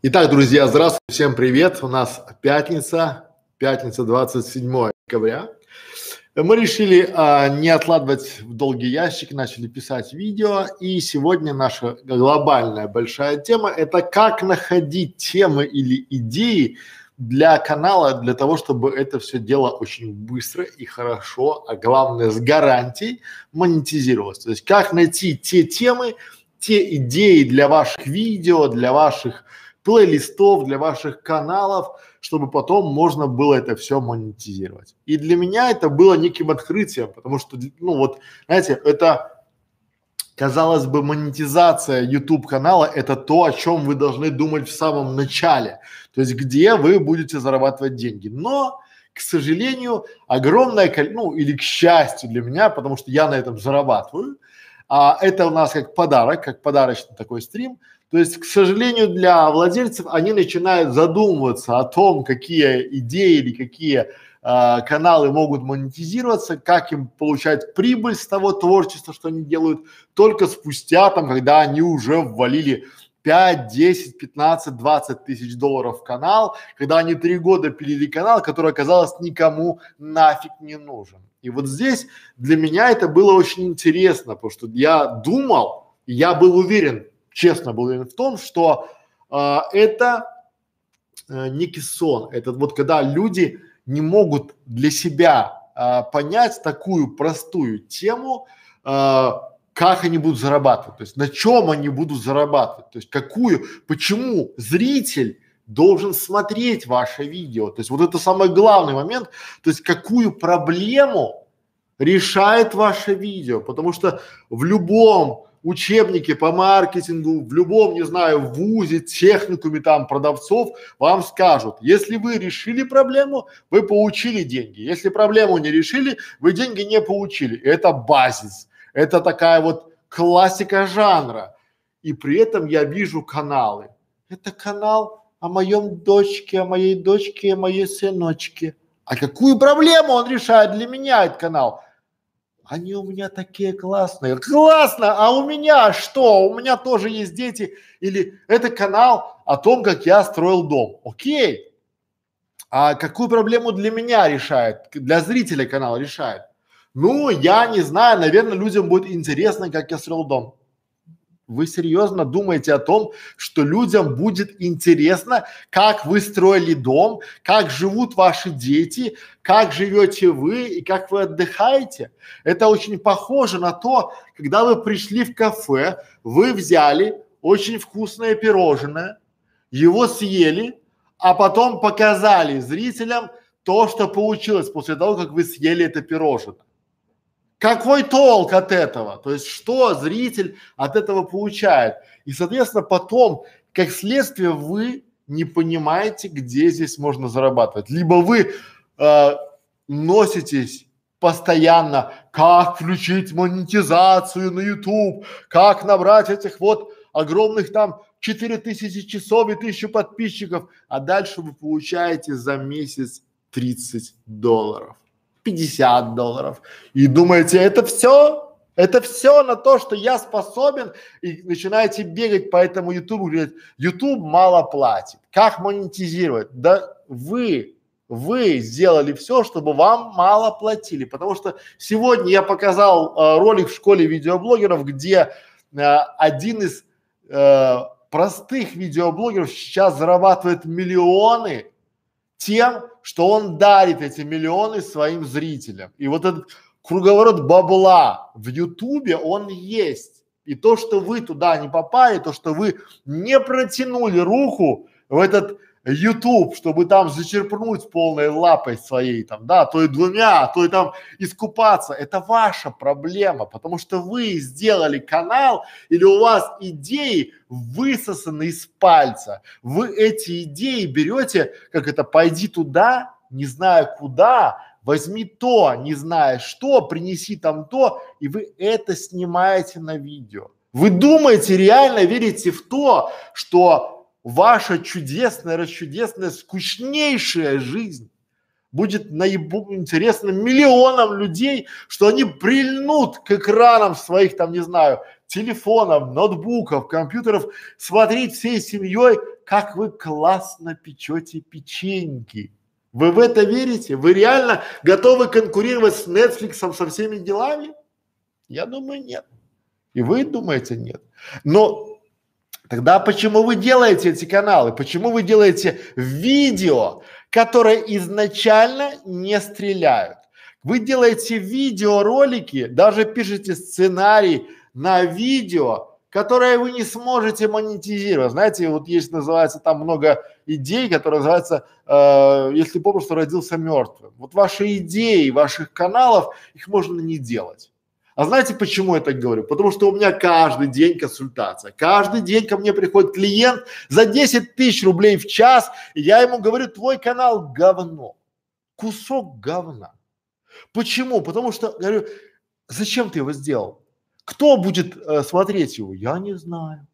Итак, друзья, здравствуйте, всем привет. У нас пятница, пятница 27 декабря. Мы решили а, не откладывать в долгий ящик, начали писать видео. И сегодня наша глобальная большая тема – это как находить темы или идеи для канала, для того, чтобы это все дело очень быстро и хорошо, а главное с гарантией монетизировалось. То есть как найти те темы, те идеи для ваших видео, для ваших плейлистов, для ваших каналов, чтобы потом можно было это все монетизировать. И для меня это было неким открытием, потому что, ну вот, знаете, это казалось бы, монетизация YouTube канала – это то, о чем вы должны думать в самом начале, то есть где вы будете зарабатывать деньги. Но, к сожалению, огромное ну или к счастью для меня, потому что я на этом зарабатываю, а это у нас как подарок, как подарочный такой стрим. То есть, к сожалению, для владельцев они начинают задумываться о том, какие идеи или какие э, каналы могут монетизироваться, как им получать прибыль с того творчества, что они делают, только спустя там, когда они уже ввалили 5, 10, 15, 20 тысяч долларов в канал, когда они три года пилили канал, который оказалось никому нафиг не нужен. И вот здесь для меня это было очень интересно, потому что я думал, я был уверен, честно был уверен в том, что э, это э, некий сон. Это вот когда люди не могут для себя э, понять такую простую тему, э, как они будут зарабатывать, то есть на чем они будут зарабатывать, то есть какую, почему зритель должен смотреть ваше видео. То есть вот это самый главный момент, то есть какую проблему решает ваше видео, потому что в любом учебнике по маркетингу, в любом, не знаю, ВУЗе, техникуме там продавцов вам скажут, если вы решили проблему, вы получили деньги. Если проблему не решили, вы деньги не получили. Это базис. Это такая вот классика жанра. И при этом я вижу каналы. Это канал о моем дочке, о моей дочке, о моей сыночке. А какую проблему он решает для меня, этот канал? Они у меня такие классные. Классно, а у меня что? У меня тоже есть дети. Или это канал о том, как я строил дом. Окей. А какую проблему для меня решает, для зрителя канал решает? Ну, я не знаю, наверное, людям будет интересно, как я строил дом. Вы серьезно думаете о том, что людям будет интересно, как вы строили дом, как живут ваши дети, как живете вы и как вы отдыхаете? Это очень похоже на то, когда вы пришли в кафе, вы взяли очень вкусное пирожное, его съели, а потом показали зрителям то, что получилось после того, как вы съели это пирожное. Какой толк от этого? То есть что зритель от этого получает? И, соответственно, потом, как следствие, вы не понимаете, где здесь можно зарабатывать. Либо вы э, носитесь постоянно, как включить монетизацию на YouTube, как набрать этих вот огромных там 4000 часов и тысячу подписчиков, а дальше вы получаете за месяц 30 долларов. 50 долларов. И думаете, это все? Это все на то, что я способен, и начинаете бегать по этому YouTube, говорить, YouTube мало платит. Как монетизировать? Да вы, вы сделали все, чтобы вам мало платили. Потому что сегодня я показал э, ролик в школе видеоблогеров, где э, один из э, простых видеоблогеров сейчас зарабатывает миллионы тем, что он дарит эти миллионы своим зрителям. И вот этот круговорот бабла в Ютубе, он есть. И то, что вы туда не попали, то, что вы не протянули руку в этот YouTube, чтобы там зачерпнуть полной лапой своей там, да, то и двумя, то и там искупаться, это ваша проблема, потому что вы сделали канал или у вас идеи высосаны из пальца. Вы эти идеи берете, как это, пойди туда, не зная куда, возьми то, не зная что, принеси там то, и вы это снимаете на видео. Вы думаете, реально верите в то, что ваша чудесная, расчудесная, скучнейшая жизнь будет наибу интересна миллионам людей, что они прильнут к экранам своих там, не знаю, телефонов, ноутбуков, компьютеров, смотреть всей семьей, как вы классно печете печеньки. Вы в это верите? Вы реально готовы конкурировать с Netflix со всеми делами? Я думаю, нет. И вы думаете, нет. Но тогда почему вы делаете эти каналы? Почему вы делаете видео, которые изначально не стреляют? Вы делаете видеоролики, даже пишете сценарий на видео, которое вы не сможете монетизировать. Знаете, вот есть, называется, там много идей, которые называются, э, если попросту родился мертвым. Вот ваши идеи, ваших каналов, их можно не делать. А знаете, почему я так говорю? Потому что у меня каждый день консультация. Каждый день ко мне приходит клиент за 10 тысяч рублей в час, и я ему говорю, твой канал говно. Кусок говна. Почему? Потому что, говорю, зачем ты его сделал? Кто будет э, смотреть его? Я не знаю.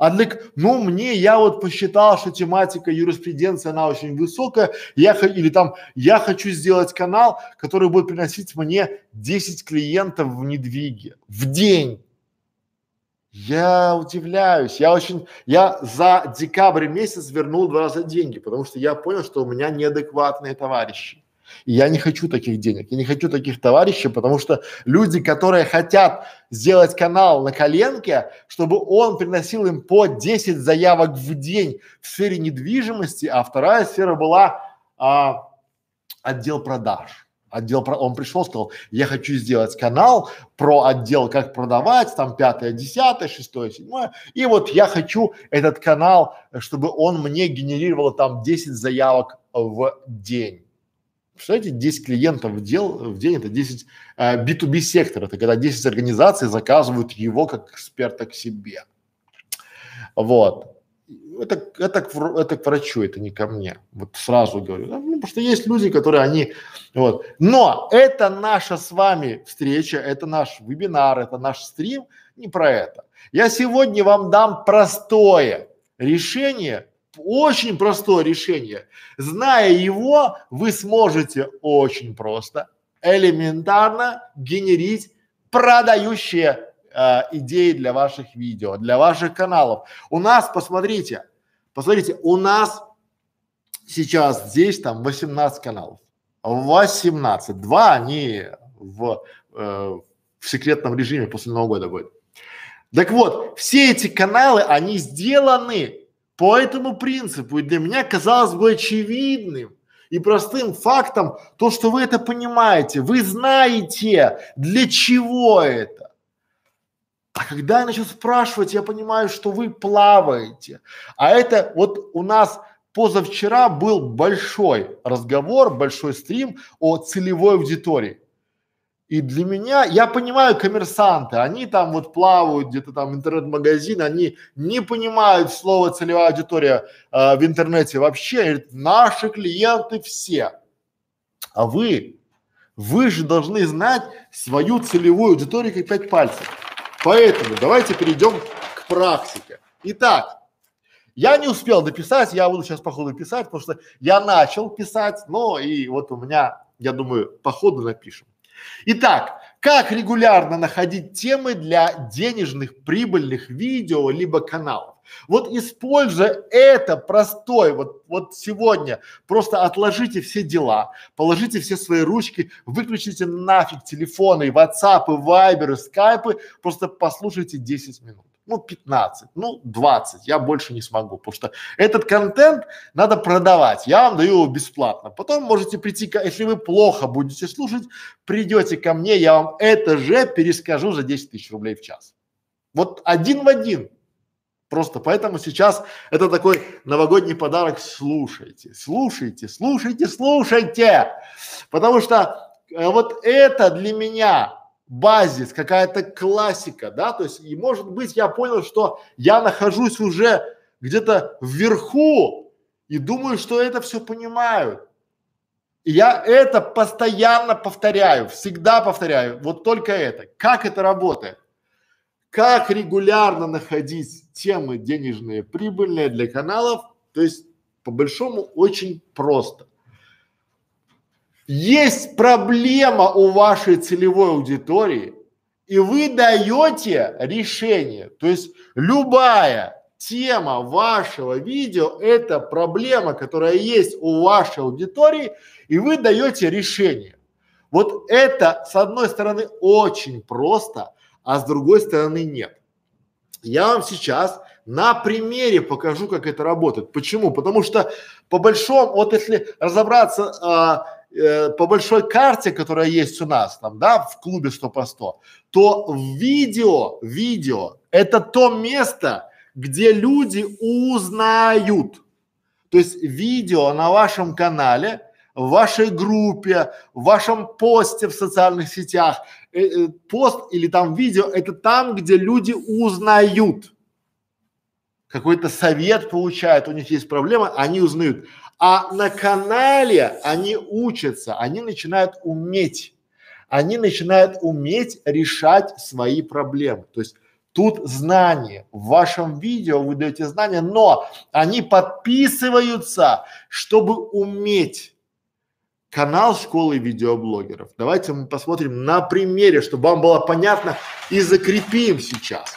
А для, ну, мне, я вот посчитал, что тематика юриспруденции, она очень высокая, я, или там, я хочу сделать канал, который будет приносить мне 10 клиентов в недвиге в день. Я удивляюсь, я очень, я за декабрь месяц вернул два раза деньги, потому что я понял, что у меня неадекватные товарищи. Я не хочу таких денег, я не хочу таких товарищей, потому что люди, которые хотят сделать канал на коленке, чтобы он приносил им по 10 заявок в день в сфере недвижимости, а вторая сфера была а, отдел продаж. Отдел, он пришел, сказал, я хочу сделать канал про отдел, как продавать, там пятое, десятое, шестое, седьмое, и вот я хочу этот канал, чтобы он мне генерировал там 10 заявок в день. Представляете, 10 клиентов в, дел, в день это 10 э, B2B сектор, это когда 10 организаций заказывают его как эксперта к себе. Вот. Это, это, это к врачу, это не ко мне. Вот сразу говорю. Ну, потому что есть люди, которые они, вот. Но это наша с вами встреча, это наш вебинар, это наш стрим, не про это. Я сегодня вам дам простое решение, очень простое решение. Зная его, вы сможете очень просто, элементарно генерить продающие э, идеи для ваших видео, для ваших каналов. У нас, посмотрите, посмотрите, у нас сейчас здесь там 18 каналов. 18. Два они в, э, в секретном режиме после Нового года будет. Так вот, все эти каналы, они сделаны по этому принципу. И для меня казалось бы очевидным и простым фактом то, что вы это понимаете, вы знаете, для чего это. А когда я начал спрашивать, я понимаю, что вы плаваете. А это вот у нас позавчера был большой разговор, большой стрим о целевой аудитории. И для меня, я понимаю коммерсанты, они там вот плавают где-то там интернет-магазин, они не понимают слова целевая аудитория э, в интернете вообще, говорят, наши клиенты все. А вы, вы же должны знать свою целевую аудиторию как пять пальцев. Поэтому давайте перейдем к практике. Итак, я не успел дописать, я буду сейчас по ходу писать, потому что я начал писать, но и вот у меня, я думаю, по ходу напишем. Итак, как регулярно находить темы для денежных прибыльных видео либо каналов? Вот используя это простой, вот, вот сегодня просто отложите все дела, положите все свои ручки, выключите нафиг телефоны, WhatsApp, Viber, Skype, просто послушайте 10 минут ну 15, ну 20, я больше не смогу, потому что этот контент надо продавать, я вам даю его бесплатно. Потом можете прийти, если вы плохо будете слушать, придете ко мне, я вам это же перескажу за 10 тысяч рублей в час. Вот один в один. Просто поэтому сейчас это такой новогодний подарок. Слушайте, слушайте, слушайте, слушайте. Потому что э, вот это для меня базис, какая-то классика, да, то есть и может быть я понял, что я нахожусь уже где-то вверху и думаю, что это все понимаю. И я это постоянно повторяю, всегда повторяю, вот только это. Как это работает? Как регулярно находить темы денежные, прибыльные для каналов? То есть по большому очень просто. Есть проблема у вашей целевой аудитории, И вы даете решение. То есть любая тема вашего видео – это проблема, которая есть у вашей аудитории, и вы даете решение. Вот это, с одной стороны, очень просто, а с другой стороны нет. Я вам сейчас на примере покажу, как это работает. Почему? Потому что по большому, вот если разобраться а, э, по большой карте, которая есть у нас там, да, в клубе 100 по 100, то видео, видео – это то место, где люди узнают. То есть видео на вашем канале, в вашей группе, в вашем посте в социальных сетях, э, э, пост или там видео – это там, где люди узнают какой-то совет получают, у них есть проблема, они узнают. А на канале они учатся, они начинают уметь, они начинают уметь решать свои проблемы. То есть тут знания, в вашем видео вы даете знания, но они подписываются, чтобы уметь. Канал школы видеоблогеров. Давайте мы посмотрим на примере, чтобы вам было понятно и закрепим сейчас.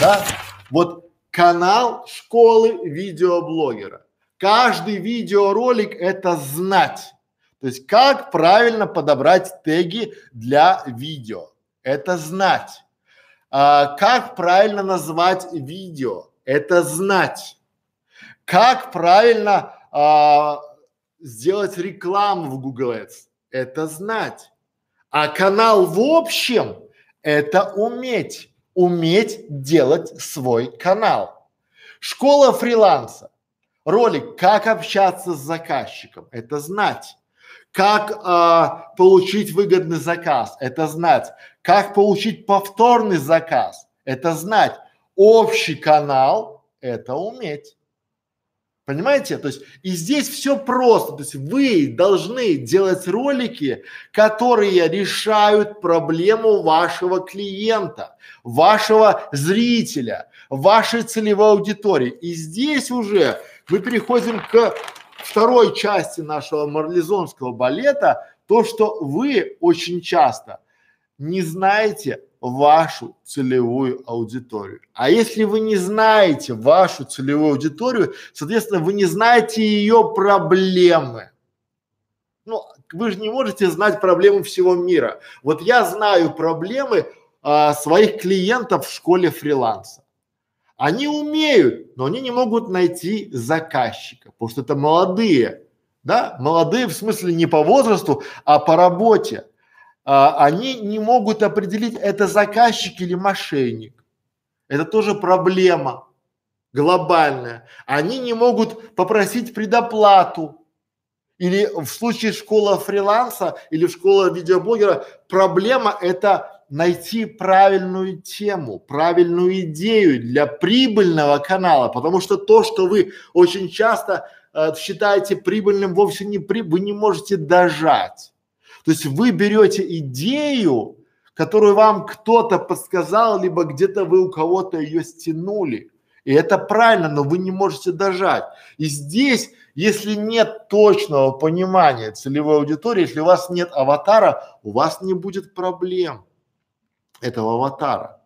Да? Вот канал школы видеоблогера. Каждый видеоролик это знать. То есть как правильно подобрать теги для видео. Это знать. А, как правильно назвать видео. Это знать. Как правильно а, сделать рекламу в Google Ads. Это знать. А канал в общем это уметь уметь делать свой канал. Школа фриланса. Ролик «Как общаться с заказчиком» – это знать. Как а, получить выгодный заказ – это знать. Как получить повторный заказ – это знать. Общий канал – это уметь. Понимаете? То есть и здесь все просто. То есть вы должны делать ролики, которые решают проблему вашего клиента, вашего зрителя, вашей целевой аудитории. И здесь уже мы переходим к второй части нашего марлезонского балета, то, что вы очень часто не знаете вашу целевую аудиторию. А если вы не знаете вашу целевую аудиторию, соответственно, вы не знаете ее проблемы. Ну, вы же не можете знать проблемы всего мира. Вот я знаю проблемы а, своих клиентов в школе фриланса. Они умеют, но они не могут найти заказчика, потому что это молодые, да, молодые в смысле не по возрасту, а по работе а, они не могут определить, это заказчик или мошенник. Это тоже проблема глобальная. Они не могут попросить предоплату. Или в случае школы фриланса или школа видеоблогера проблема это найти правильную тему, правильную идею для прибыльного канала, потому что то, что вы очень часто э, считаете прибыльным, вовсе не при, вы не можете дожать. То есть вы берете идею, которую вам кто-то подсказал, либо где-то вы у кого-то ее стянули. И это правильно, но вы не можете дожать. И здесь, если нет точного понимания целевой аудитории, если у вас нет аватара, у вас не будет проблем этого аватара.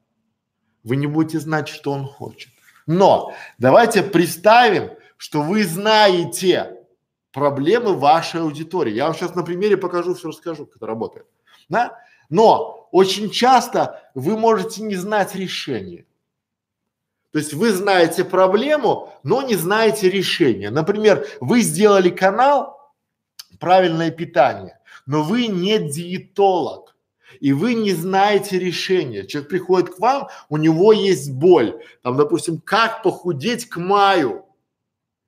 Вы не будете знать, что он хочет. Но давайте представим, что вы знаете, проблемы вашей аудитории. Я вам сейчас на примере покажу, все расскажу, как это работает. Да? Но очень часто вы можете не знать решение. То есть вы знаете проблему, но не знаете решения. Например, вы сделали канал «Правильное питание», но вы не диетолог и вы не знаете решения. Человек приходит к вам, у него есть боль. Там, допустим, как похудеть к маю.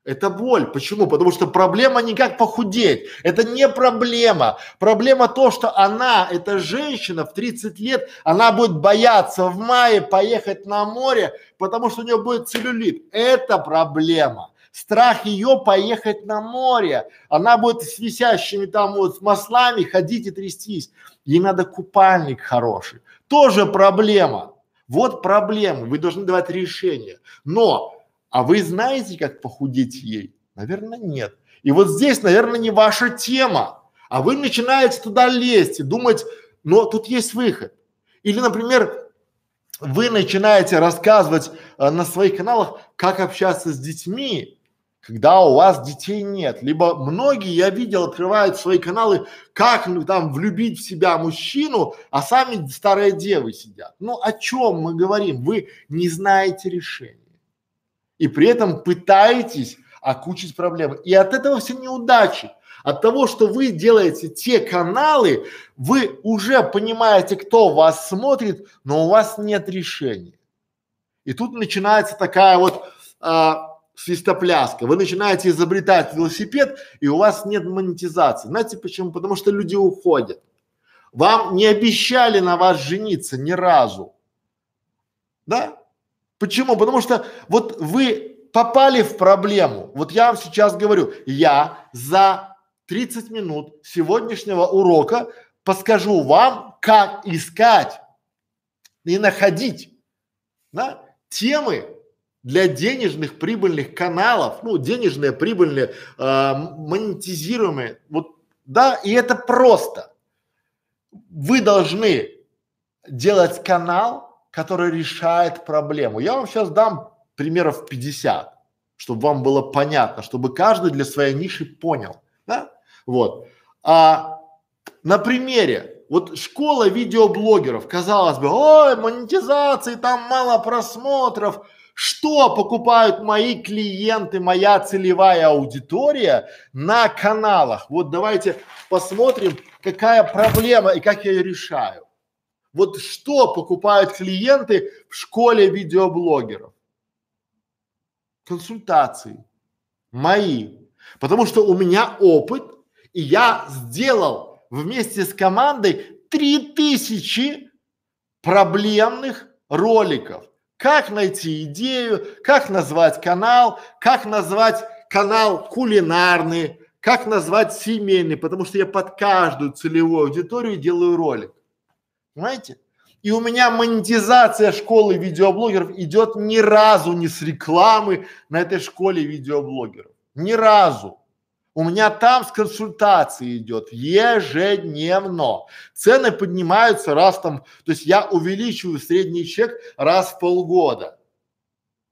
Это боль. Почему? Потому что проблема не как похудеть. Это не проблема. Проблема то, что она, эта женщина в 30 лет, она будет бояться в мае поехать на море, потому что у нее будет целлюлит. Это проблема. Страх ее поехать на море. Она будет с висящими там вот маслами ходить и трястись. Ей надо купальник хороший. Тоже проблема. Вот проблема. Вы должны давать решение. Но а вы знаете, как похудеть ей? Наверное, нет. И вот здесь, наверное, не ваша тема. А вы начинаете туда лезть и думать, но тут есть выход. Или, например, вы начинаете рассказывать э, на своих каналах, как общаться с детьми, когда у вас детей нет. Либо многие, я видел, открывают свои каналы, как ну, там влюбить в себя мужчину, а сами старые девы сидят. Ну о чем мы говорим? Вы не знаете решения. И при этом пытаетесь окучить проблемы. И от этого все неудачи. От того, что вы делаете те каналы, вы уже понимаете, кто вас смотрит, но у вас нет решения. И тут начинается такая вот а, свистопляска. Вы начинаете изобретать велосипед, и у вас нет монетизации. Знаете почему? Потому что люди уходят. Вам не обещали на вас жениться ни разу. Да? Почему? Потому что вот вы попали в проблему. Вот я вам сейчас говорю, я за 30 минут сегодняшнего урока подскажу вам, как искать и находить да, темы, для денежных прибыльных каналов, ну, денежные, прибыльные, э, монетизируемые, вот, да, и это просто. Вы должны делать канал, который решает проблему. Я вам сейчас дам примеров 50, чтобы вам было понятно, чтобы каждый для своей ниши понял, да, вот. А на примере, вот школа видеоблогеров, казалось бы, ой, монетизации, там мало просмотров, что покупают мои клиенты, моя целевая аудитория на каналах. Вот давайте посмотрим, какая проблема и как я ее решаю. Вот что покупают клиенты в школе видеоблогеров? Консультации. Мои. Потому что у меня опыт, и я сделал вместе с командой 3000 проблемных роликов как найти идею, как назвать канал, как назвать канал кулинарный, как назвать семейный, потому что я под каждую целевую аудиторию делаю ролик. Понимаете? И у меня монетизация школы видеоблогеров идет ни разу не с рекламы на этой школе видеоблогеров. Ни разу. У меня там с консультацией идет ежедневно. Цены поднимаются раз там, то есть я увеличиваю средний чек раз в полгода.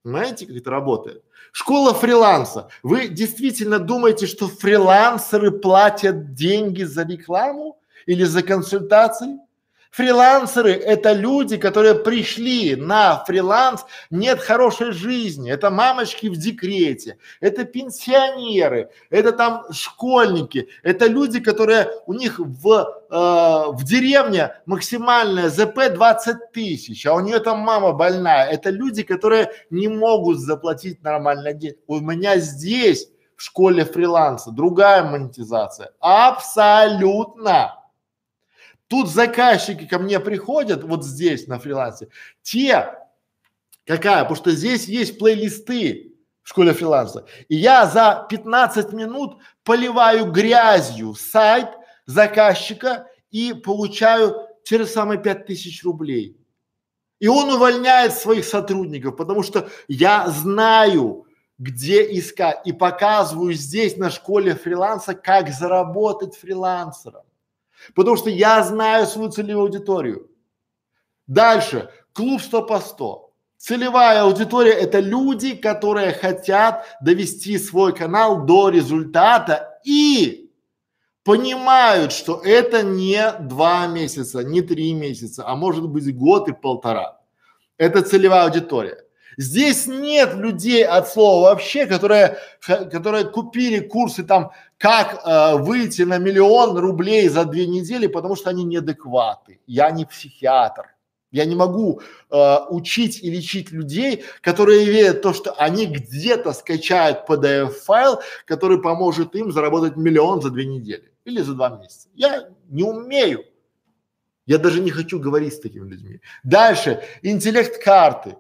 Понимаете, как это работает? Школа фриланса. Вы действительно думаете, что фрилансеры платят деньги за рекламу или за консультации? Фрилансеры – это люди, которые пришли на фриланс, нет хорошей жизни, это мамочки в декрете, это пенсионеры, это там школьники, это люди, которые у них в, э, в деревне максимальная ЗП 20 тысяч, а у нее там мама больная. Это люди, которые не могут заплатить нормально деньги. У меня здесь в школе фриланса другая монетизация. Абсолютно. Тут заказчики ко мне приходят, вот здесь на фрилансе, те, какая, потому что здесь есть плейлисты в школе фриланса, и я за 15 минут поливаю грязью сайт заказчика и получаю те же самые 5000 рублей. И он увольняет своих сотрудников, потому что я знаю, где искать и показываю здесь на школе фриланса, как заработать фрилансером. Потому что я знаю свою целевую аудиторию. Дальше. Клуб 100 по 100. Целевая аудитория – это люди, которые хотят довести свой канал до результата и понимают, что это не два месяца, не три месяца, а может быть год и полтора. Это целевая аудитория. Здесь нет людей от слова вообще, которые, которые купили курсы там, как э, выйти на миллион рублей за две недели, потому что они неадекваты. Я не психиатр. Я не могу э, учить и лечить людей, которые верят в то, что они где-то скачают PDF-файл, который поможет им заработать миллион за две недели или за два месяца. Я не умею. Я даже не хочу говорить с такими людьми. Дальше. Интеллект карты.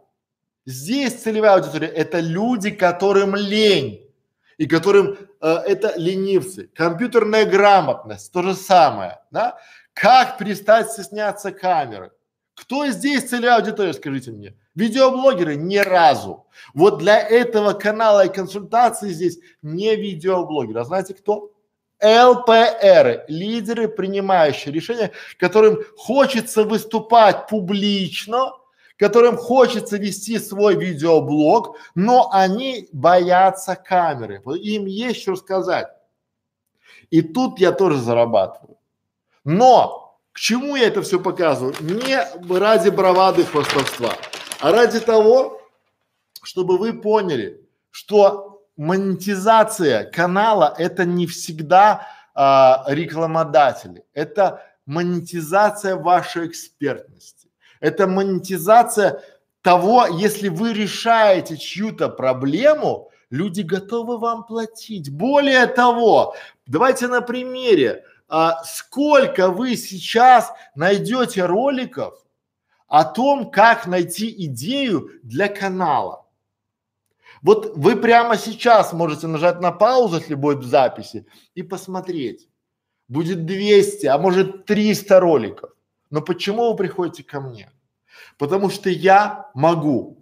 Здесь целевая аудитория – это люди, которым лень и которым э, это ленивцы. Компьютерная грамотность – то же самое, да? Как перестать стесняться камеры? Кто здесь целевая аудитория, скажите мне? Видеоблогеры ни разу. Вот для этого канала и консультации здесь не видеоблогеры. А знаете кто? ЛПР, лидеры, принимающие решения, которым хочется выступать публично, которым хочется вести свой видеоблог, но они боятся камеры. Им есть что сказать. И тут я тоже зарабатываю. Но к чему я это все показываю? Не ради бравады хвастовства, а ради того, чтобы вы поняли, что монетизация канала это не всегда а, рекламодатели, это монетизация вашей экспертности, это монетизация того, если вы решаете чью-то проблему, люди готовы вам платить. Более того, давайте на примере, а, сколько вы сейчас найдете роликов о том, как найти идею для канала. Вот вы прямо сейчас можете нажать на паузу, если будет в записи, и посмотреть. Будет 200, а может 300 роликов. Но почему вы приходите ко мне? Потому что я могу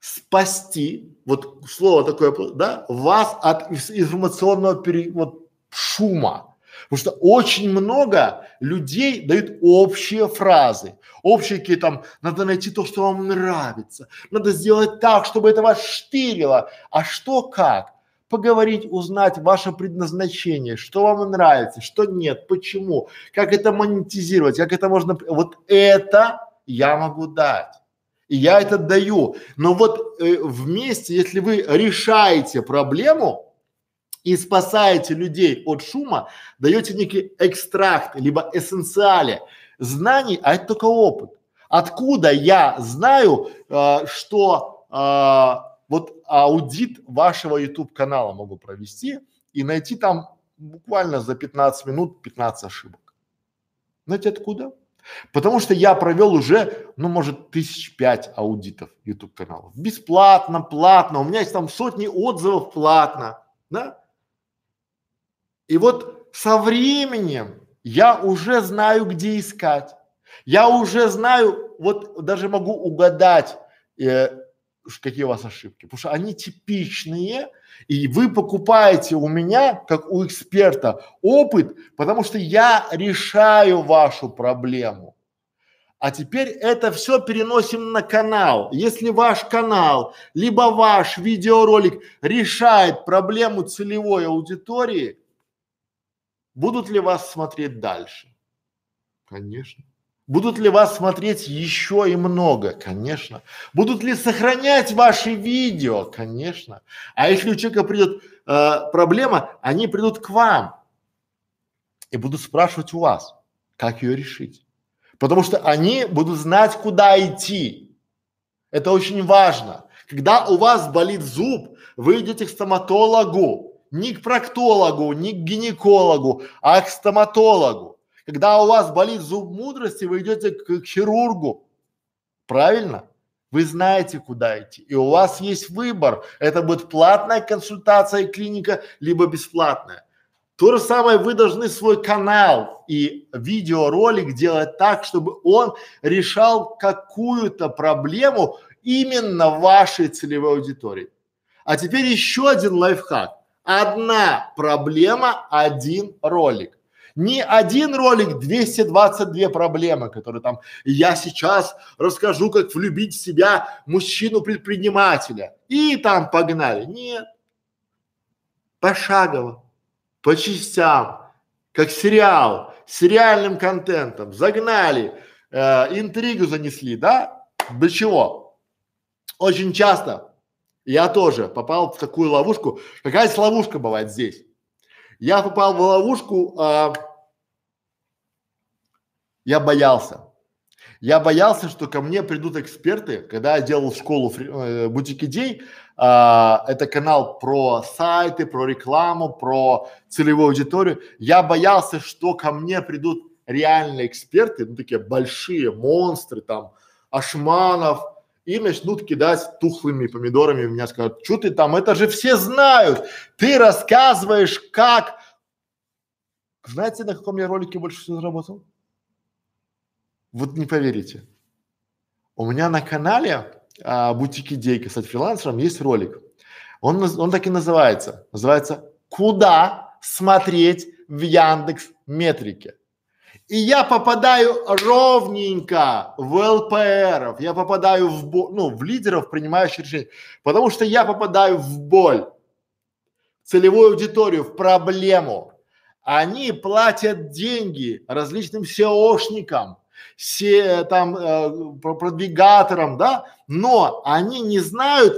спасти, вот слово такое, да, вас от информационного пере, вот, шума. Потому что очень много людей дают общие фразы, общие какие там, надо найти то, что вам нравится, надо сделать так, чтобы это вас штырило. А что как? Поговорить, узнать ваше предназначение, что вам нравится, что нет, почему, как это монетизировать, как это можно, вот это я могу дать. И я это даю. Но вот э, вместе, если вы решаете проблему, и спасаете людей от шума, даете некий экстракт, либо эссенциале знаний, а это только опыт. Откуда я знаю, э, что э, вот аудит вашего YouTube канала могу провести и найти там буквально за 15 минут 15 ошибок. Знаете откуда? Потому что я провел уже, ну, может, тысяч пять аудитов YouTube каналов. Бесплатно, платно. У меня есть там сотни отзывов платно. Да? И вот со временем я уже знаю, где искать. Я уже знаю, вот даже могу угадать, э, какие у вас ошибки, потому что они типичные, и вы покупаете у меня, как у эксперта, опыт, потому что я решаю вашу проблему. А теперь это все переносим на канал. Если ваш канал, либо ваш видеоролик решает проблему целевой аудитории, Будут ли вас смотреть дальше? Конечно. Будут ли вас смотреть еще и много? Конечно. Будут ли сохранять ваши видео? Конечно. А если у человека придет э, проблема, они придут к вам и будут спрашивать у вас, как ее решить. Потому что они будут знать, куда идти. Это очень важно. Когда у вас болит зуб, вы идете к стоматологу, не к проктологу, не к гинекологу, а к стоматологу. Когда у вас болит зуб мудрости, вы идете к, к хирургу. Правильно? Вы знаете, куда идти. И у вас есть выбор. Это будет платная консультация и клиника, либо бесплатная. То же самое вы должны свой канал и видеоролик делать так, чтобы он решал какую-то проблему именно вашей целевой аудитории. А теперь еще один лайфхак. Одна проблема, один ролик. Не один ролик, 222 проблемы, которые там, я сейчас расскажу, как влюбить в себя мужчину-предпринимателя. И там погнали. Нет. Пошагово, по частям, как сериал, сериальным контентом. Загнали, э, интригу занесли, да? Для чего? Очень часто я тоже попал в такую ловушку. Какая ловушка бывает здесь? Я попал в ловушку, а, я боялся. Я боялся, что ко мне придут эксперты, когда я делал школу э, бутик идей, а, это канал про сайты, про рекламу, про целевую аудиторию. Я боялся, что ко мне придут реальные эксперты, ну такие большие монстры, там, Ашманов, и начнут кидать тухлыми помидорами меня скажут, что ты там, это же все знают, ты рассказываешь как. Знаете, на каком я ролике больше всего заработал? Вот не поверите. У меня на канале а, бутик идейка стать фрилансером есть ролик. Он, он так и называется. Называется «Куда смотреть в Яндекс Метрике. И я попадаю ровненько в ЛПРов, я попадаю в, бо- ну, в лидеров, принимающих решения, потому что я попадаю в боль, в целевую аудиторию, в проблему. Они платят деньги различным SEOшникам, се, там, э, продвигаторам, да, но они не знают,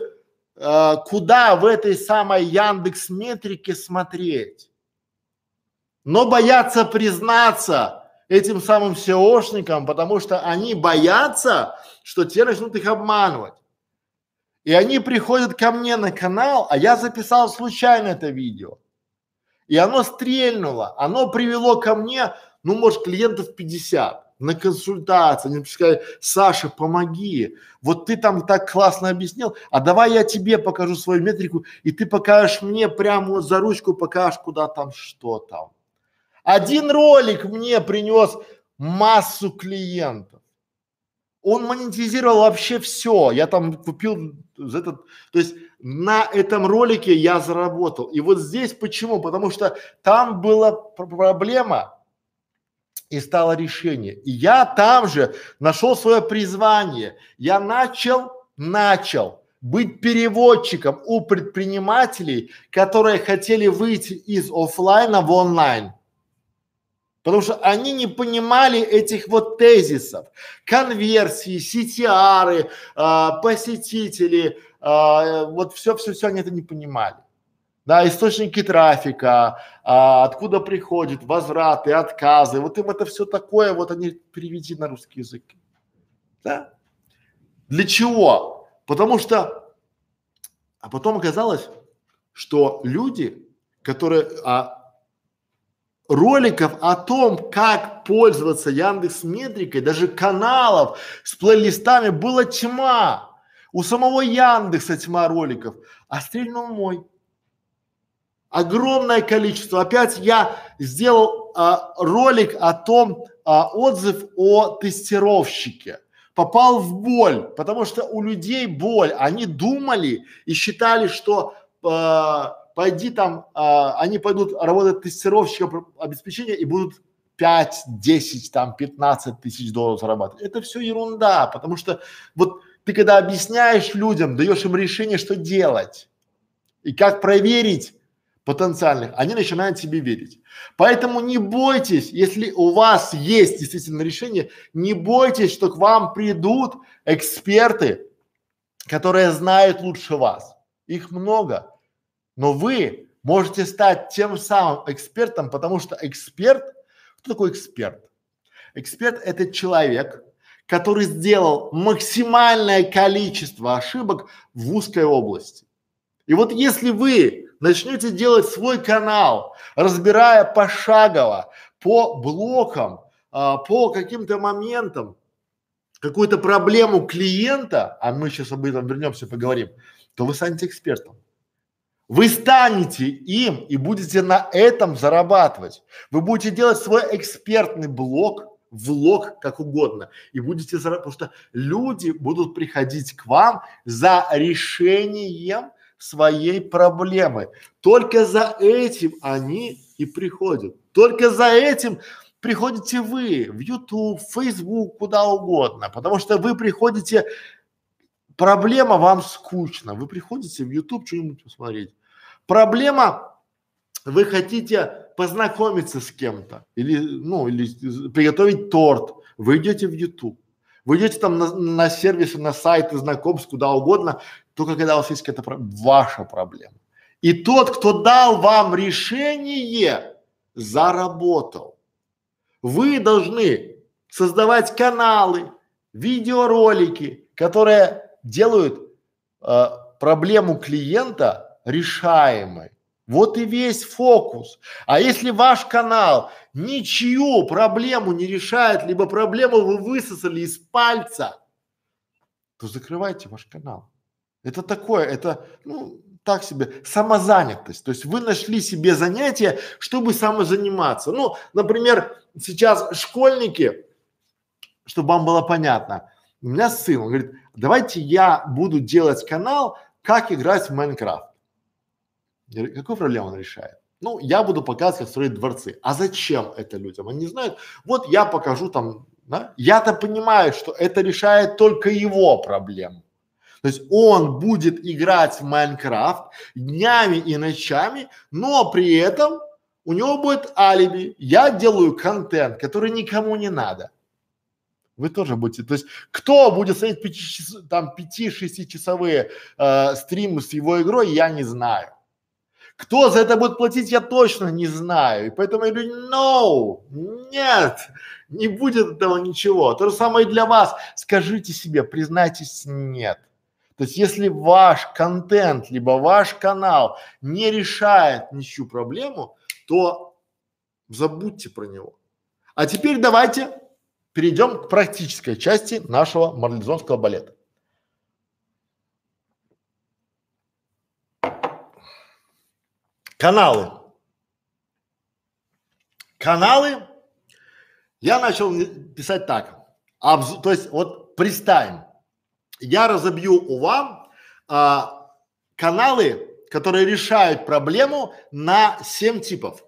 э, куда в этой самой Яндекс Метрике смотреть. Но боятся признаться, этим самым SEOшникам, потому что они боятся, что те начнут их обманывать. И они приходят ко мне на канал, а я записал случайно это видео. И оно стрельнуло, оно привело ко мне, ну, может, клиентов 50 на консультации. Они сказали, Саша, помоги, вот ты там так классно объяснил, а давай я тебе покажу свою метрику, и ты покажешь мне прямо за ручку, покажешь, куда там, что там. Один ролик мне принес массу клиентов. Он монетизировал вообще все. Я там купил этот, то есть на этом ролике я заработал. И вот здесь почему? Потому что там была проблема и стало решение. И я там же нашел свое призвание. Я начал, начал быть переводчиком у предпринимателей, которые хотели выйти из офлайна в онлайн. Потому что они не понимали этих вот тезисов. Конверсии, CTR, а, посетители, а, вот все-все-все они это не понимали. Да, источники трафика, а, откуда приходят возвраты, отказы, вот им это все такое, вот они переведи на русский язык. Да? Для чего? Потому что, а потом оказалось, что люди, которые, а, роликов о том, как пользоваться Яндекс Метрикой, даже каналов с плейлистами была тьма. У самого Яндекса тьма роликов, а стрельнул мой. Огромное количество. Опять я сделал а, ролик о том, а, отзыв о тестировщике. Попал в боль, потому что у людей боль. Они думали и считали, что а, пойди там, а, они пойдут работать тестировщиком обеспечения и будут 5, 10, там 15 тысяч долларов зарабатывать. Это все ерунда, потому что вот ты когда объясняешь людям, даешь им решение, что делать и как проверить потенциальных, они начинают тебе верить. Поэтому не бойтесь, если у вас есть действительно решение, не бойтесь, что к вам придут эксперты, которые знают лучше вас. Их много. Но вы можете стать тем самым экспертом, потому что эксперт, кто такой эксперт? Эксперт – это человек, который сделал максимальное количество ошибок в узкой области. И вот если вы начнете делать свой канал, разбирая пошагово, по блокам, а, по каким-то моментам, какую-то проблему клиента, а мы сейчас об этом вернемся поговорим, то вы станете экспертом. Вы станете им и будете на этом зарабатывать. Вы будете делать свой экспертный блог, влог, как угодно, и будете зарабатывать, потому что люди будут приходить к вам за решением своей проблемы. Только за этим они и приходят. Только за этим приходите вы в YouTube, в Facebook, куда угодно, потому что вы приходите, проблема вам скучно, вы приходите в YouTube что-нибудь посмотреть, Проблема, вы хотите познакомиться с кем-то или, ну, или приготовить торт, вы идете в YouTube, вы идете там на, на сервисы, на сайты знакомств, куда угодно, только когда у вас есть какая-то ваша проблема. И тот, кто дал вам решение, заработал. Вы должны создавать каналы, видеоролики, которые делают э, проблему клиента решаемой. Вот и весь фокус. А если ваш канал ничью проблему не решает, либо проблему вы высосали из пальца, то закрывайте ваш канал. Это такое, это, ну, так себе, самозанятость. То есть вы нашли себе занятие, чтобы самозаниматься. Ну, например, сейчас школьники, чтобы вам было понятно, у меня сын, он говорит, давайте я буду делать канал, как играть в Майнкрафт. Какую проблему он решает? Ну, я буду показывать, как строить дворцы. А зачем это людям? Они не знают. Вот я покажу там, да? Я-то понимаю, что это решает только его проблему. То есть он будет играть в Майнкрафт днями и ночами, но при этом у него будет алиби. Я делаю контент, который никому не надо. Вы тоже будете, то есть кто будет смотреть там пяти-шести часовые э, стримы с его игрой, я не знаю. Кто за это будет платить, я точно не знаю. И поэтому я говорю, no, нет, не будет этого ничего. То же самое и для вас. Скажите себе, признайтесь, нет. То есть если ваш контент, либо ваш канал не решает ничью проблему, то забудьте про него. А теперь давайте перейдем к практической части нашего марлезонского балета. Каналы. Каналы я начал писать так. Обз... То есть вот представим, я разобью у вам а, каналы, которые решают проблему на 7 типов.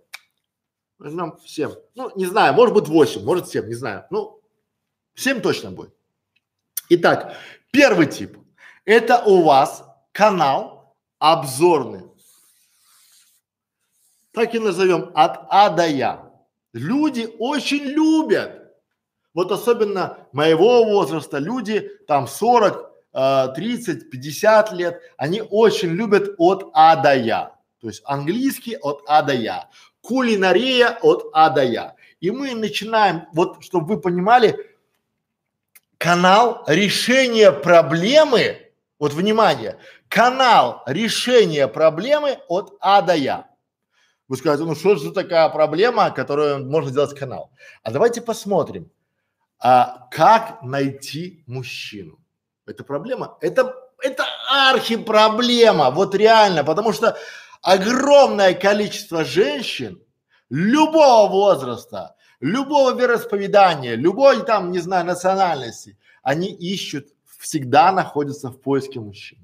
Возьмем 7. Ну, не знаю, может быть 8, может 7, не знаю. Ну, 7 точно будет. Итак, первый тип. Это у вас канал обзорный. Так и назовем от А до Я. Люди очень любят вот особенно моего возраста люди, там 40, э, 30, 50 лет, они очень любят от А до Я. То есть английский от А до Я, кулинария от А до Я. И мы начинаем, вот чтобы вы понимали, канал решения проблемы, вот внимание, канал решения проблемы от А до Я. Вы скажете, ну что же такая проблема, которую можно сделать канал? А давайте посмотрим, а, как найти мужчину? Это проблема? Это, это архипроблема, вот реально, потому что огромное количество женщин любого возраста, любого вероисповедания, любой там, не знаю, национальности, они ищут, всегда находятся в поиске мужчин.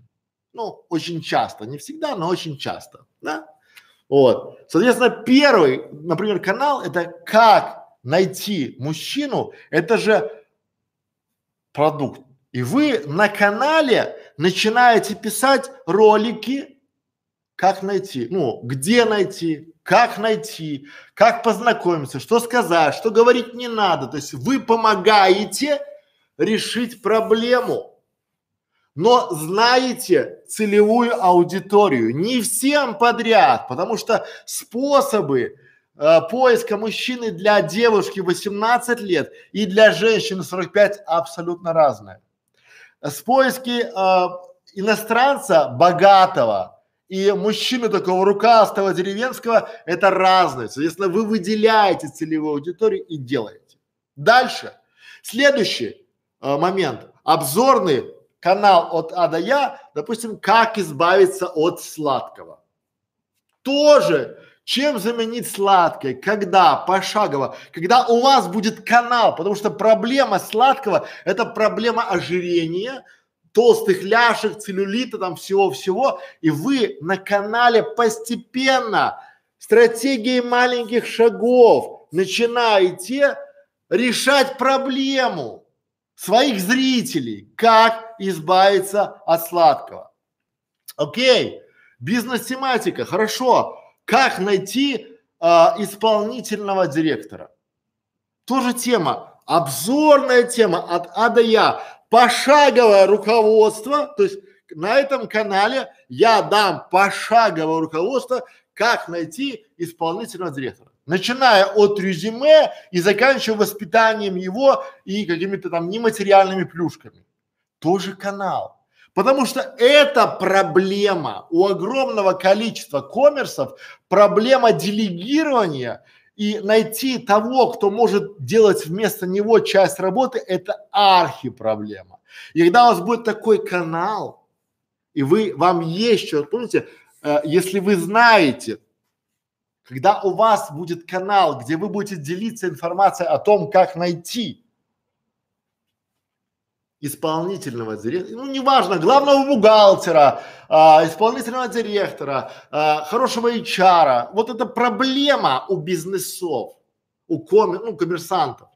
Ну, очень часто, не всегда, но очень часто, да? Вот. Соответственно, первый, например, канал это как найти мужчину, это же продукт. И вы на канале начинаете писать ролики, как найти, ну, где найти, как найти, как познакомиться, что сказать, что говорить не надо. То есть вы помогаете решить проблему, но знаете целевую аудиторию, не всем подряд, потому что способы э, поиска мужчины для девушки 18 лет и для женщины 45 абсолютно разные. С поиски э, иностранца богатого и мужчины такого рукастого деревенского это разные. Соответственно, вы выделяете целевую аудиторию и делаете. Дальше. Следующий э, момент. Обзорный канал от А до Я, допустим, как избавиться от сладкого. Тоже чем заменить сладкое? Когда? Пошагово. Когда у вас будет канал, потому что проблема сладкого – это проблема ожирения, толстых ляшек, целлюлита, там всего-всего. И вы на канале постепенно, стратегией маленьких шагов начинаете решать проблему своих зрителей, как избавиться от сладкого. Окей, бизнес-тематика, хорошо. Как найти а, исполнительного директора? Тоже тема, обзорная тема от А до Я, пошаговое руководство, то есть на этом канале я дам пошаговое руководство, как найти исполнительного директора. Начиная от резюме и заканчивая воспитанием его и какими-то там нематериальными плюшками. Тоже канал. Потому что это проблема у огромного количества коммерсов, проблема делегирования и найти того, кто может делать вместо него часть работы, это архи проблема. И когда у вас будет такой канал, и вы, вам есть что, помните, э, если вы знаете, когда у вас будет канал, где вы будете делиться информацией о том, как найти исполнительного директора, ну неважно, главного бухгалтера, а, исполнительного директора, а, хорошего HR. Вот это проблема у бизнесов, у коми, ну, коммерсантов.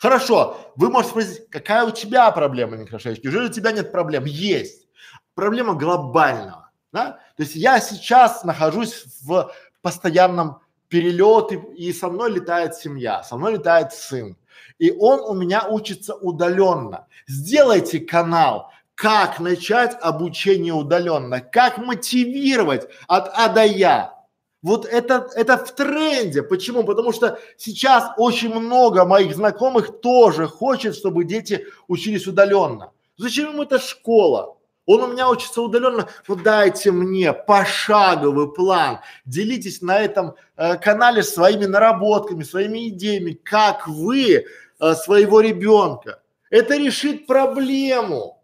Хорошо, вы можете спросить, какая у тебя проблема, Микрошевич? Неужели у тебя нет проблем? Есть. Проблема глобального, да? То есть я сейчас нахожусь в постоянном перелете, и со мной летает семья, со мной летает сын и он у меня учится удаленно. Сделайте канал, как начать обучение удаленно, как мотивировать от А до Я. Вот это, это в тренде. Почему? Потому что сейчас очень много моих знакомых тоже хочет, чтобы дети учились удаленно. Зачем им эта школа? Он у меня учится удаленно. Ну дайте мне пошаговый план. Делитесь на этом э, канале своими наработками, своими идеями, как вы э, своего ребенка. Это решит проблему.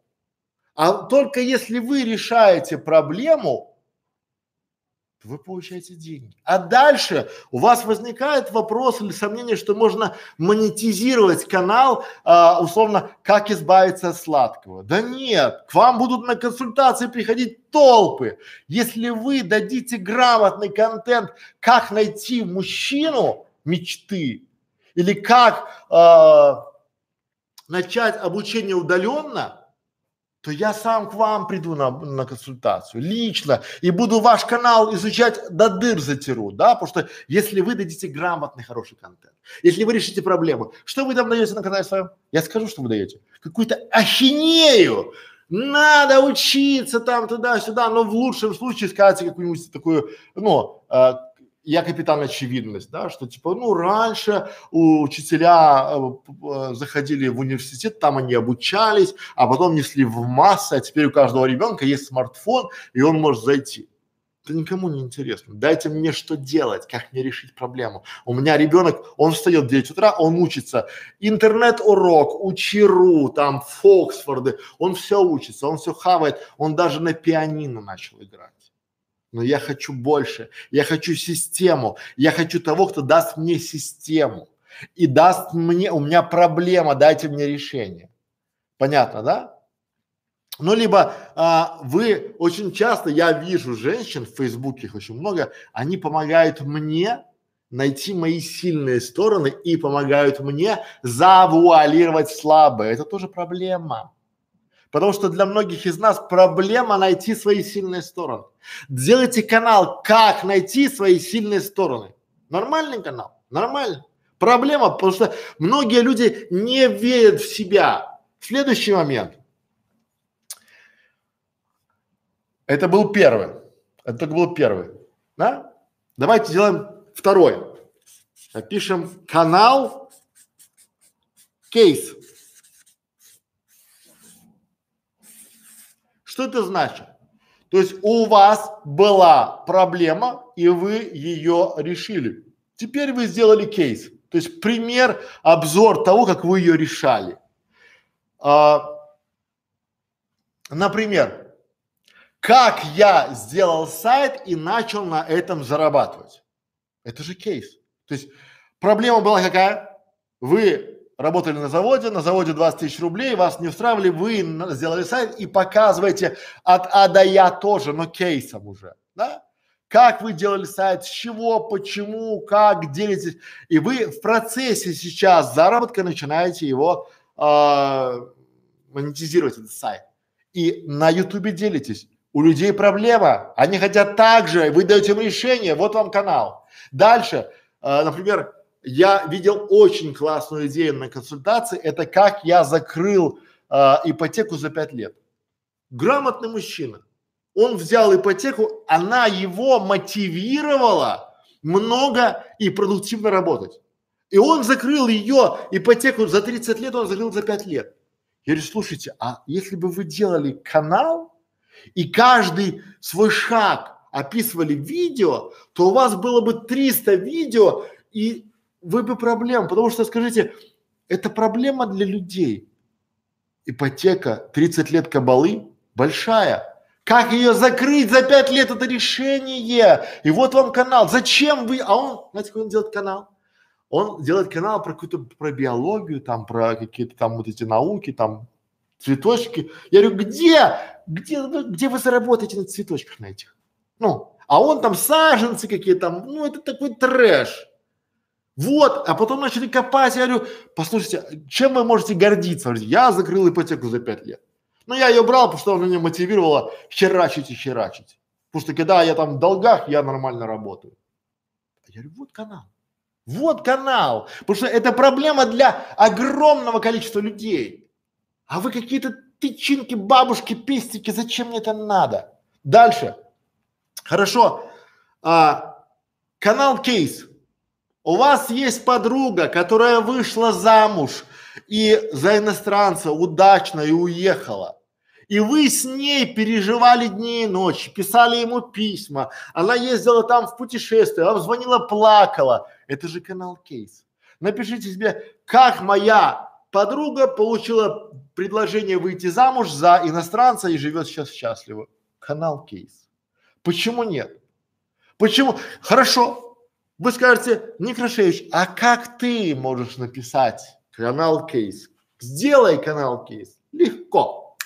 А только если вы решаете проблему, вы получаете деньги. А дальше у вас возникает вопрос или сомнение, что можно монетизировать канал, а, условно, как избавиться от сладкого. Да нет, к вам будут на консультации приходить толпы. Если вы дадите грамотный контент, как найти мужчину мечты, или как э, начать обучение удаленно, то я сам к вам приду на, на консультацию лично и буду ваш канал изучать до дыр затиру, да, потому что если вы дадите грамотный, хороший контент, если вы решите проблему, что вы там даете на канале своем? Я скажу, что вы даете. Какую-то ахинею, надо учиться там туда-сюда, но в лучшем случае скажете какую-нибудь такую, ну, э, я капитан очевидность, да, что типа, ну, раньше учителя э, заходили в университет, там они обучались, а потом несли в массы, а теперь у каждого ребенка есть смартфон, и он может зайти. Это никому не интересно. Дайте мне что делать, как мне решить проблему. У меня ребенок, он встает в 9 утра, он учится. Интернет-урок, учеру, там, Фоксфорды, он все учится, он все хавает, он даже на пианино начал играть но я хочу больше, я хочу систему, я хочу того, кто даст мне систему и даст мне, у меня проблема, дайте мне решение. Понятно, да? Ну, либо а, вы очень часто, я вижу женщин в Фейсбуке, их очень много, они помогают мне найти мои сильные стороны и помогают мне завуалировать слабые. Это тоже проблема. Потому что для многих из нас проблема найти свои сильные стороны. Сделайте канал, как найти свои сильные стороны. Нормальный канал, нормально. Проблема, потому что многие люди не верят в себя. Следующий момент. Это был первый. Это только был первый. Да? Давайте сделаем второй. Напишем канал кейс. Что это значит? То есть у вас была проблема, и вы ее решили. Теперь вы сделали кейс. То есть пример, обзор того, как вы ее решали. А, например, как я сделал сайт и начал на этом зарабатывать. Это же кейс. То есть проблема была какая? Вы работали на заводе, на заводе 20 тысяч рублей, вас не устраивали, вы сделали сайт и показываете от А до Я тоже, но кейсом уже, да? Как вы делали сайт, с чего, почему, как делитесь. И вы в процессе сейчас заработка начинаете его э, монетизировать этот сайт. И на ютубе делитесь. У людей проблема, они хотят так же, вы даете им решение, вот вам канал. Дальше, э, например, я видел очень классную идею на консультации, это как я закрыл э, ипотеку за пять лет. Грамотный мужчина. Он взял ипотеку, она его мотивировала много и продуктивно работать. И он закрыл ее ипотеку за 30 лет, он закрыл за 5 лет. Я говорю, слушайте, а если бы вы делали канал и каждый свой шаг описывали видео, то у вас было бы 300 видео и вы бы проблем, потому что, скажите, это проблема для людей. Ипотека, 30 лет кабалы, большая. Как ее закрыть за 5 лет, это решение. И вот вам канал. Зачем вы, а он, знаете, какой он делает канал? Он делает канал про какую-то, про биологию, там, про какие-то там вот эти науки, там, цветочки. Я говорю, где, где, где вы заработаете на цветочках на этих? Ну, а он там саженцы какие-то, ну это такой трэш. Вот, а потом начали копать, я говорю, послушайте, чем вы можете гордиться? Я закрыл ипотеку за пять лет. Ну, я ее брал, потому что она меня мотивировала херачить и херачить. Потому что когда я там в долгах, я нормально работаю. Я говорю, вот канал. Вот канал. Потому что это проблема для огромного количества людей. А вы какие-то тычинки, бабушки, пестики, зачем мне это надо? Дальше. Хорошо. А, канал Кейс. У вас есть подруга, которая вышла замуж и за иностранца удачно и уехала. И вы с ней переживали дни и ночи, писали ему письма, она ездила там в путешествие, она звонила, плакала. Это же канал Кейс. Напишите себе, как моя подруга получила предложение выйти замуж за иностранца и живет сейчас счастливо. Канал Кейс. Почему нет? Почему? Хорошо. Вы скажете, Некрашевич, а как ты можешь написать канал Кейс? Сделай канал Кейс. Легко.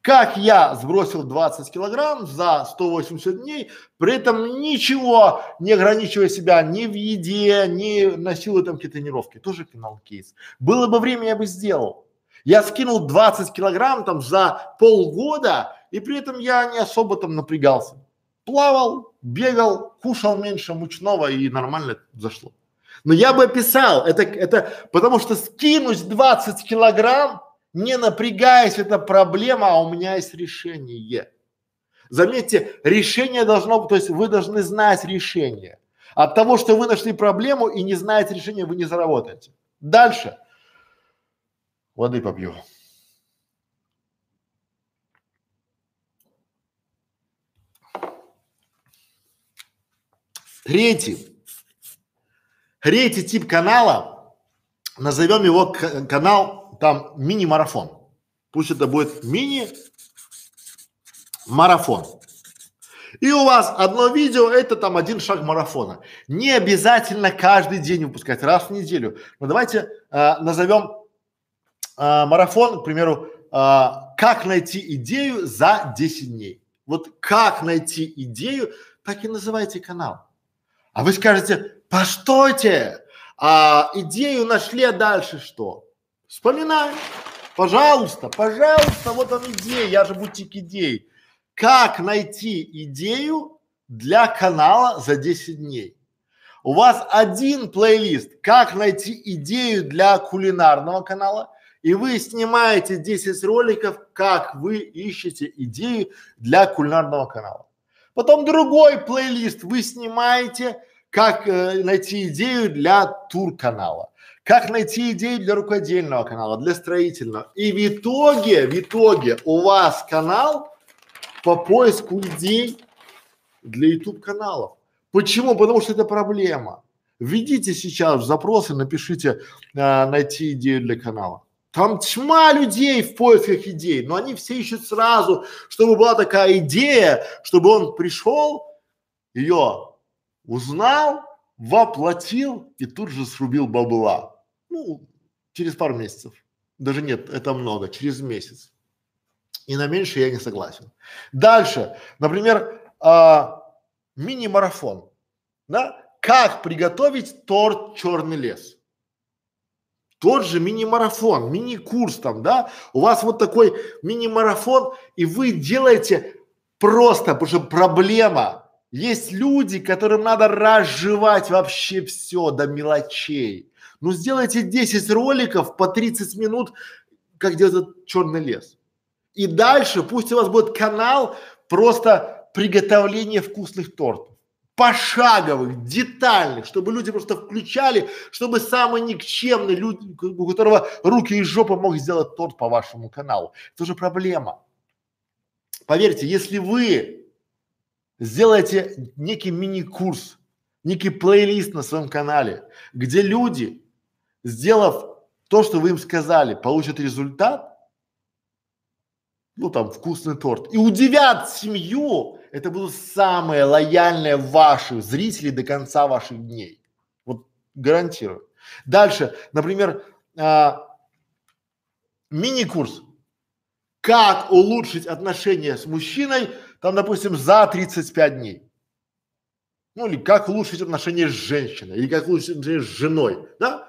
Как я сбросил 20 килограмм за 180 дней, при этом ничего не ограничивая себя ни в еде, ни на силу там какие-то тренировки. Тоже канал кейс. Было бы время, я бы сделал. Я скинул 20 килограмм там за полгода, и при этом я не особо там напрягался. Плавал, бегал, кушал меньше мучного и нормально зашло. Но я бы описал, это, это потому что скинуть 20 килограмм не напрягаясь, это проблема, а у меня есть решение. Заметьте, решение должно то есть вы должны знать решение. От того, что вы нашли проблему и не знаете решения, вы не заработаете. Дальше. Воды попью. Третий. Третий тип канала, назовем его канал там мини-марафон. Пусть это будет мини-марафон. И у вас одно видео, это там один шаг марафона. Не обязательно каждый день выпускать, раз в неделю. Но давайте э, назовем э, марафон, к примеру, э, как найти идею за 10 дней. Вот как найти идею, так и называйте канал. А вы скажете, постойте, а идею нашли, а дальше что? Вспоминай. Пожалуйста, пожалуйста, вот он идея, я же бутик идей. Как найти идею для канала за 10 дней? У вас один плейлист, как найти идею для кулинарного канала, и вы снимаете 10 роликов, как вы ищете идею для кулинарного канала. Потом другой плейлист вы снимаете, как э, найти идею для тур канала как найти идеи для рукодельного канала, для строительного. И в итоге, в итоге у вас канал по поиску идей для YouTube каналов. Почему? Потому что это проблема. Введите сейчас в запросы, напишите а, найти идею для канала. Там тьма людей в поисках идей, но они все ищут сразу, чтобы была такая идея, чтобы он пришел, ее узнал, воплотил и тут же срубил бабла. Ну, через пару месяцев. Даже нет, это много, через месяц. И на меньше я не согласен. Дальше, например, а, мини-марафон. Да? Как приготовить торт черный лес? Тот же мини-марафон, мини-курс там, да? У вас вот такой мини-марафон, и вы делаете просто, потому что проблема. Есть люди, которым надо разжевать вообще все до мелочей. Ну сделайте 10 роликов по 30 минут, как делает черный лес. И дальше пусть у вас будет канал просто приготовления вкусных тортов. Пошаговых, детальных, чтобы люди просто включали, чтобы самый никчемный, люди, у которого руки и жопа мог сделать торт по вашему каналу. Это уже проблема. Поверьте, если вы сделаете некий мини-курс, некий плейлист на своем канале, где люди сделав то, что вы им сказали, получат результат, ну там вкусный торт, и удивят семью, это будут самые лояльные ваши зрители до конца ваших дней. Вот гарантирую. Дальше, например, а, мини-курс. как улучшить отношения с мужчиной, там, допустим, за 35 дней. Ну, или как улучшить отношения с женщиной, или как улучшить отношения с женой, да?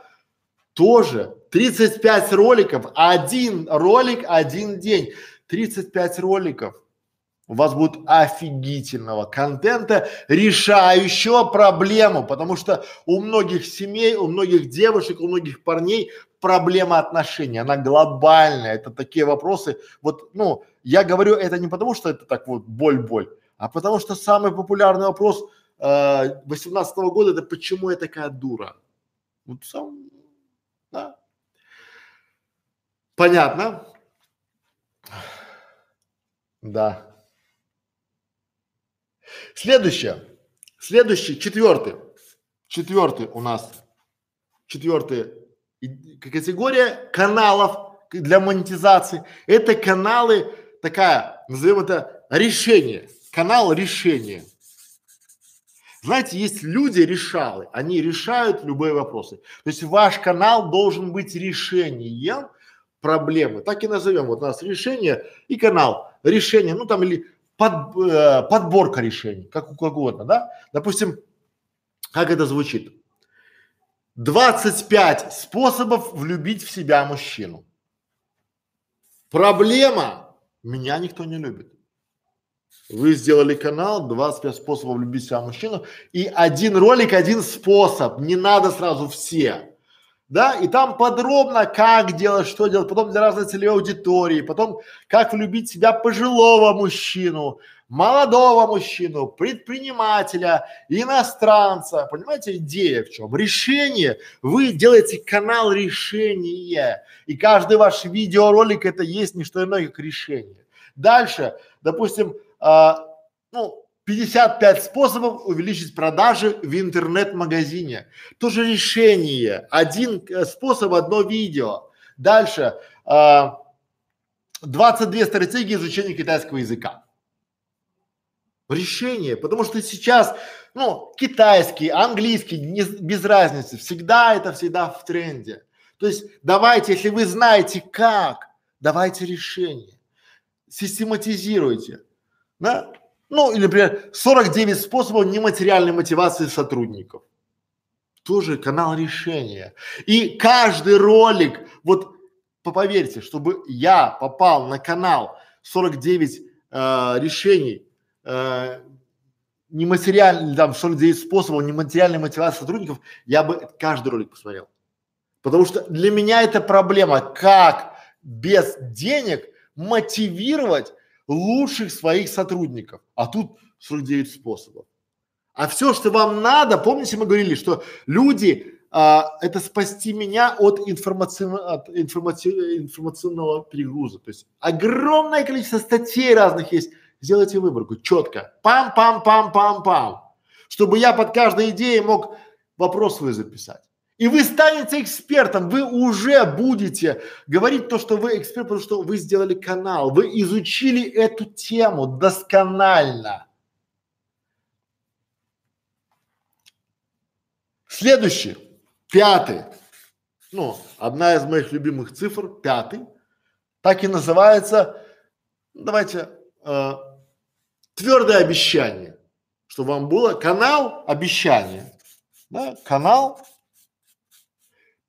Тоже 35 роликов, один ролик, один день. 35 роликов. У вас будет офигительного контента, решающего проблему, потому что у многих семей, у многих девушек, у многих парней проблема отношений, она глобальная, это такие вопросы, вот, ну, я говорю это не потому, что это так вот боль-боль, а потому что самый популярный вопрос э, 18 -го года, это почему я такая дура? Вот сам, да. Понятно? Да. Следующее. Следующий, четвертый. Четвертый у нас. Четвертый категория каналов для монетизации. Это каналы, такая, назовем это решение. Канал решения. Знаете, есть люди-решалы, они решают любые вопросы. То есть ваш канал должен быть решением проблемы. Так и назовем. Вот у нас решение и канал. Решение, ну там или под, э, подборка решений, как угодно, да? Допустим, как это звучит? 25 способов влюбить в себя мужчину. Проблема – меня никто не любит. Вы сделали канал 25 способов влюбить в себя мужчину и один ролик, один способ. Не надо сразу все да, и там подробно, как делать, что делать, потом для разной целевой аудитории, потом как влюбить себя пожилого мужчину, молодого мужчину, предпринимателя, иностранца. Понимаете, идея в чем? Решение. Вы делаете канал решения, и каждый ваш видеоролик это есть не что иное, как решение. Дальше, допустим, а, ну, 55 способов увеличить продажи в интернет-магазине. Тоже решение. Один э, способ, одно видео. Дальше. Э, 22 стратегии изучения китайского языка. Решение. Потому что сейчас, ну, китайский, английский, не, без разницы. Всегда это всегда в тренде. То есть давайте, если вы знаете как, давайте решение. Систематизируйте. Да? Ну, или, например, 49 способов нематериальной мотивации сотрудников. Тоже канал решения. И каждый ролик, вот поверьте, чтобы я попал на канал 49 э, решений, э, нематериальный, там 49 способов нематериальной мотивации сотрудников, я бы каждый ролик посмотрел. Потому что для меня это проблема, как без денег мотивировать лучших своих сотрудников. А тут 49 способов. А все, что вам надо, помните, мы говорили, что люди а, это спасти меня от, информационного, от информаци, информационного перегруза. То есть огромное количество статей разных есть. Сделайте выборку четко. Пам-пам-пам-пам-пам. Чтобы я под каждой идеей мог вопрос свой записать. И вы станете экспертом, вы уже будете говорить то, что вы эксперт, потому что вы сделали канал, вы изучили эту тему досконально. Следующий, пятый, ну, одна из моих любимых цифр, пятый, так и называется, давайте, э, твердое обещание, что вам было канал обещания, да, канал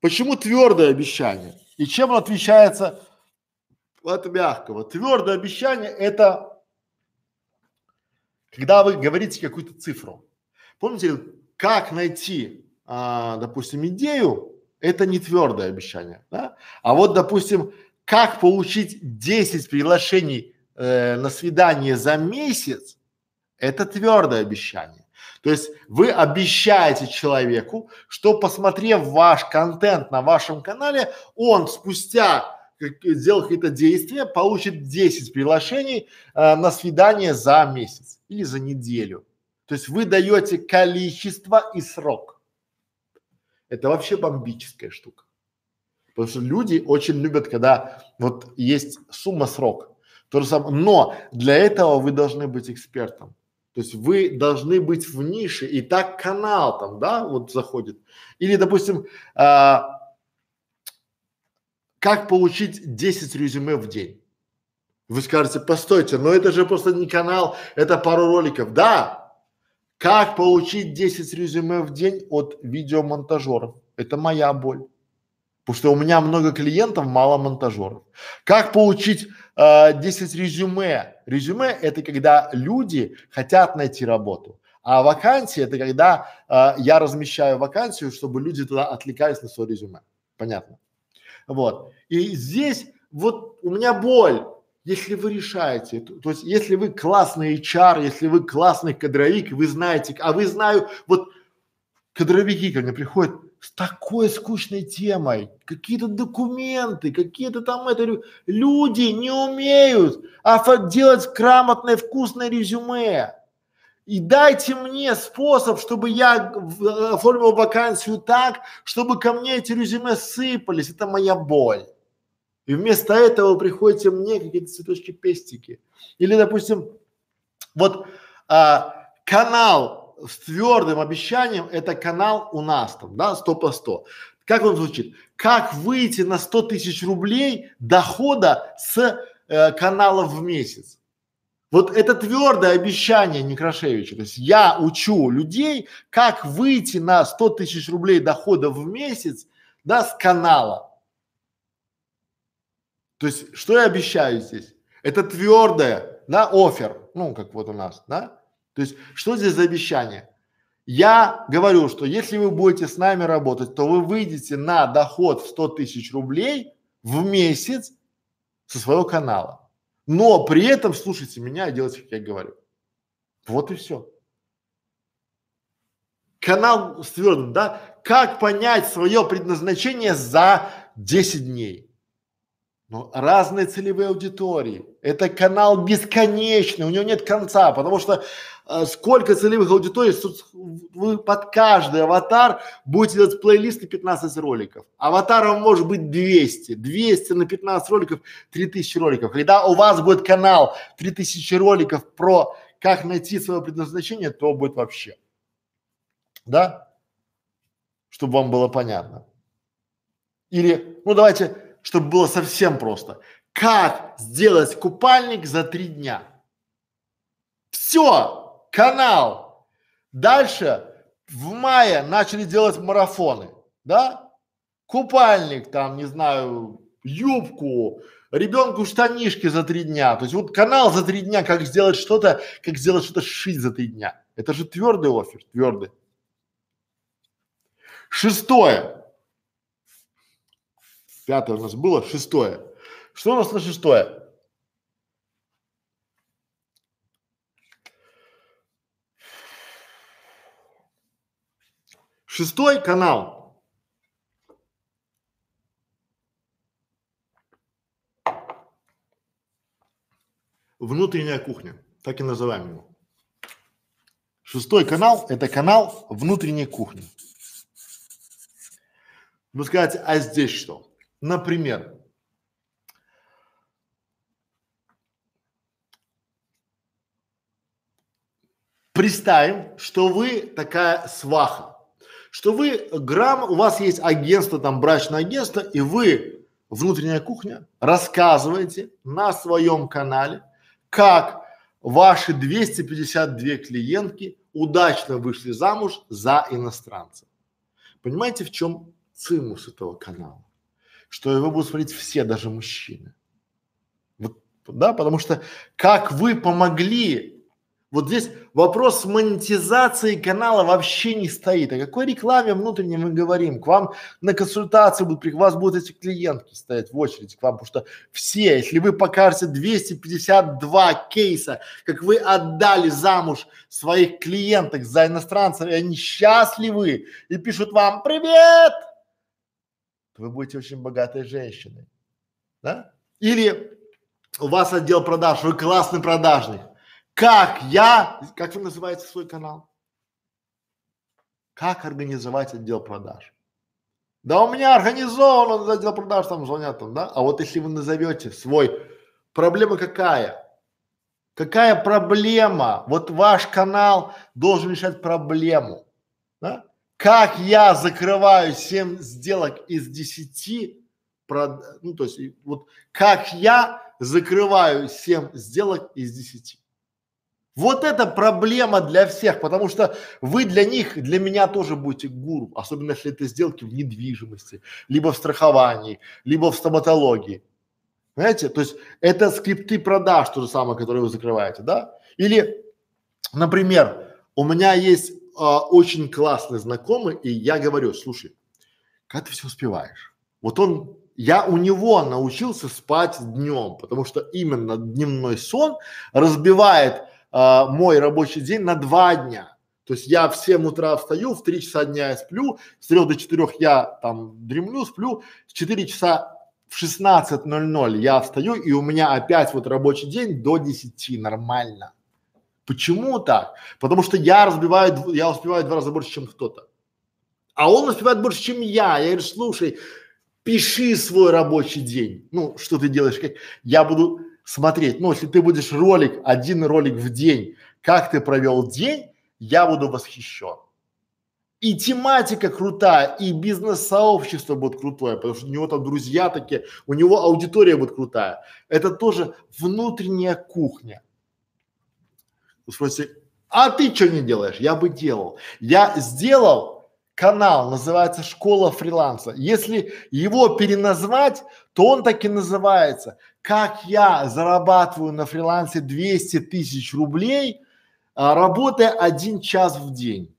Почему твердое обещание? И чем он отличается от мягкого? Твердое обещание – это когда вы говорите какую-то цифру. Помните, как найти, а, допустим, идею, это не твердое обещание, да? А вот, допустим, как получить 10 приглашений э, на свидание за месяц, это твердое обещание. То есть вы обещаете человеку, что посмотрев ваш контент на вашем канале, он спустя сделал какие-то действия, получит 10 приглашений э, на свидание за месяц или за неделю. То есть вы даете количество и срок. Это вообще бомбическая штука. Потому что люди очень любят, когда вот есть сумма срок. То же самое. Но для этого вы должны быть экспертом. То есть вы должны быть в нише, и так канал там, да, вот заходит. Или, допустим, а, как получить 10 резюме в день. Вы скажете, постойте, но это же просто не канал, это пару роликов. Да, как получить 10 резюме в день от видеомонтажеров? Это моя боль. Потому что у меня много клиентов, мало монтажеров. Как получить э, 10 резюме? Резюме – это когда люди хотят найти работу. А вакансия – это когда э, я размещаю вакансию, чтобы люди туда отвлекались на свое резюме. Понятно? Вот. И здесь вот у меня боль. Если вы решаете, то, то есть если вы классный HR, если вы классный кадровик, вы знаете, а вы знаю, вот кадровики ко мне приходят, с такой скучной темой, какие-то документы, какие-то там это люди не умеют делать грамотное вкусное резюме. И дайте мне способ, чтобы я оформил вакансию так, чтобы ко мне эти резюме сыпались. Это моя боль. И вместо этого приходите мне какие-то цветочки пестики. Или, допустим, вот а, канал с твердым обещанием, это канал у нас там, да, 100 по 100. Как он звучит? Как выйти на 100 тысяч рублей дохода с э, канала в месяц? Вот это твердое обещание Некрашевича. То есть я учу людей, как выйти на 100 тысяч рублей дохода в месяц, да, с канала. То есть, что я обещаю здесь? Это твердое, да, офер, ну, как вот у нас, да, то есть, что здесь за обещание? Я говорю, что если вы будете с нами работать, то вы выйдете на доход в 100 тысяч рублей в месяц со своего канала. Но при этом слушайте меня и делайте, как я говорю. Вот и все. Канал с твердым, да? Как понять свое предназначение за 10 дней? Ну, разные целевые аудитории. Это канал бесконечный, у него нет конца, потому что сколько целевых аудиторий, вы под каждый аватар будете делать плейлисты 15 роликов. Аватаров может быть 200, 200 на 15 роликов, 3000 роликов. Когда у вас будет канал 3000 роликов про как найти свое предназначение, то будет вообще. Да? Чтобы вам было понятно. Или, ну давайте чтобы было совсем просто. Как сделать купальник за три дня? Все, канал. Дальше в мае начали делать марафоны, да? Купальник, там, не знаю, юбку, ребенку штанишки за три дня. То есть вот канал за три дня, как сделать что-то, как сделать что-то шить за три дня. Это же твердый офер, твердый. Шестое. Пятое у нас было, шестое. Что у нас на шестое? Шестой канал. Внутренняя кухня, так и называем его. Шестой канал – это канал внутренней кухни. Вы скажете, а здесь что? Например, представим, что вы такая сваха, что вы грамм, у вас есть агентство, там брачное агентство, и вы внутренняя кухня рассказываете на своем канале, как ваши 252 клиентки удачно вышли замуж за иностранца. Понимаете, в чем цимус этого канала? что его будут смотреть все, даже мужчины. Вот, да, потому что как вы помогли, вот здесь вопрос монетизации канала вообще не стоит. О какой рекламе внутренней мы говорим? К вам на консультацию будут, у вас будут эти клиентки стоять в очередь к вам, потому что все, если вы покажете 252 кейса, как вы отдали замуж своих клиенток за иностранцев, и они счастливы и пишут вам «Привет!» то вы будете очень богатой женщиной. Да? Или у вас отдел продаж, вы классный продажник. Как я, как вы называете свой канал? Как организовать отдел продаж? Да у меня организован он отдел продаж, там звонят там, да? А вот если вы назовете свой, проблема какая? Какая проблема? Вот ваш канал должен решать проблему, да? как я закрываю 7 сделок из 10, прод... ну то есть вот как я закрываю 7 сделок из 10. Вот это проблема для всех, потому что вы для них, для меня тоже будете гуру, особенно если это сделки в недвижимости, либо в страховании, либо в стоматологии. Понимаете? То есть это скрипты продаж, то же самое, которые вы закрываете, да? Или, например, у меня есть а, очень классный знакомый, и я говорю, слушай, как ты все успеваешь? Вот он, я у него научился спать днем, потому что именно дневной сон разбивает а, мой рабочий день на два дня. То есть я в 7 утра встаю, в 3 часа дня я сплю, с 3 до 4 я там дремлю, сплю, в 4 часа в 16.00 я встаю и у меня опять вот рабочий день до 10, нормально. Почему так? Потому что я разбиваю, я успеваю два раза больше, чем кто-то. А он успевает больше, чем я. Я говорю, слушай, пиши свой рабочий день. Ну, что ты делаешь? Я буду смотреть. Ну, если ты будешь ролик, один ролик в день, как ты провел день, я буду восхищен. И тематика крутая, и бизнес-сообщество будет крутое, потому что у него там друзья такие, у него аудитория будет крутая. Это тоже внутренняя кухня. Вы спросите, а ты что не делаешь? Я бы делал. Я сделал канал называется «Школа фриланса». Если его переназвать, то он так и называется. Как я зарабатываю на фрилансе 200 тысяч рублей, а, работая один час в день.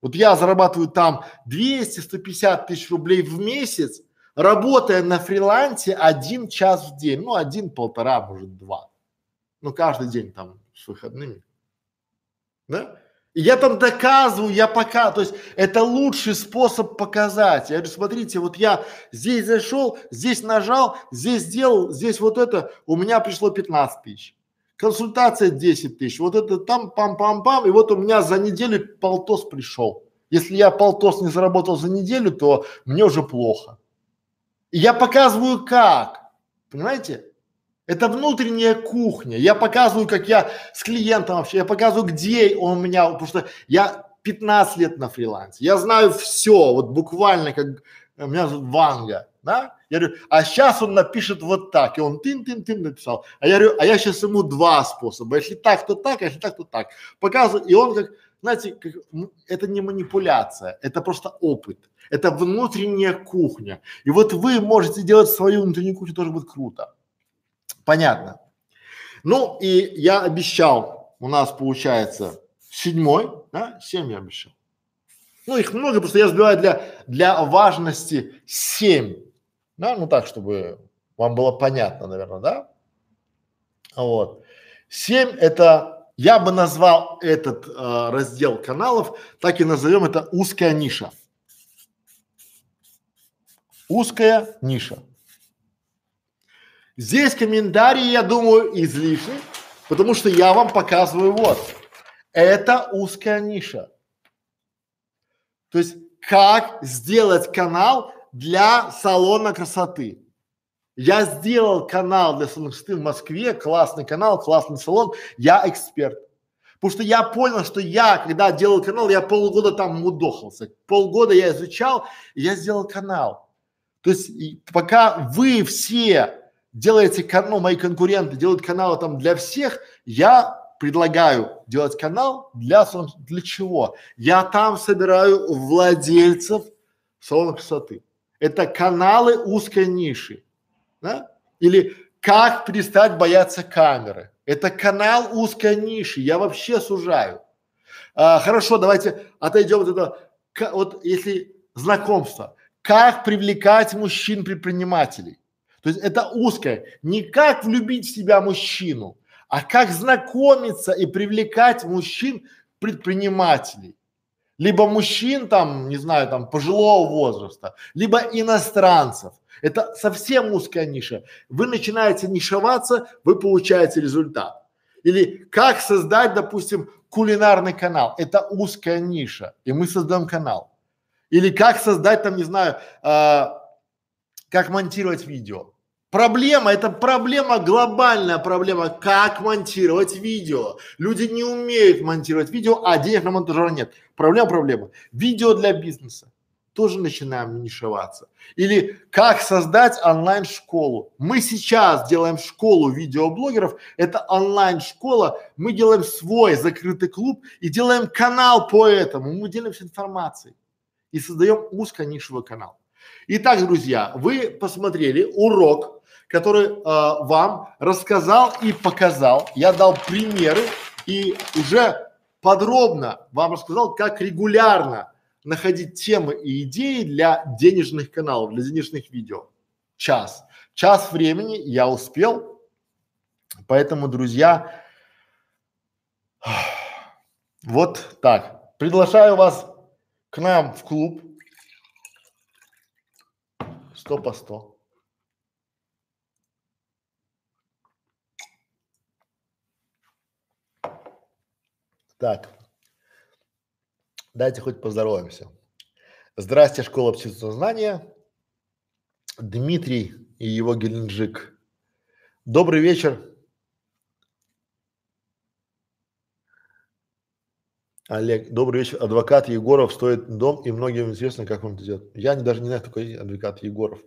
Вот я зарабатываю там 200-150 тысяч рублей в месяц, работая на фрилансе один час в день. Ну, один-полтора, может, два. Ну, каждый день там с выходными. Да? И я там доказываю, я пока, то есть это лучший способ показать. Я говорю, смотрите, вот я здесь зашел, здесь нажал, здесь сделал, здесь вот это, у меня пришло 15 тысяч. Консультация 10 тысяч, вот это там пам-пам-пам, и вот у меня за неделю полтос пришел. Если я полтос не заработал за неделю, то мне уже плохо. И я показываю как, понимаете? Это внутренняя кухня. Я показываю, как я с клиентом вообще, я показываю, где он у меня, потому что я 15 лет на фрилансе. Я знаю все, вот буквально как меня зовут Ванга, да? Я говорю, а сейчас он напишет вот так, и он тын-тын-тын написал. А я говорю, а я сейчас ему два способа. Если так, то так, а если так, то так. Показываю, и он как, знаете, как, это не манипуляция, это просто опыт. Это внутренняя кухня. И вот вы можете делать свою внутреннюю кухню, тоже будет круто. Понятно. Ну и я обещал, у нас получается седьмой, да, семь я обещал. Ну их много, просто я сбиваю для, для важности семь. Да, ну так, чтобы вам было понятно, наверное, да? Вот. Семь это, я бы назвал этот э, раздел каналов, так и назовем это узкая ниша. Узкая ниша. Здесь комментарии, я думаю, излишни, потому что я вам показываю вот. Это узкая ниша. То есть, как сделать канал для салона красоты. Я сделал канал для салона красоты в Москве, классный канал, классный салон, я эксперт. Потому что я понял, что я, когда делал канал, я полгода там мудохался. Полгода я изучал, я сделал канал. То есть, пока вы все делаете, ну, мои конкуренты делают каналы там для всех, я предлагаю делать канал для, для чего? Я там собираю владельцев салона красоты. Это каналы узкой ниши, да? Или как перестать бояться камеры. Это канал узкой ниши, я вообще сужаю. А, хорошо, давайте отойдем от этого. Вот если знакомство, как привлекать мужчин-предпринимателей? То есть это узкое. Не как влюбить в себя мужчину, а как знакомиться и привлекать мужчин предпринимателей. Либо мужчин там, не знаю, там пожилого возраста, либо иностранцев. Это совсем узкая ниша. Вы начинаете нишеваться, вы получаете результат. Или как создать, допустим, кулинарный канал. Это узкая ниша, и мы создаем канал. Или как создать там, не знаю, э, как монтировать видео. Проблема, это проблема, глобальная проблема, как монтировать видео. Люди не умеют монтировать видео, а денег на монтажера нет. Проблема, проблема. Видео для бизнеса. тоже начинаем нишеваться. Или как создать онлайн-школу. Мы сейчас делаем школу видеоблогеров, это онлайн-школа, мы делаем свой закрытый клуб и делаем канал по этому, мы делимся информацией и создаем узконишевый канал. Итак, друзья, вы посмотрели урок, который э, вам рассказал и показал. Я дал примеры и уже подробно вам рассказал, как регулярно находить темы и идеи для денежных каналов, для денежных видео. Час. Час времени я успел. Поэтому, друзья, вот так. Приглашаю вас к нам в клуб. Сто по сто. Так. Дайте хоть поздороваемся. Здрасте, школа знания. Дмитрий и его Геленджик. Добрый вечер. Олег, добрый вечер. Адвокат Егоров стоит дом, и многим известно, как он это делает. Я даже не знаю, такой адвокат Егоров.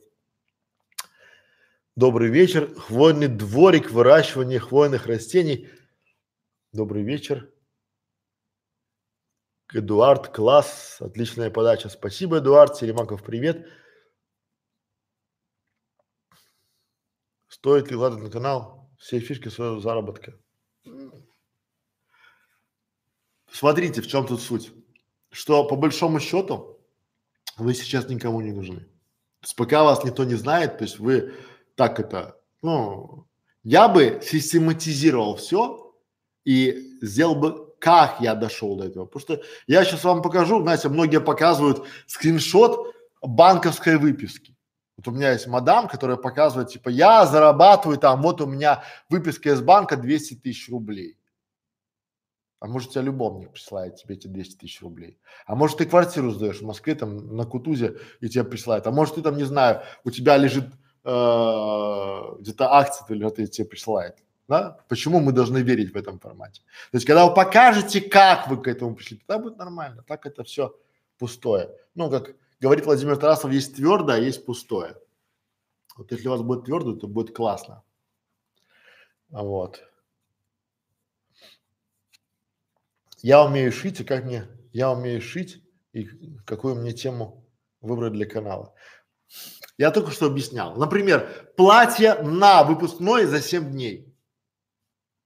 Добрый вечер. Хвойный дворик, выращивание хвойных растений. Добрый вечер. Эдуард, класс, отличная подача. Спасибо, Эдуард. Серемаков, привет. Стоит ли ладить на канал все фишки своего заработка? Смотрите, в чем тут суть. Что по большому счету вы сейчас никому не нужны. То есть пока вас никто не знает, то есть вы так это, ну, я бы систематизировал все и сделал бы как я дошел до этого. Потому что я сейчас вам покажу, знаете, многие показывают скриншот банковской выписки. Вот у меня есть мадам, которая показывает, типа, я зарабатываю там, вот у меня выписка из банка 200 тысяч рублей. А может, тебя любовник присылает тебе эти 200 тысяч рублей. А может, ты квартиру сдаешь в Москве, там, на Кутузе, и тебе присылают. А может, ты там, не знаю, у тебя лежит э, где-то акция, или это тебе присылает да? Почему мы должны верить в этом формате? То есть, когда вы покажете, как вы к этому пришли, тогда будет нормально. Так это все пустое. Ну, как говорит Владимир Тарасов, есть твердое, а есть пустое. Вот если у вас будет твердое, то будет классно. Вот. Я умею шить, и как мне, я умею шить, и какую мне тему выбрать для канала. Я только что объяснял. Например, платье на выпускной за 7 дней.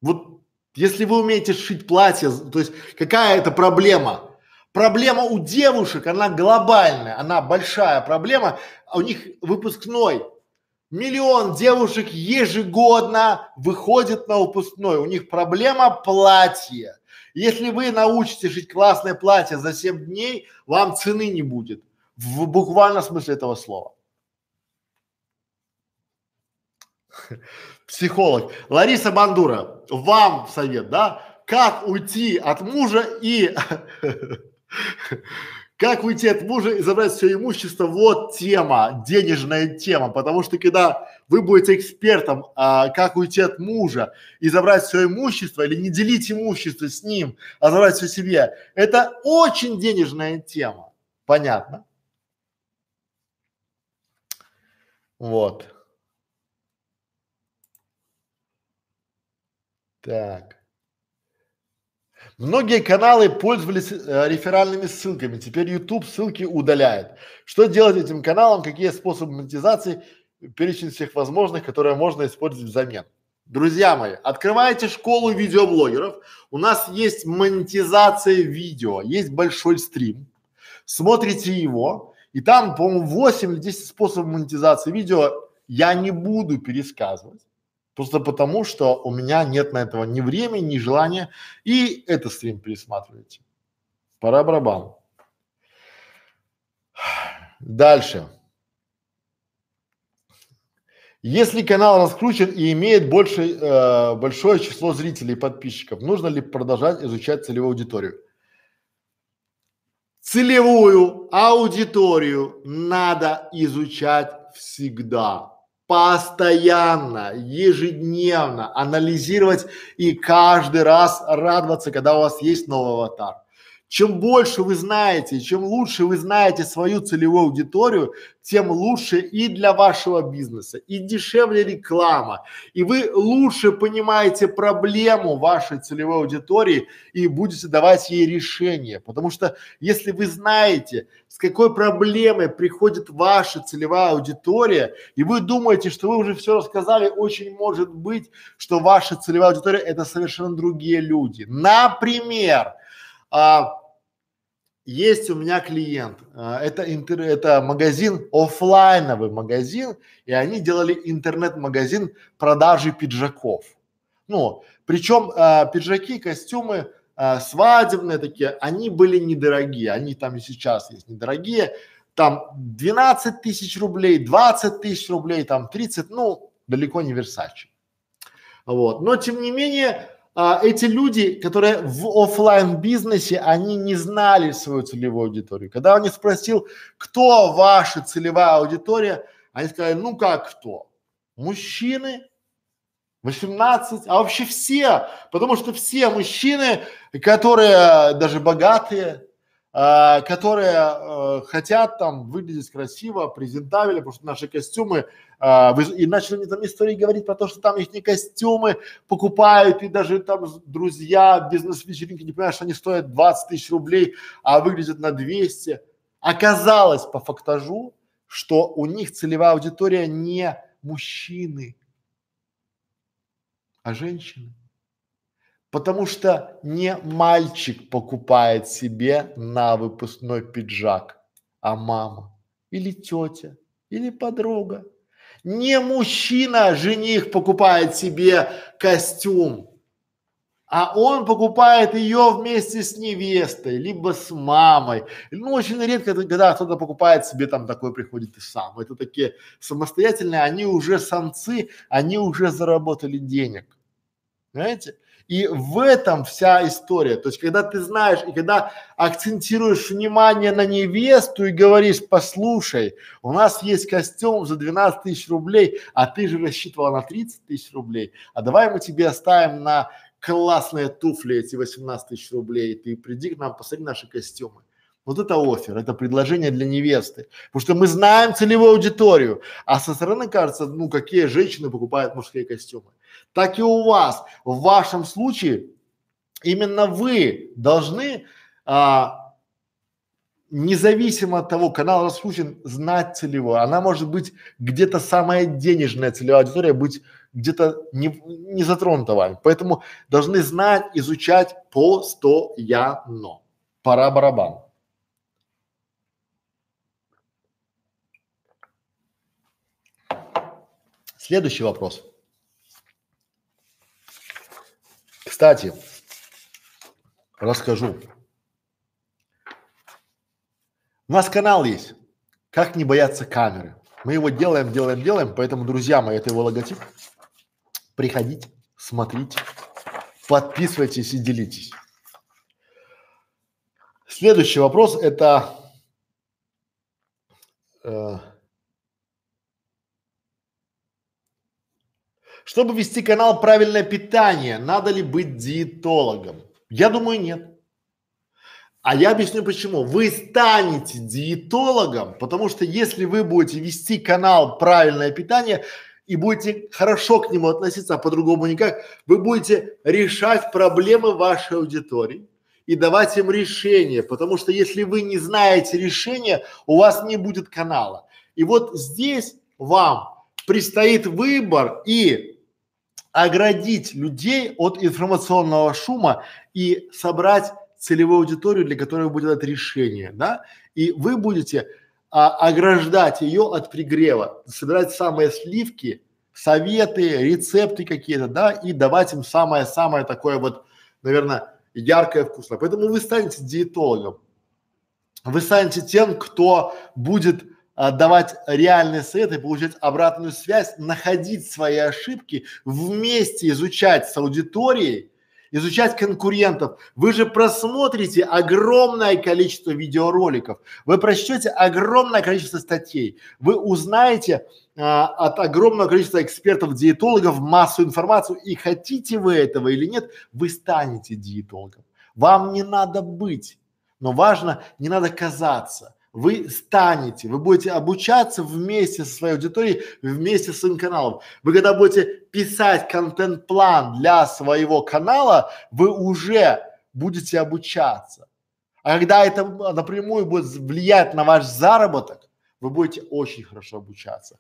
Вот если вы умеете шить платье, то есть какая это проблема? Проблема у девушек, она глобальная, она большая проблема, у них выпускной. Миллион девушек ежегодно выходит на выпускной, у них проблема платье. Если вы научите шить классное платье за 7 дней, вам цены не будет. В буквальном смысле этого слова. Психолог. Лариса Бандура, вам совет, да? Как уйти от мужа и как уйти от мужа и забрать все имущество? Вот тема, денежная тема, потому что когда вы будете экспертом, а, как уйти от мужа и забрать все имущество или не делить имущество с ним, а забрать все себе, это очень денежная тема. Понятно? Вот. Так. Многие каналы пользовались э, реферальными ссылками, теперь YouTube ссылки удаляет. Что делать этим каналам, какие способы монетизации, перечень всех возможных, которые можно использовать взамен. Друзья мои, открывайте школу видеоблогеров, у нас есть монетизация видео, есть большой стрим, смотрите его, и там, по-моему, 8 или 10 способов монетизации видео. Я не буду пересказывать. Просто потому, что у меня нет на этого ни времени, ни желания. И это стрим пересматривайте. Пора барабан. Дальше. Если канал раскручен и имеет больше, э, большое число зрителей и подписчиков, нужно ли продолжать изучать целевую аудиторию? Целевую аудиторию надо изучать всегда постоянно, ежедневно анализировать и каждый раз радоваться, когда у вас есть новый аватар. Чем больше вы знаете, чем лучше вы знаете свою целевую аудиторию, тем лучше и для вашего бизнеса, и дешевле реклама, и вы лучше понимаете проблему вашей целевой аудитории и будете давать ей решение. Потому что если вы знаете, с какой проблемой приходит ваша целевая аудитория, и вы думаете, что вы уже все рассказали, очень может быть, что ваша целевая аудитория это совершенно другие люди. Например, а, есть у меня клиент, а, это интер, это магазин, офлайновый магазин, и они делали интернет-магазин продажи пиджаков. Ну, причем а, пиджаки, костюмы а, свадебные такие, они были недорогие, они там и сейчас есть недорогие, там 12 тысяч рублей, 20 тысяч рублей, там 30, ну, далеко не Версачи. Вот, но тем не менее, а, эти люди, которые в офлайн бизнесе, они не знали свою целевую аудиторию. Когда он не спросил, кто ваша целевая аудитория, они сказали, ну как кто? Мужчины, 18, а вообще все, потому что все мужчины, которые даже богатые, э, которые э, хотят там выглядеть красиво, презентабельно, потому что наши костюмы, вы, и начали мне там истории говорить про то, что там их не костюмы покупают, и даже там друзья, бизнес-вечеринки, не понимают, что они стоят 20 тысяч рублей, а выглядят на 200. Оказалось по фактажу, что у них целевая аудитория не мужчины, а женщины. Потому что не мальчик покупает себе на выпускной пиджак, а мама или тетя или подруга. Не мужчина, жених покупает себе костюм, а он покупает ее вместе с невестой, либо с мамой. Ну, очень редко, когда кто-то покупает себе там такой, приходит и сам. Это такие самостоятельные, они уже самцы, они уже заработали денег. Понимаете? И в этом вся история. То есть, когда ты знаешь и когда акцентируешь внимание на невесту и говоришь, послушай, у нас есть костюм за 12 тысяч рублей, а ты же рассчитывала на 30 тысяч рублей, а давай мы тебе оставим на классные туфли эти 18 тысяч рублей, ты приди к нам, посмотри наши костюмы. Вот это офер, это предложение для невесты. Потому что мы знаем целевую аудиторию, а со стороны кажется, ну какие женщины покупают мужские костюмы так и у вас. В вашем случае именно вы должны а, независимо от того, канал раскручен, знать целевую. Она может быть где-то самая денежная целевая аудитория, быть где-то не, не затронута вами. Поэтому должны знать, изучать постоянно. Пора барабан. Следующий вопрос. Кстати, расскажу. У нас канал есть. Как не бояться камеры. Мы его делаем, делаем, делаем. Поэтому, друзья мои, это его логотип. Приходите, смотрите, подписывайтесь и делитесь. Следующий вопрос это э, Чтобы вести канал «Правильное питание», надо ли быть диетологом? Я думаю, нет. А я объясню почему. Вы станете диетологом, потому что если вы будете вести канал «Правильное питание», и будете хорошо к нему относиться, а по-другому никак, вы будете решать проблемы вашей аудитории и давать им решения, потому что если вы не знаете решения, у вас не будет канала. И вот здесь вам предстоит выбор и оградить людей от информационного шума и собрать целевую аудиторию, для которой будет это решение, да, и вы будете а, ограждать ее от пригрева, собирать самые сливки, советы, рецепты какие-то, да, и давать им самое-самое такое вот, наверное, яркое, вкусное. Поэтому вы станете диетологом. Вы станете тем, кто будет а, давать реальные советы, получать обратную связь, находить свои ошибки, вместе изучать с аудиторией, изучать конкурентов. Вы же просмотрите огромное количество видеороликов, вы прочтете огромное количество статей, вы узнаете а, от огромного количества экспертов, диетологов массу информацию и хотите вы этого или нет, вы станете диетологом. Вам не надо быть Но важно, не надо казаться. Вы станете, вы будете обучаться вместе со своей аудиторией, вместе с своим каналом. Вы когда будете писать контент-план для своего канала, вы уже будете обучаться. А когда это напрямую будет влиять на ваш заработок, вы будете очень хорошо обучаться.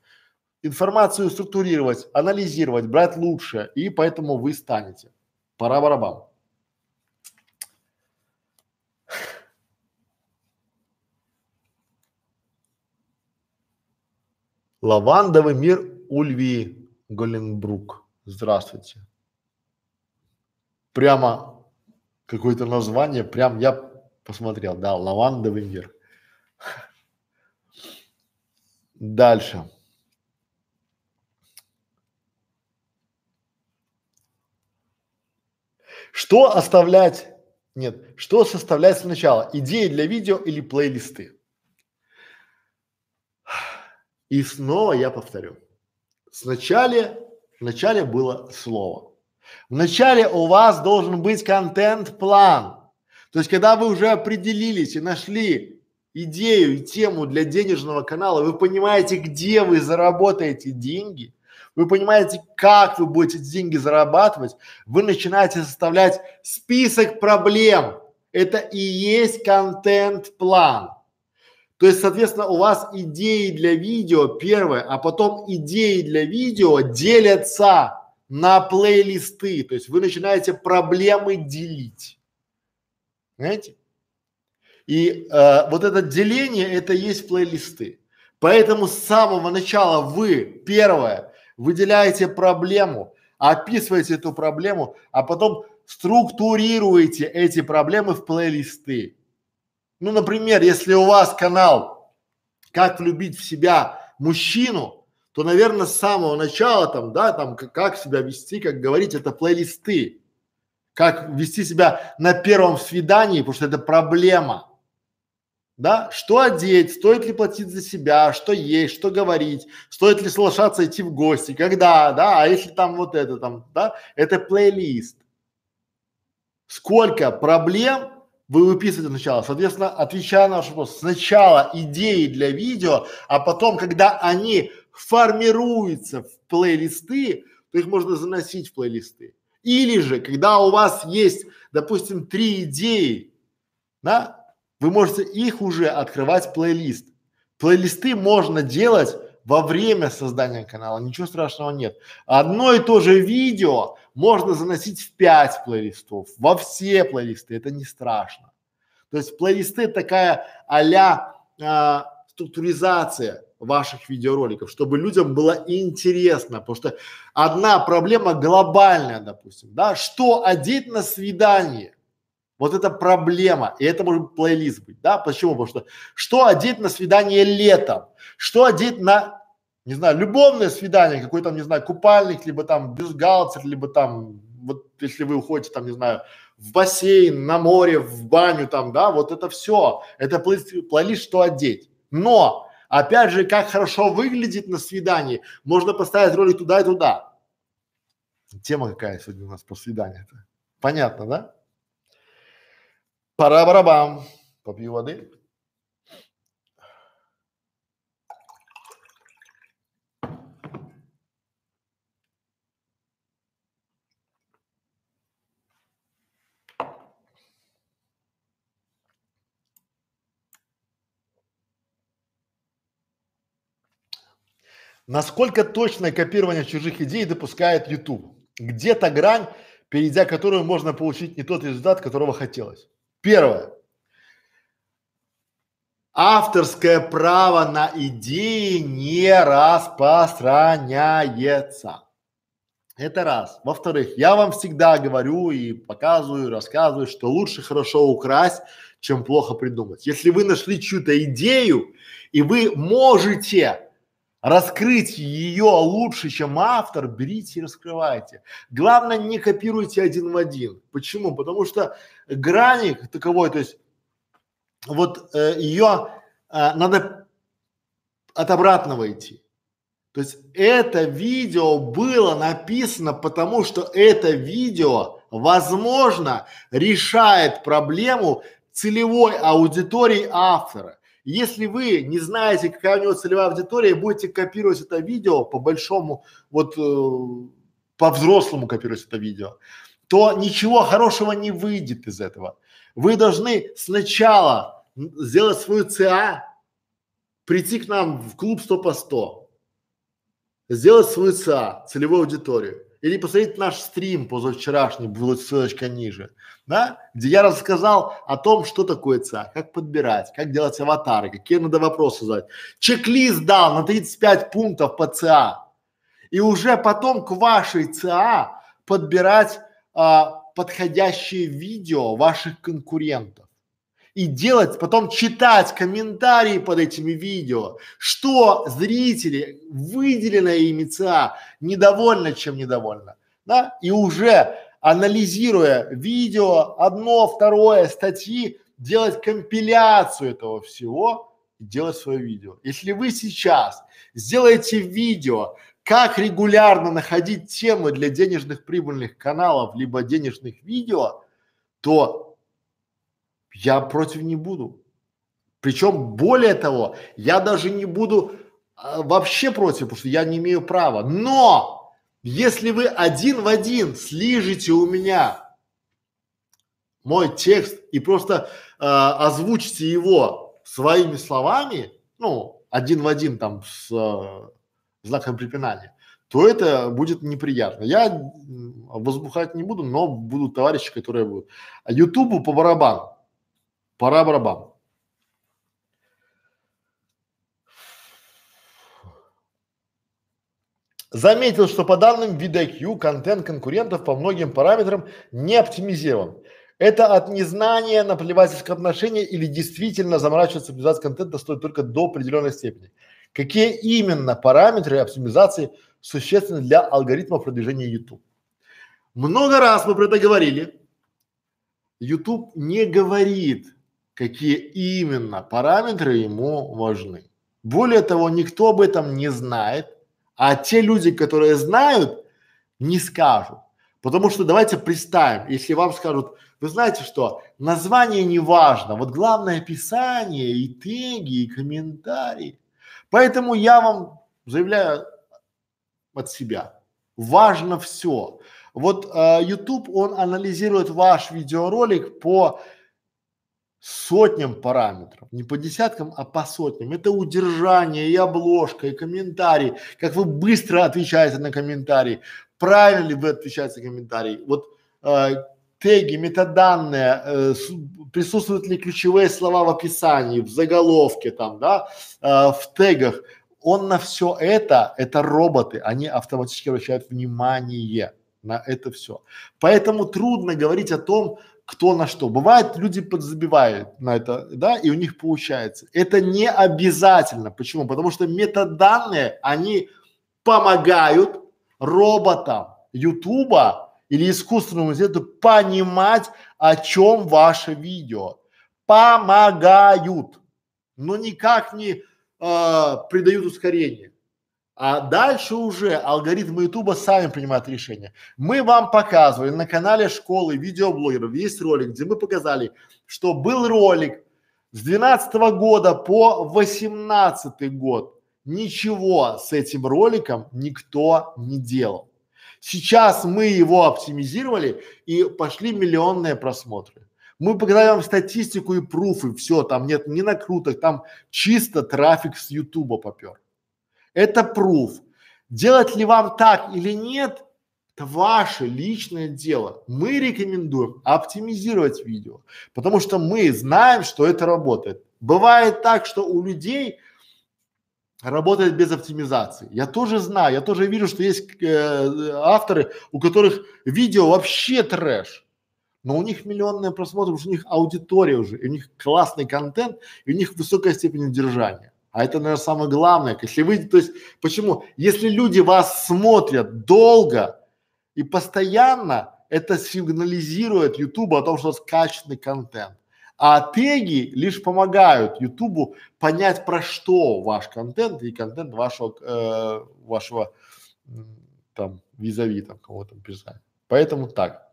Информацию структурировать, анализировать, брать лучшее, и поэтому вы станете. Пора барабан. Лавандовый мир Ульви Голенбрук. Здравствуйте. Прямо какое-то название, прям я посмотрел, да, лавандовый мир. Дальше. Что оставлять? Нет, что составлять сначала? Идеи для видео или плейлисты? И снова я повторю. Сначала, вначале было слово. Вначале у вас должен быть контент-план. То есть, когда вы уже определились и нашли идею и тему для денежного канала, вы понимаете, где вы заработаете деньги, вы понимаете, как вы будете деньги зарабатывать, вы начинаете составлять список проблем. Это и есть контент-план. То есть, соответственно, у вас идеи для видео первое, а потом идеи для видео делятся на плейлисты. То есть вы начинаете проблемы делить. Знаете? И э, вот это деление, это есть плейлисты. Поэтому с самого начала вы, первое, выделяете проблему, описываете эту проблему, а потом структурируете эти проблемы в плейлисты. Ну, например, если у вас канал «Как влюбить в себя мужчину», то, наверное, с самого начала там, да, там, как, себя вести, как говорить, это плейлисты. Как вести себя на первом свидании, потому что это проблема. Да, что одеть, стоит ли платить за себя, что есть, что говорить, стоит ли соглашаться идти в гости, когда, да, а если там вот это там, да, это плейлист. Сколько проблем вы выписываете сначала. Соответственно, отвечая на ваш вопрос, сначала идеи для видео, а потом, когда они формируются в плейлисты, то их можно заносить в плейлисты. Или же, когда у вас есть, допустим, три идеи, да, вы можете их уже открывать в плейлист. Плейлисты можно делать во время создания канала, ничего страшного нет. Одно и то же видео можно заносить в пять плейлистов, во все плейлисты, это не страшно. То есть плейлисты такая а-ля а, структуризация ваших видеороликов, чтобы людям было интересно, потому что одна проблема глобальная, допустим, да, что одеть на свидание, вот это проблема, и это может плейлист быть, да, почему? Потому что что одеть на свидание летом, что одеть на не знаю, любовное свидание, какой там, не знаю, купальник, либо там бюстгальтер, либо там, вот если вы уходите там, не знаю, в бассейн, на море, в баню там, да, вот это все, это плейлист, плейлист что одеть. Но, опять же, как хорошо выглядит на свидании, можно поставить ролик туда и туда. Тема какая сегодня у нас по свиданию-то? Понятно, да? Пора барабам. Попью воды. Насколько точное копирование чужих идей допускает YouTube? Где-то грань, перейдя которую можно получить не тот результат, которого хотелось. Первое. Авторское право на идеи не распространяется. Это раз. Во-вторых, я вам всегда говорю и показываю, рассказываю, что лучше хорошо украсть, чем плохо придумать. Если вы нашли чью-то идею и вы можете раскрыть ее лучше, чем автор, берите и раскрывайте. Главное, не копируйте один в один. Почему? Потому что грани таковой, то есть вот э, ее э, надо от обратного идти. То есть это видео было написано, потому что это видео, возможно, решает проблему целевой аудитории автора. Если вы не знаете, какая у него целевая аудитория, будете копировать это видео по большому, вот э, по взрослому копировать это видео, то ничего хорошего не выйдет из этого. Вы должны сначала сделать свою ЦА, прийти к нам в клуб 100 по 100, сделать свою ЦА, целевую аудиторию, или посмотреть наш стрим позавчерашний, будет ссылочка ниже, да, где я рассказал о том, что такое ЦА, как подбирать, как делать аватары, какие надо вопросы задать. Чек-лист дал на 35 пунктов по ЦА. И уже потом к вашей ЦА подбирать а, подходящие видео ваших конкурентов и делать, потом читать комментарии под этими видео, что зрители, выделенная ими ЦА, недовольны, чем недовольны, да, и уже анализируя видео, одно, второе, статьи, делать компиляцию этого всего делать свое видео. Если вы сейчас сделаете видео, как регулярно находить темы для денежных прибыльных каналов, либо денежных видео, то я против не буду. Причем более того, я даже не буду а, вообще против, потому что я не имею права. Но если вы один в один слижете у меня мой текст и просто э, озвучите его своими словами, ну, один в один там с э, знаком препинания, то это будет неприятно. Я возбухать не буду, но будут товарищи, которые будут. А Ютубу по барабану. Пора барабан. Заметил, что по данным VidIQ контент конкурентов по многим параметрам не оптимизирован. Это от незнания, наплевательского отношения или действительно заморачиваться оптимизацией контента стоит только до определенной степени. Какие именно параметры оптимизации существенны для алгоритма продвижения YouTube? Много раз мы про это говорили. YouTube не говорит, какие именно параметры ему важны. Более того, никто об этом не знает, а те люди, которые знают, не скажут. Потому что давайте представим, если вам скажут, вы знаете что, название не важно, вот главное описание и теги, и комментарии. Поэтому я вам заявляю от себя, важно все. Вот э, YouTube, он анализирует ваш видеоролик по сотням параметров, не по десяткам, а по сотням. Это удержание и обложка, и комментарий, как вы быстро отвечаете на комментарий, правильно ли вы отвечаете на комментарий. Вот э, теги, метаданные, э, с, присутствуют ли ключевые слова в описании, в заголовке там, да, э, в тегах. Он на все это, это роботы, они автоматически обращают внимание на это все. Поэтому трудно говорить о том, кто на что. Бывает, люди подзабивают на это, да, и у них получается. Это не обязательно. Почему? Потому что метаданные, они помогают роботам Ютуба или искусственному интеллекту понимать, о чем ваше видео. Помогают, но никак не э, придают ускорение. А дальше уже алгоритмы Ютуба сами принимают решения. Мы вам показывали на канале школы видеоблогеров, есть ролик, где мы показали, что был ролик с 12 года по 18 год. Ничего с этим роликом никто не делал. Сейчас мы его оптимизировали и пошли миллионные просмотры. Мы показали вам статистику и пруфы, все, там нет ни накруток, там чисто трафик с Ютуба попер. Это пруф. Делать ли вам так или нет, это ваше личное дело. Мы рекомендуем оптимизировать видео, потому что мы знаем, что это работает. Бывает так, что у людей работает без оптимизации. Я тоже знаю, я тоже вижу, что есть э, авторы, у которых видео вообще трэш, но у них миллионные просмотры, потому что у них аудитория уже, и у них классный контент, и у них высокая степень удержания. А это, наверное, самое главное. Если вы, то есть, почему? Если люди вас смотрят долго и постоянно, это сигнализирует Ютубу о том, что у вас качественный контент. А теги лишь помогают Ютубу понять, про что ваш контент и контент вашего, э, вашего там визави, там кого-то писать. Поэтому так.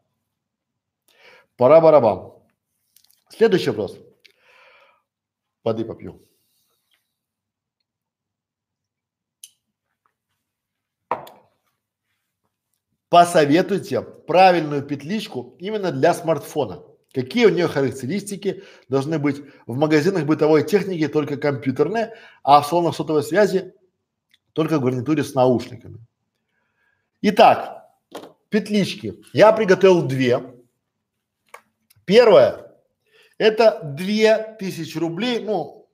Пора барабан. Следующий вопрос. Воды попью. Посоветуйте правильную петличку именно для смартфона. Какие у нее характеристики должны быть в магазинах бытовой техники только компьютерные, а в салонах сотовой связи только в гарнитуре с наушниками. Итак, петлички. Я приготовил две. Первое – это две тысячи рублей, ну,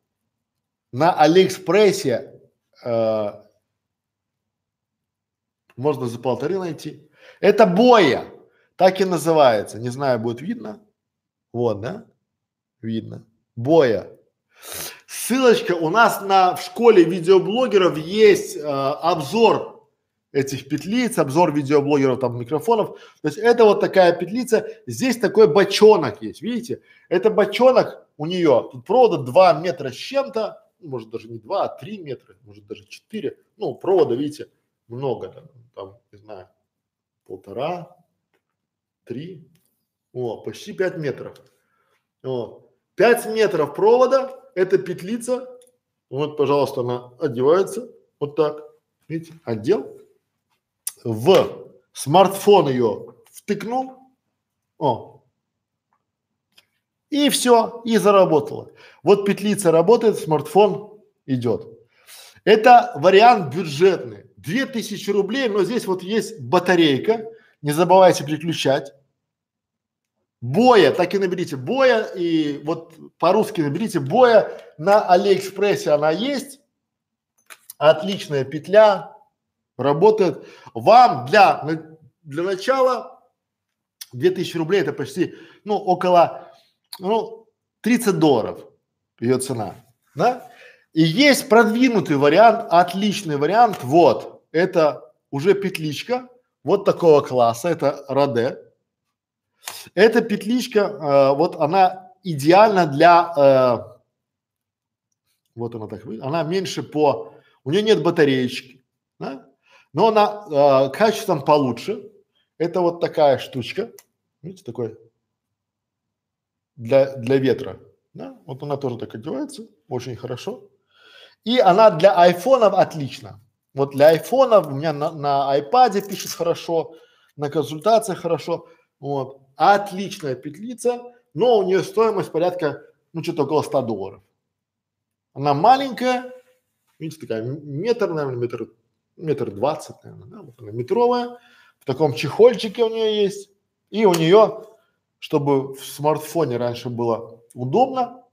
на Алиэкспрессе э, можно за полторы найти. Это боя, так и называется. Не знаю, будет видно. Вот, да? Видно. Боя. Ссылочка у нас на в школе видеоблогеров есть э, обзор этих петлиц, обзор видеоблогеров там микрофонов. То есть это вот такая петлица. Здесь такой бочонок есть, видите? Это бочонок у нее. Тут провода 2 метра с чем-то, может даже не 2, а 3 метра, может даже 4. Ну, провода, видите, много там не знаю, полтора, три, о, почти пять метров. О, пять метров провода, это петлица, вот, пожалуйста, она одевается, вот так, видите, одел, в смартфон ее втыкнул, о, и все, и заработало. Вот петлица работает, смартфон идет. Это вариант бюджетный. 2000 рублей, но здесь вот есть батарейка, не забывайте переключать. Боя, так и наберите боя и вот по-русски наберите боя на Алиэкспрессе она есть. Отличная петля, работает. Вам для, для начала 2000 рублей это почти, ну, около, ну, 30 долларов ее цена, да? И есть продвинутый вариант, отличный вариант, вот, это уже петличка вот такого класса, это Раде. Эта петличка, э, вот она идеальна для, э, вот она так выглядит, она меньше по, у нее нет батареечки, да? но она э, качеством получше. Это вот такая штучка, видите, такой для, для ветра, да? вот она тоже так одевается, очень хорошо. И она для айфонов отлично. Вот для айфона у меня на, на айпаде пишет хорошо, на консультациях хорошо. Вот. Отличная петлица, но у нее стоимость порядка, ну, что-то около 100 долларов. Она маленькая, видите, такая метр, наверное, метр, метр двадцать, наверное, да, вот она метровая. В таком чехольчике у нее есть. И у нее, чтобы в смартфоне раньше было удобно,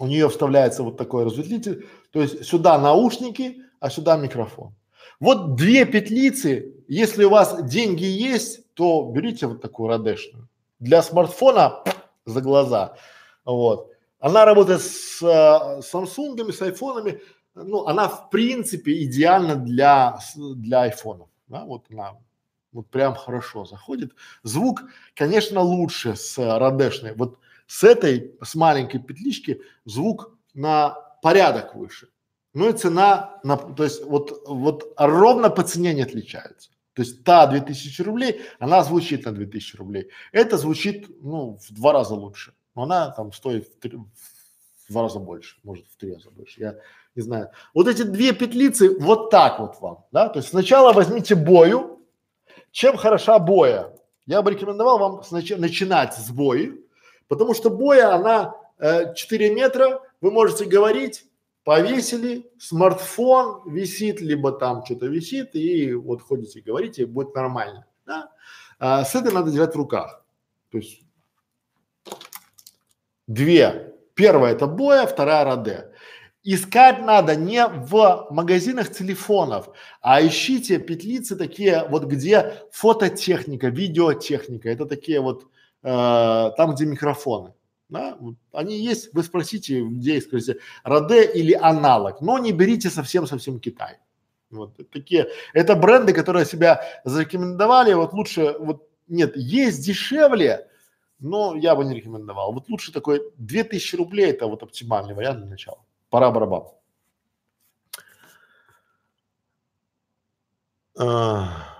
у нее вставляется вот такой разветвитель, то есть сюда наушники, а сюда микрофон. Вот две петлицы, если у вас деньги есть, то берите вот такую радешную. Для смартфона за глаза. Вот. Она работает с э, Samsung, с айфонами. Ну, она в принципе идеальна для, для айфонов. Да? Вот она вот прям хорошо заходит. Звук, конечно, лучше с радешной. Вот с этой, с маленькой петлички звук на порядок выше. Ну и цена, на, то есть вот, вот ровно по цене не отличается. То есть та 2000 рублей, она звучит на 2000 рублей. Это звучит, ну, в два раза лучше. Но она там стоит в, три, в два раза больше, может в три раза больше. Я не знаю. Вот эти две петлицы, вот так вот вам, да. То есть сначала возьмите бою. Чем хороша боя? Я бы рекомендовал вам начинать с бои, потому что боя, она э, 4 метра, вы можете говорить, повесили, смартфон висит, либо там что-то висит, и вот ходите, говорите, и будет нормально, да? А, с этой надо держать в руках. То есть две. Первая это боя, вторая раде. Искать надо не в магазинах телефонов, а ищите петлицы такие вот, где фототехника, видеотехника. Это такие вот э, там, где микрофоны. Да? Они есть, вы спросите, где скажите, Раде или аналог, но не берите совсем-совсем Китай. Вот такие, это бренды, которые себя зарекомендовали, вот лучше, вот нет, есть дешевле, но я бы не рекомендовал. Вот лучше такой 2000 рублей, это вот оптимальный вариант для начала. Пора барабан. А...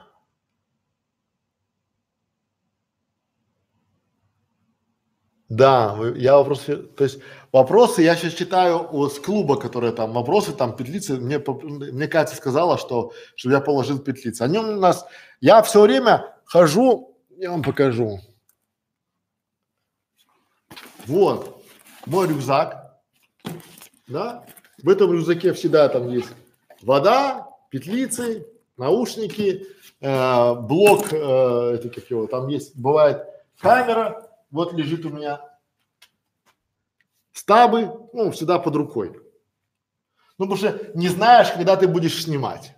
Да, я вопросы, то есть вопросы я сейчас читаю с клуба, которые там вопросы, там петлицы, мне, мне Катя сказала, что, чтобы я положил петлицы. Они у нас, я все время хожу, я вам покажу. Вот, мой рюкзак, да, в этом рюкзаке всегда там есть вода, петлицы, наушники, э, блок, э, это как его, там есть, бывает камера, вот лежит у меня стабы, ну, всегда под рукой. Ну, потому что не знаешь, когда ты будешь снимать.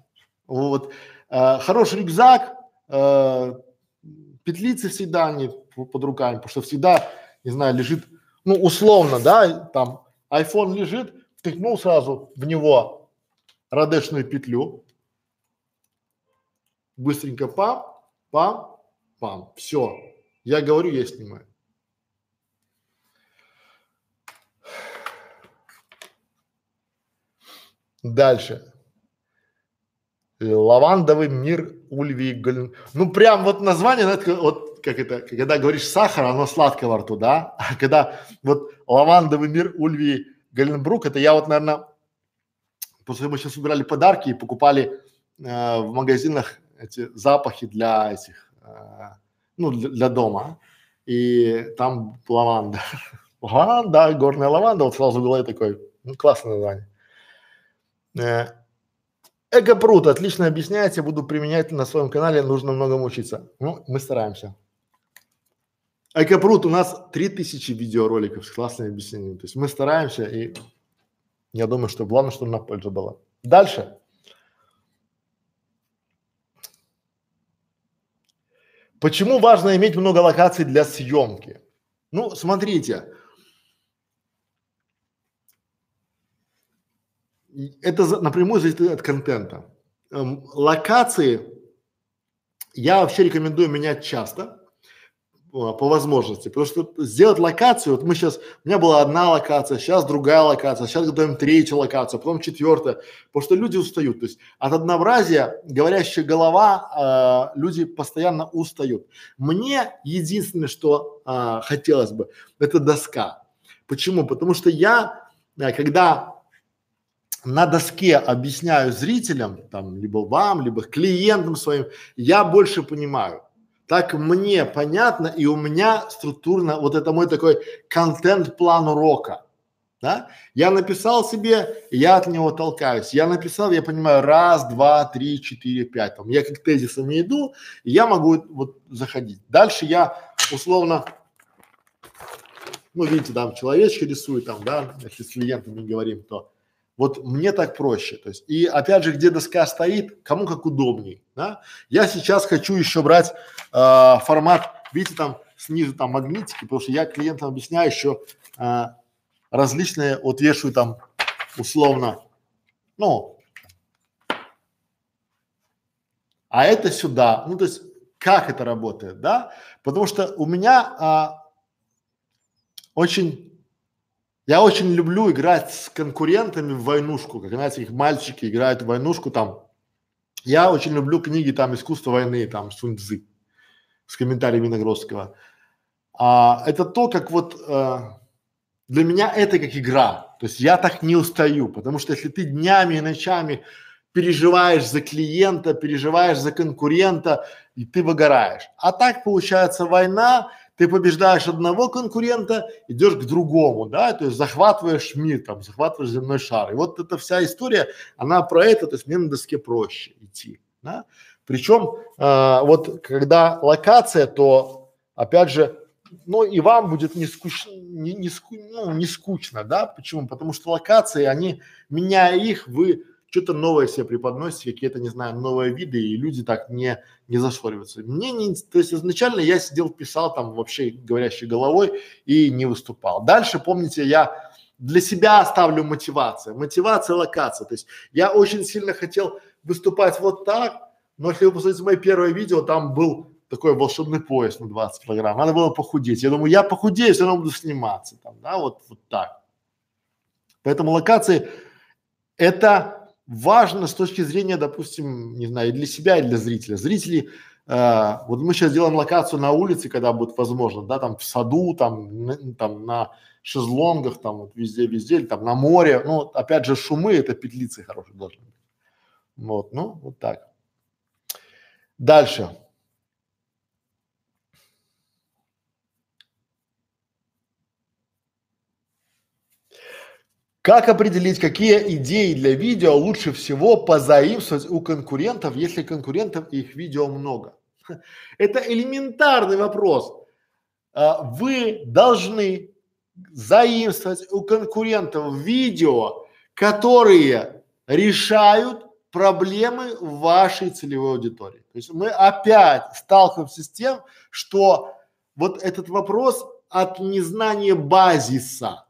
Вот. Э, хороший рюкзак, э, петлицы всегда они под руками, потому что всегда, не знаю, лежит, ну, условно, да, там iPhone лежит, втыкнул сразу в него радешную петлю, быстренько пам, пам, пам, все. Я говорю, я снимаю. Дальше. Лавандовый мир Ульви Галин. Ну, прям вот название, вот как это, когда говоришь сахар, оно сладкое во рту, да? А когда вот лавандовый мир Ульви Галенбрук, это я вот, наверное, после мы сейчас убирали подарки и покупали э, в магазинах эти запахи для этих, э, ну, для, для дома. И там лаванда. Лаванда, горная лаванда, вот сразу в голове такой, ну, классное название. Э, Экопрут отлично объясняете, буду применять на своем канале, нужно многому учиться. Ну, мы стараемся. Экопрут, у нас 3000 видеороликов с классными объяснениями. То есть мы стараемся, и я думаю, что главное, что на пользу было. Дальше. Почему важно иметь много локаций для съемки? Ну, смотрите, это напрямую зависит от контента. Эм, локации я вообще рекомендую менять часто а, по возможности, потому что сделать локацию, вот мы сейчас, у меня была одна локация, сейчас другая локация, сейчас готовим третью локацию, потом четвертая, потому что люди устают, то есть от однообразия говорящая голова, э, люди постоянно устают. Мне единственное, что э, хотелось бы, это доска. Почему? Потому что я, э, когда на доске объясняю зрителям, там, либо вам, либо клиентам своим, я больше понимаю. Так мне понятно, и у меня структурно, вот это мой такой контент-план урока. Да? Я написал себе, я от него толкаюсь. Я написал, я понимаю, раз, два, три, четыре, пять. Там, я как тезисами иду, и я могу вот заходить. Дальше я условно, ну, видите, там человечки рисую, там, да, если с клиентами говорим, то вот мне так проще. То есть, и опять же, где доска стоит, кому как удобней. Да? Я сейчас хочу еще брать э, формат, видите, там снизу там магнитики, потому что я клиентам объясняю еще э, различные, вот вешаю там условно, ну, а это сюда. Ну, то есть, как это работает, да? Потому что у меня а, очень я очень люблю играть с конкурентами в войнушку, как знаете, их мальчики играют в войнушку там. Я очень люблю книги там искусство войны, там Сунь Цзы с комментариями Нагросского. А, это то, как вот э, для меня это как игра. То есть я так не устаю, потому что если ты днями и ночами переживаешь за клиента, переживаешь за конкурента, и ты выгораешь. А так получается война, ты побеждаешь одного конкурента, идешь к другому, да, то есть захватываешь мир, там, захватываешь земной шар. И вот эта вся история, она про это, то есть мне на доске проще идти, да. Причем э, вот когда локация, то опять же, ну и вам будет не скучно, не, не, ску, ну, не скучно, да, почему? Потому что локации, они, меняя их, вы что-то новое себе преподносите, какие-то, не знаю, новые виды, и люди так не, не зашориваются. Мне не, то есть изначально я сидел, писал там вообще говорящей головой и не выступал. Дальше, помните, я для себя ставлю мотивация, мотивация, локация. То есть я очень сильно хотел выступать вот так, но если вы посмотрите мое первое видео, там был такой волшебный пояс на 20 килограмм, надо было похудеть. Я думаю, я похудею, все равно буду сниматься там, да, вот, вот так. Поэтому локации это важно с точки зрения, допустим, не знаю, и для себя, и для зрителя. Зрители э, вот мы сейчас делаем локацию на улице, когда будет возможно, да, там в саду, там, там на шезлонгах, там вот везде, везде, там на море, ну, опять же, шумы, это петлицы хорошие должны быть. Вот, ну, вот так. Дальше. Как определить, какие идеи для видео лучше всего позаимствовать у конкурентов, если конкурентов их видео много? Это элементарный вопрос. А, вы должны заимствовать у конкурентов видео, которые решают проблемы вашей целевой аудитории. То есть мы опять сталкиваемся с тем, что вот этот вопрос от незнания базиса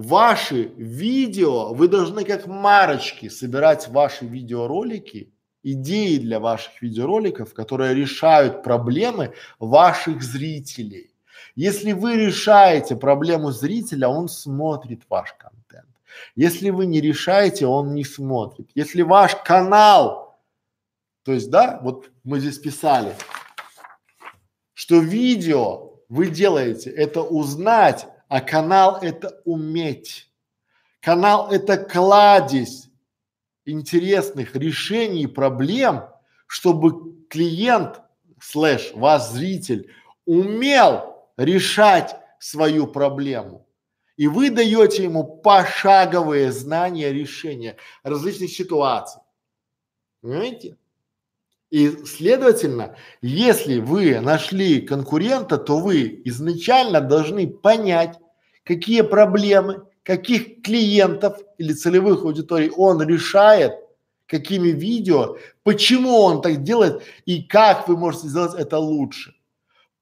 ваши видео, вы должны как марочки собирать ваши видеоролики, идеи для ваших видеороликов, которые решают проблемы ваших зрителей. Если вы решаете проблему зрителя, он смотрит ваш контент. Если вы не решаете, он не смотрит. Если ваш канал, то есть, да, вот мы здесь писали, что видео вы делаете, это узнать а канал это уметь. Канал это кладезь интересных решений проблем, чтобы клиент слэш вас зритель умел решать свою проблему. И вы даете ему пошаговые знания решения различных ситуаций. Понимаете? И следовательно, если вы нашли конкурента, то вы изначально должны понять, какие проблемы, каких клиентов или целевых аудиторий он решает, какими видео, почему он так делает и как вы можете сделать это лучше.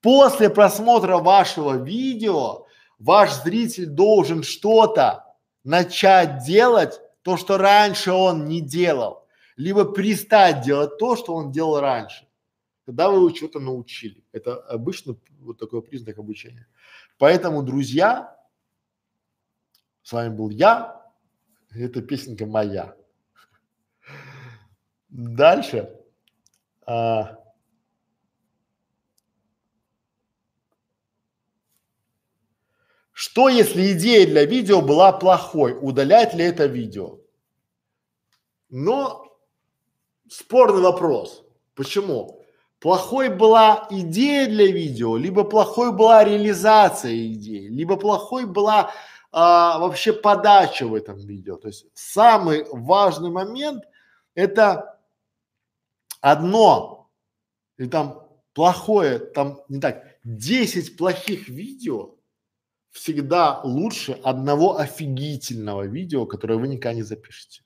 После просмотра вашего видео ваш зритель должен что-то начать делать, то, что раньше он не делал либо перестать делать то, что он делал раньше, когда вы его чего-то научили. Это обычно вот такой признак обучения. Поэтому, друзья, с вами был я, эта песенка моя. Дальше. А, Что если идея для видео была плохой? Удалять ли это видео? Но спорный вопрос. Почему? Плохой была идея для видео, либо плохой была реализация идеи, либо плохой была а, вообще подача в этом видео. То есть самый важный момент это одно, и там плохое, там не так, 10 плохих видео всегда лучше одного офигительного видео, которое вы никогда не запишете.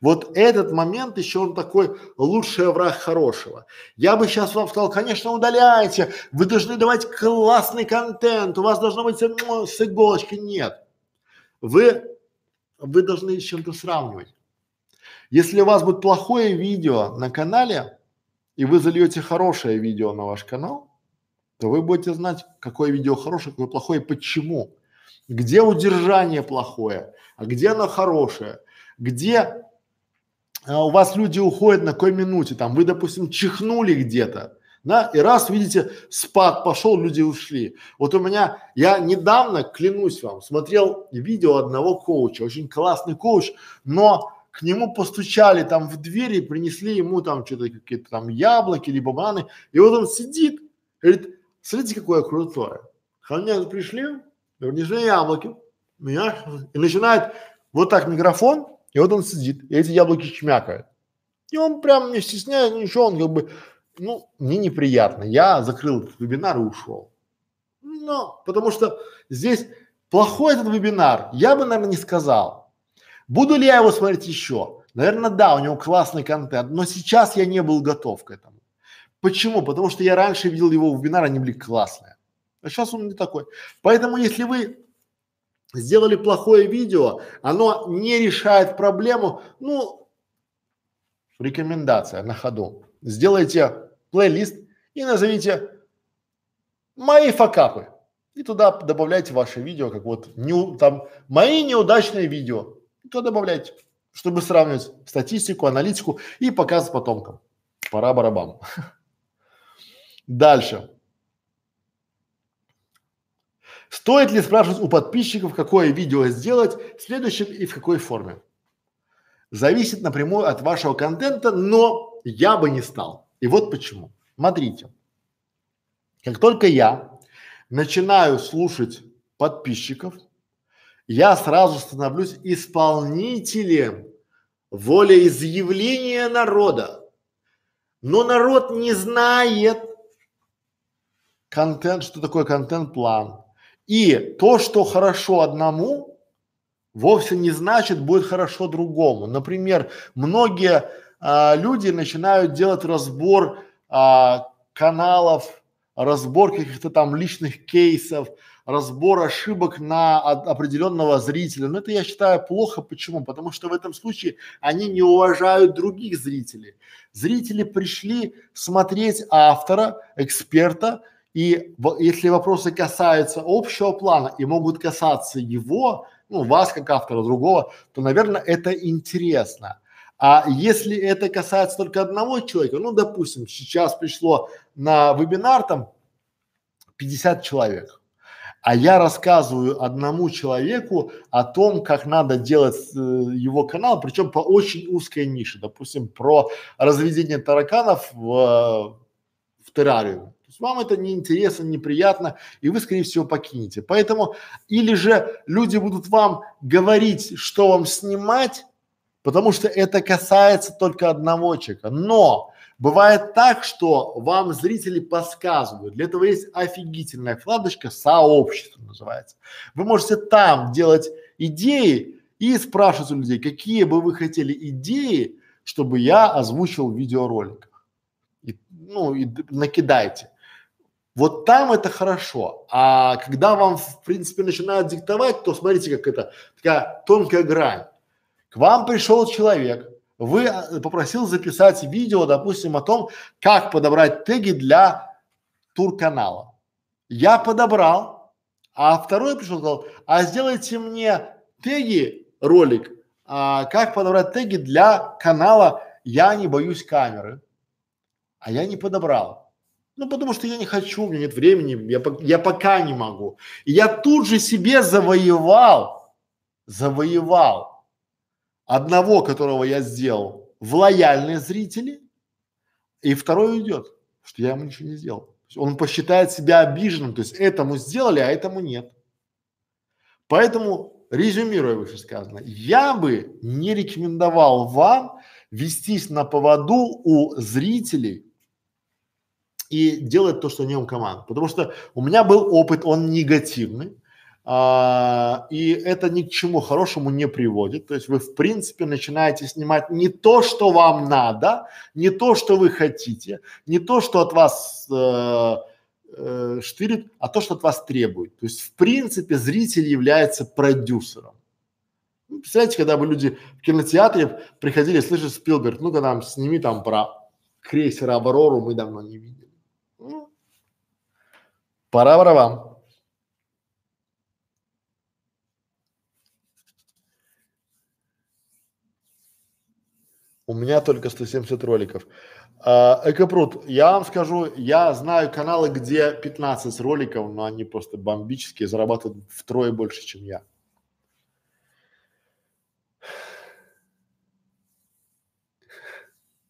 Вот этот момент еще он такой лучший враг хорошего. Я бы сейчас вам сказал, конечно, удаляйте, вы должны давать классный контент, у вас должно быть с иголочки. Нет. Вы, вы должны с чем-то сравнивать. Если у вас будет плохое видео на канале, и вы зальете хорошее видео на ваш канал, то вы будете знать, какое видео хорошее, какое плохое, почему. Где удержание плохое, а где оно хорошее где а, у вас люди уходят на какой минуте, там вы, допустим, чихнули где-то, да, и раз видите, спад пошел, люди ушли. Вот у меня, я недавно, клянусь вам, смотрел видео одного коуча, очень классный коуч, но к нему постучали там в двери, принесли ему там что-то какие-то там яблоки или бананы, и вот он сидит, говорит, смотрите, какое крутое. Ко мне пришли, принесли яблоки, меня, и начинает вот так микрофон, и вот он сидит, и эти яблоки чмякают. И он прям не стесняясь, ничего, он как бы, ну, мне неприятно. Я закрыл этот вебинар и ушел. Но, потому что здесь плохой этот вебинар, я бы, наверное, не сказал. Буду ли я его смотреть еще? Наверное, да, у него классный контент, но сейчас я не был готов к этому. Почему? Потому что я раньше видел его вебинары, они были классные. А сейчас он не такой. Поэтому, если вы сделали плохое видео, оно не решает проблему, ну, рекомендация на ходу. Сделайте плейлист и назовите мои факапы. И туда добавляйте ваше видео, как вот не, там мои неудачные видео. И туда добавляйте, чтобы сравнивать статистику, аналитику и показывать потомкам. Пора барабан. Дальше. Стоит ли спрашивать у подписчиков, какое видео сделать в следующем и в какой форме? Зависит напрямую от вашего контента, но я бы не стал. И вот почему. Смотрите. Как только я начинаю слушать подписчиков, я сразу становлюсь исполнителем волеизъявления народа. Но народ не знает контент, что такое контент-план. И то, что хорошо одному, вовсе не значит будет хорошо другому. Например, многие а, люди начинают делать разбор а, каналов, разбор каких-то там личных кейсов, разбор ошибок на определенного зрителя. Но это я считаю плохо. Почему? Потому что в этом случае они не уважают других зрителей. Зрители пришли смотреть автора, эксперта, и если вопросы касаются общего плана и могут касаться его, ну, вас как автора другого, то, наверное, это интересно. А если это касается только одного человека, ну, допустим, сейчас пришло на вебинар там 50 человек, а я рассказываю одному человеку о том, как надо делать э, его канал, причем по очень узкой нише, допустим, про разведение тараканов в, в террариуме. Есть вам это неинтересно, неприятно, и вы, скорее всего, покинете. Поэтому или же люди будут вам говорить, что вам снимать, потому что это касается только одного человека. Но бывает так, что вам зрители подсказывают. Для этого есть офигительная вкладочка «Сообщество» называется. Вы можете там делать идеи и спрашивать у людей, какие бы вы хотели идеи, чтобы я озвучил в видеороликах. И, ну, и накидайте. Вот там это хорошо, а когда вам в принципе начинают диктовать, то смотрите, как это такая тонкая грань. К вам пришел человек, вы а, попросил записать видео, допустим, о том, как подобрать теги для тур-канала. Я подобрал, а второй пришел сказал, а сделайте мне теги, ролик, а, как подобрать теги для канала «Я не боюсь камеры». А я не подобрал. Ну, потому что я не хочу, у меня нет времени, я, я пока не могу. И я тут же себе завоевал, завоевал одного, которого я сделал, в лояльные зрители, и второй уйдет, что я ему ничего не сделал. Он посчитает себя обиженным, то есть этому сделали, а этому нет. Поэтому, резюмируя вышесказанное, я бы не рекомендовал вам вестись на поводу у зрителей и делать то, что они вам команд. Потому что у меня был опыт, он негативный а, и это ни к чему хорошему не приводит. То есть вы в принципе начинаете снимать не то, что вам надо, не то, что вы хотите, не то, что от вас э, э, штырит, а то, что от вас требует. То есть в принципе зритель является продюсером. Ну, представляете, когда бы люди в кинотеатре приходили, слышат Спилберг, ну-ка там сними там про крейсер Аврору, мы давно не видели. Пора вам. У меня только 170 роликов. А, Экопрут, я вам скажу, я знаю каналы, где 15 роликов, но они просто бомбические, зарабатывают втрое больше, чем я.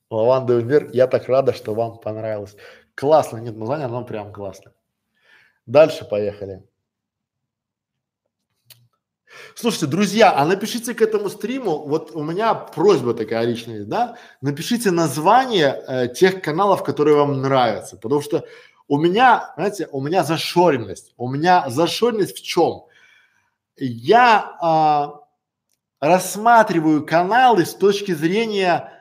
Лавандовый мир, я так рада, что вам понравилось. Классно, нет названия, но прям классно. Дальше поехали. Слушайте, друзья, а напишите к этому стриму, вот у меня просьба такая личная, да, напишите название э, тех каналов, которые вам нравятся, потому что у меня, знаете, у меня зашоренность, у меня зашоренность в чем? Я а, рассматриваю каналы с точки зрения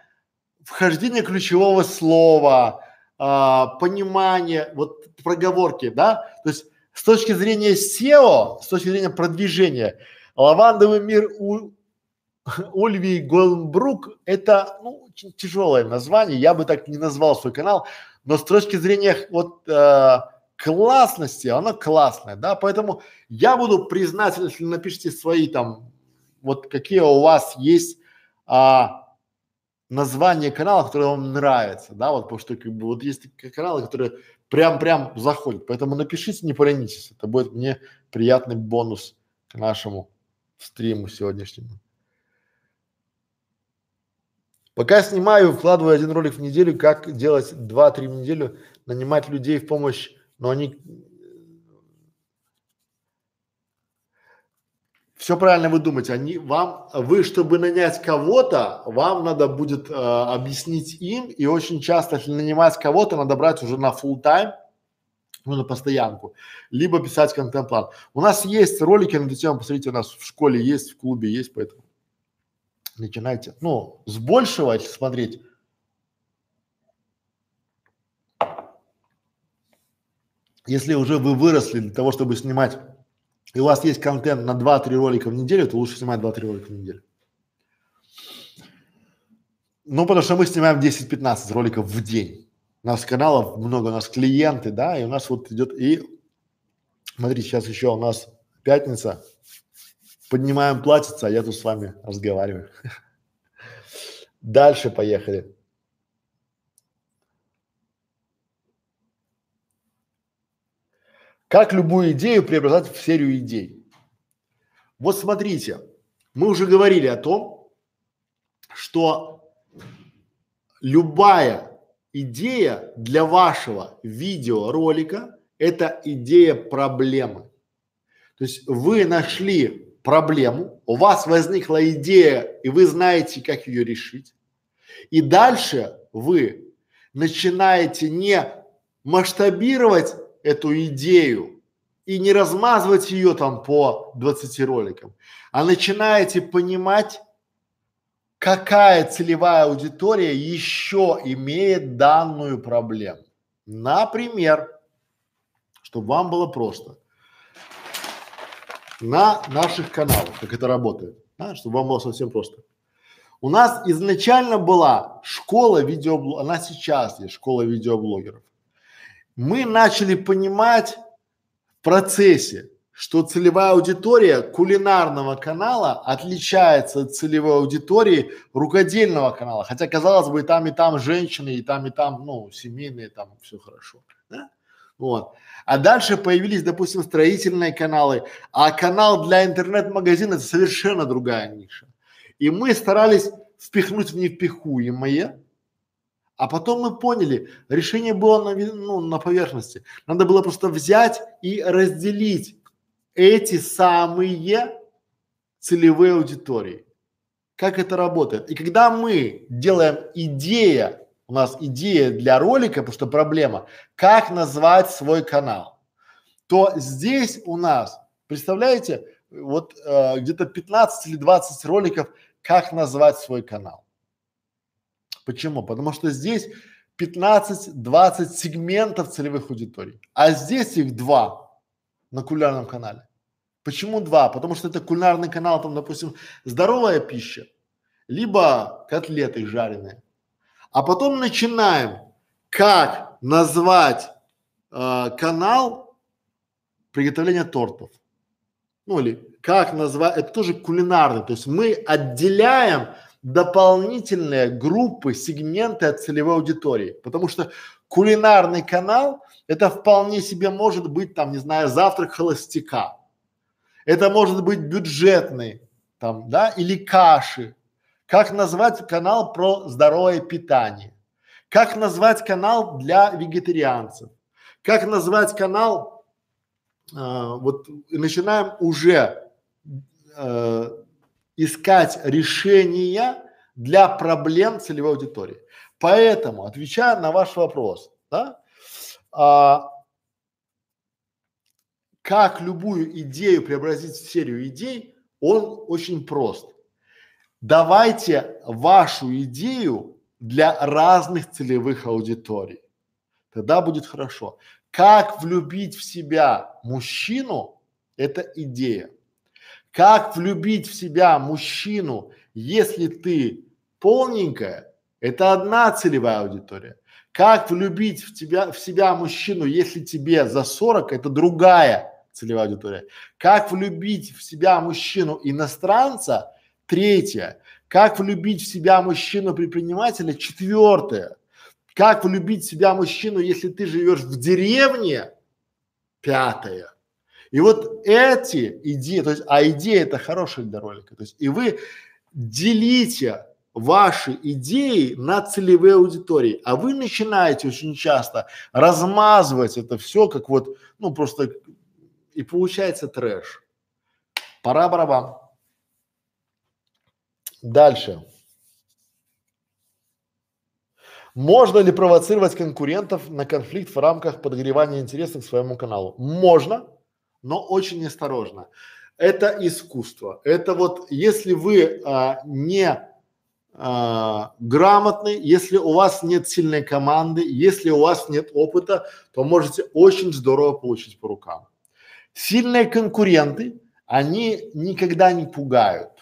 вхождения ключевого слова, а, понимания, вот проговорки, да, то есть с точки зрения SEO, с точки зрения продвижения, Лавандовый мир у Ульви Голмбрук – это ну, тяжелое название, я бы так не назвал свой канал, но с точки зрения вот э, классности, оно классное, да, поэтому я буду признателен, если напишите свои там, вот какие у вас есть а, название канала, которое вам нравится, да, вот потому что как бы вот есть такие каналы, которые прям-прям заходят, поэтому напишите, не поленитесь, это будет мне приятный бонус к нашему стриму сегодняшнему. Пока снимаю, вкладываю один ролик в неделю, как делать два-три в неделю, нанимать людей в помощь, но они все правильно вы думаете, они вам, вы, чтобы нанять кого-то, вам надо будет э, объяснить им, и очень часто, если нанимать кого-то, надо брать уже на full time, ну, на постоянку, либо писать контент-план. У нас есть ролики на эту тему, посмотрите, у нас в школе есть, в клубе есть, поэтому начинайте. Ну, с большего, если смотреть, если уже вы выросли для того, чтобы снимать и у вас есть контент на 2-3 ролика в неделю, то лучше снимать 2-3 ролика в неделю. Ну, потому что мы снимаем 10-15 роликов в день. У нас каналов много, у нас клиенты, да, и у нас вот идет, и смотрите, сейчас еще у нас пятница, поднимаем платьица, а я тут с вами разговариваю. Дальше поехали. Как любую идею преобразовать в серию идей? Вот смотрите, мы уже говорили о том, что любая идея для вашего видеоролика – это идея проблемы. То есть вы нашли проблему, у вас возникла идея, и вы знаете, как ее решить. И дальше вы начинаете не масштабировать эту идею и не размазывать ее там по 20 роликам, а начинаете понимать, какая целевая аудитория еще имеет данную проблему. Например, чтобы вам было просто, на наших каналах, как это работает, да, чтобы вам было совсем просто. У нас изначально была школа видеоблогеров, она сейчас есть школа видеоблогеров мы начали понимать в процессе, что целевая аудитория кулинарного канала отличается от целевой аудитории рукодельного канала. Хотя, казалось бы, и там, и там женщины, и там, и там, ну, семейные, там все хорошо. Да? Вот. А дальше появились, допустим, строительные каналы, а канал для интернет-магазина это совершенно другая ниша. И мы старались впихнуть в невпихуемое, а потом мы поняли, решение было на, ну, на поверхности. Надо было просто взять и разделить эти самые целевые аудитории. Как это работает? И когда мы делаем идея, у нас идея для ролика, потому что проблема, как назвать свой канал, то здесь у нас, представляете, вот э, где-то 15 или 20 роликов, как назвать свой канал. Почему? Потому что здесь 15-20 сегментов целевых аудиторий, а здесь их два на кулинарном канале. Почему два? Потому что это кулинарный канал, там, допустим, здоровая пища, либо котлеты жареные. А потом начинаем, как назвать э, канал приготовления тортов. Ну или как назвать, это тоже кулинарный, то есть мы отделяем дополнительные группы, сегменты от целевой аудитории. Потому что кулинарный канал это вполне себе может быть там, не знаю, завтрак холостяка. Это может быть бюджетный там, да, или каши. Как назвать канал про здоровое питание? Как назвать канал для вегетарианцев? Как назвать канал, э, вот начинаем уже э, искать решения для проблем целевой аудитории. Поэтому, отвечая на ваш вопрос, да, а, как любую идею преобразить в серию идей, он очень прост. Давайте вашу идею для разных целевых аудиторий. Тогда будет хорошо. Как влюбить в себя мужчину – это идея. Как влюбить в себя мужчину, если ты полненькая, это одна целевая аудитория. Как влюбить в тебя, в себя мужчину, если тебе за 40, это другая целевая аудитория. Как влюбить в себя мужчину иностранца, третья. Как влюбить в себя мужчину-предпринимателя? Четвертое. Как влюбить в себя мужчину, если ты живешь в деревне? Пятое. И вот эти идеи, то есть, а идея это хорошая для ролика, то есть, и вы делите ваши идеи на целевые аудитории, а вы начинаете очень часто размазывать это все, как вот, ну просто, и получается трэш. Пора барабан. Дальше. Можно ли провоцировать конкурентов на конфликт в рамках подогревания интересов к своему каналу? Можно, но очень осторожно. Это искусство. Это вот, если вы а, не а, грамотный, если у вас нет сильной команды, если у вас нет опыта, то можете очень здорово получить по рукам. Сильные конкуренты, они никогда не пугают.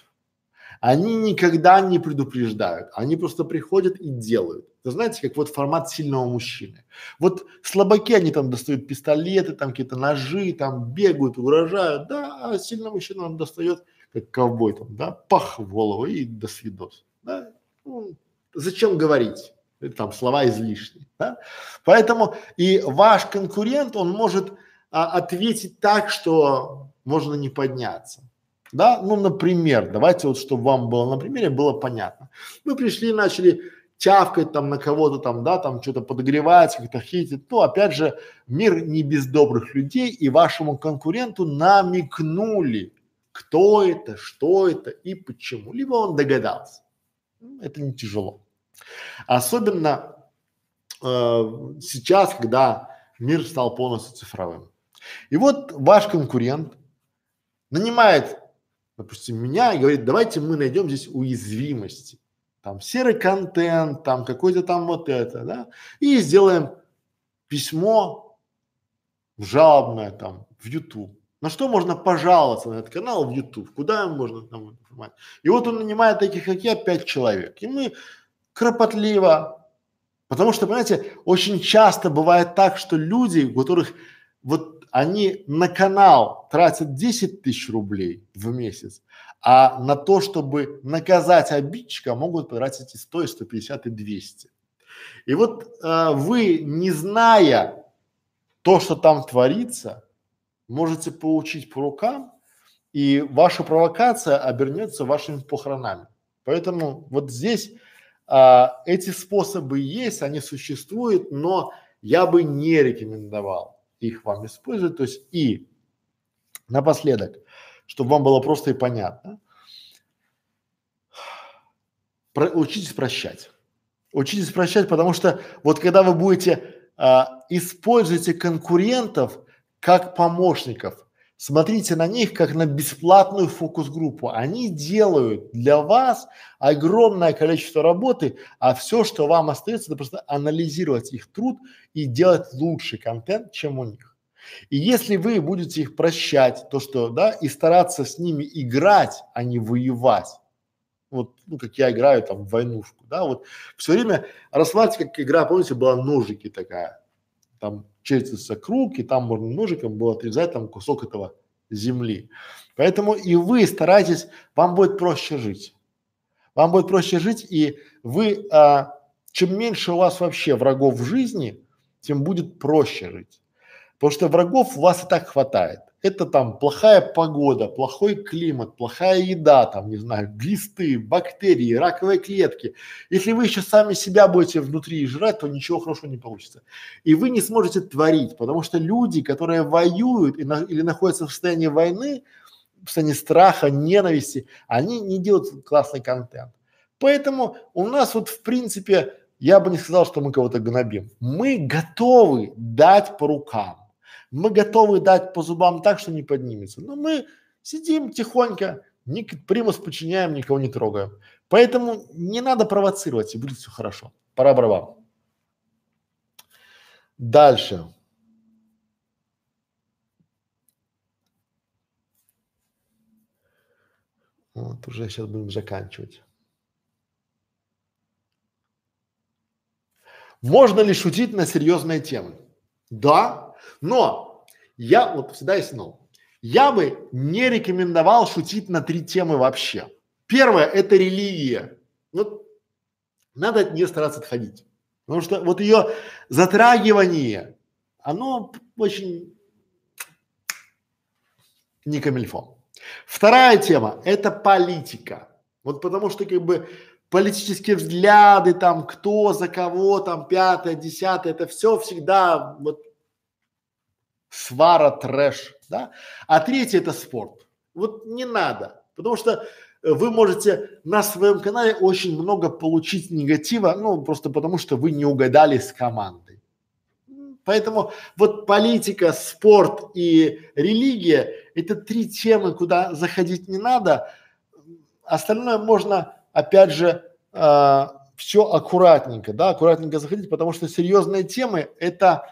Они никогда не предупреждают, они просто приходят и делают. Вы знаете, как вот формат сильного мужчины. Вот слабаки, они там достают пистолеты, там какие-то ножи, там бегают, угрожают, да, а сильный мужчина он достает, как ковбой там, да, пах в голову и до свидос, да. Ну, зачем говорить? Это там слова излишние, да. Поэтому и ваш конкурент, он может а, ответить так, что можно не подняться. Да, ну, например, давайте вот, чтобы вам было на примере было понятно. Мы пришли, начали чавкать там на кого-то там, да, там что-то подогревать, как-то хитить. Ну, опять же, мир не без добрых людей, и вашему конкуренту намекнули, кто это, что это и почему. Либо он догадался. Ну, это не тяжело. Особенно э, сейчас, когда мир стал полностью цифровым. И вот ваш конкурент нанимает допустим, меня и говорит, давайте мы найдем здесь уязвимости. Там серый контент, там какой-то там вот это, да, и сделаем письмо жалобное там в YouTube. На что можно пожаловаться на этот канал в YouTube? Куда можно там информацию? И вот он нанимает таких, как я, пять человек. И мы кропотливо, потому что, понимаете, очень часто бывает так, что люди, у которых вот они на канал тратят 10 тысяч рублей в месяц, а на то, чтобы наказать обидчика, могут потратить и 100, и 150, и 200. И вот э, вы, не зная то, что там творится, можете получить по рукам, и ваша провокация обернется вашими похоронами. Поэтому вот здесь а, эти способы есть, они существуют, но я бы не рекомендовал их вам использовать. То есть и напоследок, чтобы вам было просто и понятно, про, учитесь прощать. Учитесь прощать, потому что вот когда вы будете а, используете конкурентов как помощников, смотрите на них как на бесплатную фокус-группу. Они делают для вас огромное количество работы, а все, что вам остается, это просто анализировать их труд и делать лучший контент, чем у них. И если вы будете их прощать, то что, да, и стараться с ними играть, а не воевать, вот, ну, как я играю там в войнушку, да, вот все время рассматривать как игра, помните, была ножики такая, там чертится круг, и там можно ножиком было отрезать там кусок этого земли. Поэтому и вы старайтесь, вам будет проще жить. Вам будет проще жить, и вы, а, чем меньше у вас вообще врагов в жизни, тем будет проще жить. Потому что врагов у вас и так хватает. Это там плохая погода, плохой климат, плохая еда, там, не знаю, глисты, бактерии, раковые клетки. Если вы еще сами себя будете внутри жрать, то ничего хорошего не получится. И вы не сможете творить, потому что люди, которые воюют и на, или находятся в состоянии войны, в состоянии страха, ненависти, они не делают классный контент. Поэтому у нас вот в принципе, я бы не сказал, что мы кого-то гнобим. Мы готовы дать по рукам мы готовы дать по зубам так, что не поднимется. Но мы сидим тихонько, ни, примус подчиняем, никого не трогаем. Поэтому не надо провоцировать, и будет все хорошо. Пора барабан. Дальше. Вот уже сейчас будем заканчивать. Можно ли шутить на серьезные темы? Да, но я вот всегда есть но. Я бы не рекомендовал шутить на три темы вообще. Первое – это религия. Вот надо от нее стараться отходить. Потому что вот ее затрагивание, оно очень не камильфо. Вторая тема – это политика. Вот потому что как бы политические взгляды, там, кто за кого, там, пятое, десятое, это все всегда вот свара, трэш, да. А третье – это спорт. Вот не надо, потому что вы можете на своем канале очень много получить негатива, ну, просто потому что вы не угадали с командой. Поэтому вот политика, спорт и религия – это три темы, куда заходить не надо. Остальное можно, опять же, э, а, все аккуратненько, да, аккуратненько заходить, потому что серьезные темы – это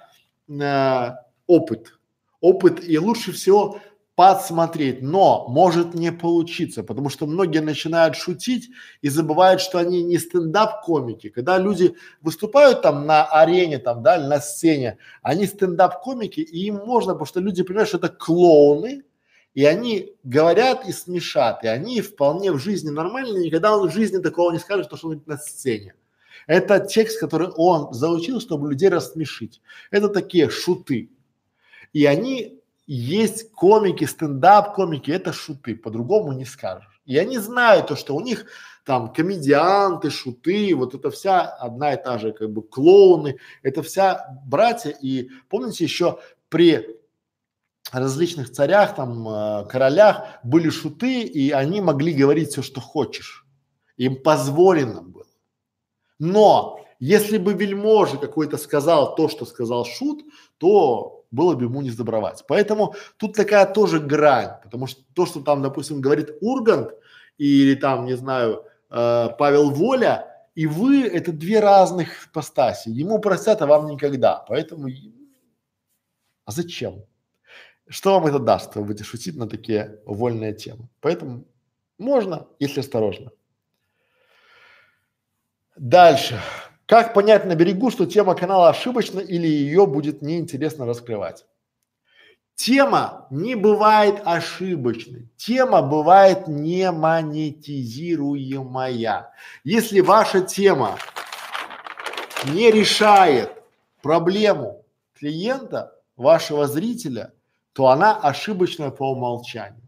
э, опыт. Опыт и лучше всего подсмотреть, но может не получиться, потому что многие начинают шутить и забывают, что они не стендап-комики. Когда люди выступают там на арене, там, да, на сцене, они стендап-комики, и им можно, потому что люди понимают, что это клоуны, и они говорят и смешат, и они вполне в жизни нормальные, никогда он в жизни такого не скажет, что он на сцене. Это текст, который он заучил, чтобы людей рассмешить. Это такие шуты. И они есть комики, стендап-комики, это шуты, по-другому не скажешь. И они знают то, что у них там комедианты, шуты, вот это вся одна и та же как бы клоуны, это вся братья. И помните еще при различных царях, там, э, королях были шуты, и они могли говорить все, что хочешь. Им позволено было. Но если бы вельможа какой-то сказал то, что сказал шут, то было бы ему не сдобровать. Поэтому тут такая тоже грань, потому что то, что там, допустим, говорит Ургант или там, не знаю, э, Павел Воля, и вы – это две разных постаси. Ему простят, а вам никогда. Поэтому, а зачем? Что вам это даст, вы будете шутить на такие вольные темы? Поэтому можно, если осторожно. Дальше. Как понять на берегу, что тема канала ошибочна или ее будет неинтересно раскрывать? Тема не бывает ошибочной. Тема бывает не монетизируемая. Если ваша тема не решает проблему клиента, вашего зрителя, то она ошибочная по умолчанию.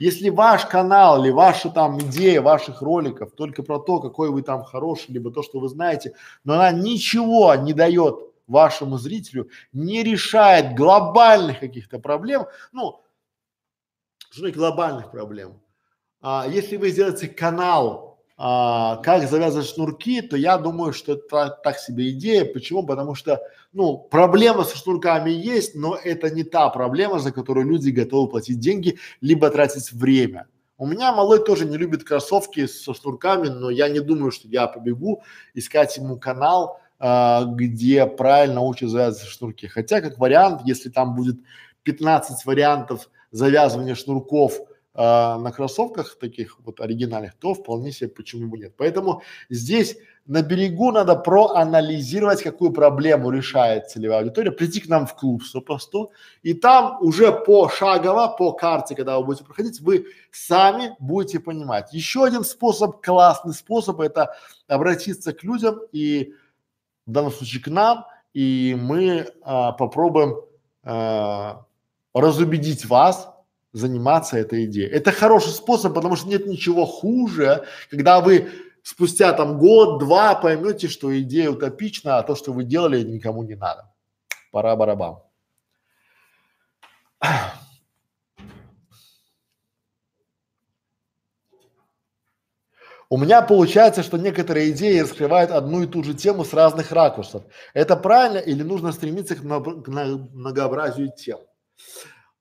Если ваш канал или ваша там идея ваших роликов только про то, какой вы там хороший, либо то, что вы знаете, но она ничего не дает вашему зрителю, не решает глобальных каких-то проблем, ну, что глобальных проблем. А, если вы сделаете канал а, как завязывать шнурки, то я думаю, что это так себе идея. Почему? Потому что, ну, проблема со шнурками есть, но это не та проблема, за которую люди готовы платить деньги, либо тратить время. У меня малой тоже не любит кроссовки со шнурками, но я не думаю, что я побегу искать ему канал, а, где правильно учат завязывать шнурки. Хотя, как вариант, если там будет 15 вариантов завязывания шнурков а, на кроссовках таких вот оригинальных, то вполне себе почему бы нет. Поэтому здесь на берегу надо проанализировать, какую проблему решает целевая аудитория, прийти к нам в клуб 100 по 100, и там уже пошагово, по карте, когда вы будете проходить, вы сами будете понимать. Еще один способ, классный способ, это обратиться к людям и в данном случае к нам, и мы а, попробуем а, разубедить вас заниматься этой идеей. Это хороший способ, потому что нет ничего хуже, когда вы спустя там год-два поймете, что идея утопична, а то, что вы делали, никому не надо. Пора барабан. У меня получается, что некоторые идеи раскрывают одну и ту же тему с разных ракурсов. Это правильно или нужно стремиться к многообразию тем?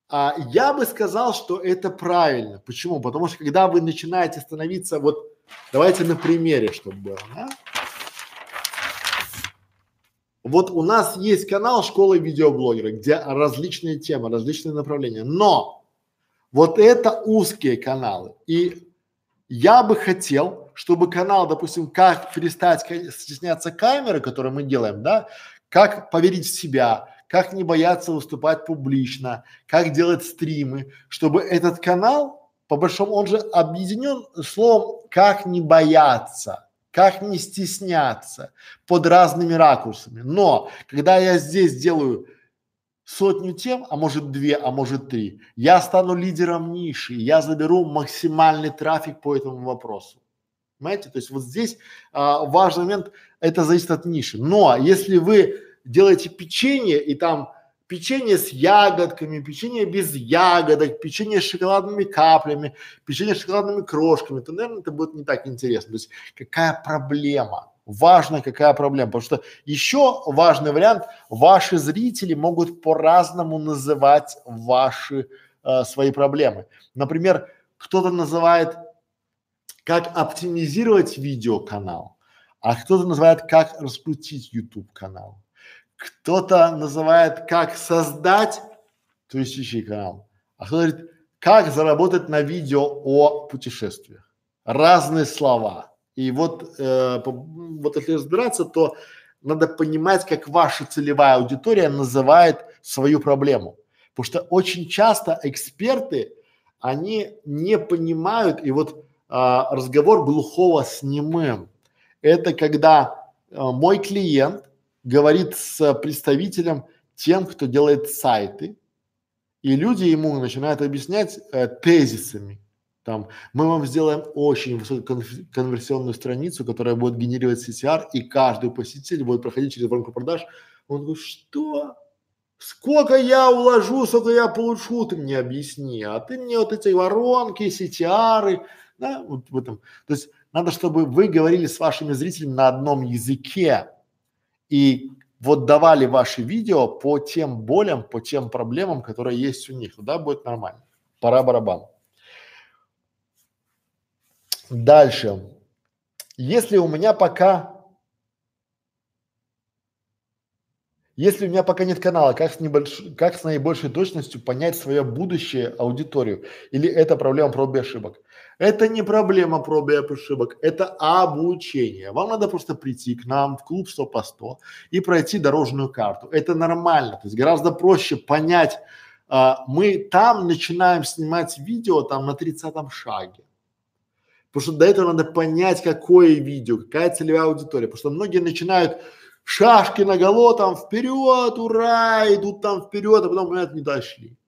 А, я бы сказал, что это правильно. Почему? Потому что когда вы начинаете становиться, вот давайте на примере, чтобы было, да? Вот у нас есть канал школы видеоблогера, где различные темы, различные направления, но вот это узкие каналы. И я бы хотел, чтобы канал, допустим, как перестать стесняться камеры, которые мы делаем, да, как поверить в себя, как не бояться выступать публично, как делать стримы, чтобы этот канал по большому, он же объединен словом «как не бояться», как не стесняться под разными ракурсами. Но когда я здесь делаю сотню тем, а может две, а может три, я стану лидером ниши, я заберу максимальный трафик по этому вопросу. Понимаете? То есть вот здесь а, важный момент, это зависит от ниши. Но если вы делаете печенье и там печенье с ягодками, печенье без ягодок, печенье с шоколадными каплями, печенье с шоколадными крошками, то, наверное, это будет не так интересно. То есть какая проблема? Важно, какая проблема. Потому что еще важный вариант, ваши зрители могут по-разному называть ваши э, свои проблемы. Например, кто-то называет, как оптимизировать видеоканал, а кто-то называет, как раскрутить YouTube канал. Кто-то называет, как создать туристический канал, а кто говорит, как заработать на видео о путешествиях. Разные слова. И вот, э, по, вот если разбираться, то надо понимать, как ваша целевая аудитория называет свою проблему. Потому что очень часто эксперты, они не понимают, и вот а, разговор глухого с немым. Это когда а, мой клиент говорит с представителем тем, кто делает сайты, и люди ему начинают объяснять э, тезисами. Там, мы вам сделаем очень высококонверсионную страницу, которая будет генерировать CTR, и каждый посетитель будет проходить через воронку продаж. Он говорит, что? Сколько я уложу, сколько я получу, ты мне объясни. А ты мне вот эти воронки, CTR, да, вот в этом. То есть надо, чтобы вы говорили с вашими зрителями на одном языке, и вот давали ваши видео по тем болям, по тем проблемам, которые есть у них, тогда будет нормально. Пора барабан. Дальше. Если у меня пока Если у меня пока нет канала, как с, небольш... как с наибольшей точностью понять свое будущее аудиторию? Или это проблема проб и ошибок? Это не проблема проб и ошибок, это обучение. Вам надо просто прийти к нам в клуб 100 по 100 и пройти дорожную карту. Это нормально, то есть гораздо проще понять. А, мы там начинаем снимать видео там на 30 шаге. Потому что до этого надо понять, какое видео, какая целевая аудитория. Потому что многие начинают шашки на голо там вперед, ура, идут там вперед, а потом, понимают, не дошли.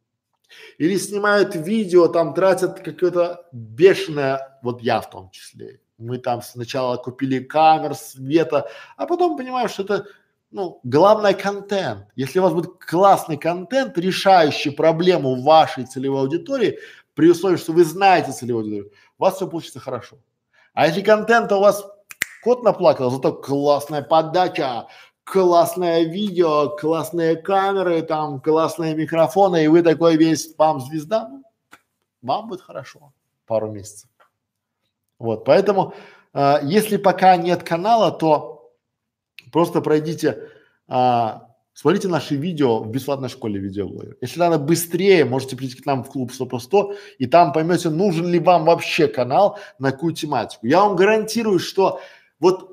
Или снимают видео, там тратят какое-то бешеное, вот я в том числе. Мы там сначала купили камер, света, а потом понимаем, что это, ну, главное контент. Если у вас будет классный контент, решающий проблему вашей целевой аудитории, при условии, что вы знаете целевую аудиторию, у вас все получится хорошо. А если контента у вас Кот наплакал, зато классная подача, классное видео, классные камеры, там классные микрофоны, и вы такой весь вам звезда, ну, вам будет хорошо пару месяцев. Вот, поэтому, э, если пока нет канала, то просто пройдите, э, смотрите наши видео в бесплатной школе видеоблогера. Если надо быстрее, можете прийти к нам в клуб 100 по 100, и там поймете, нужен ли вам вообще канал, на какую тематику. Я вам гарантирую, что вот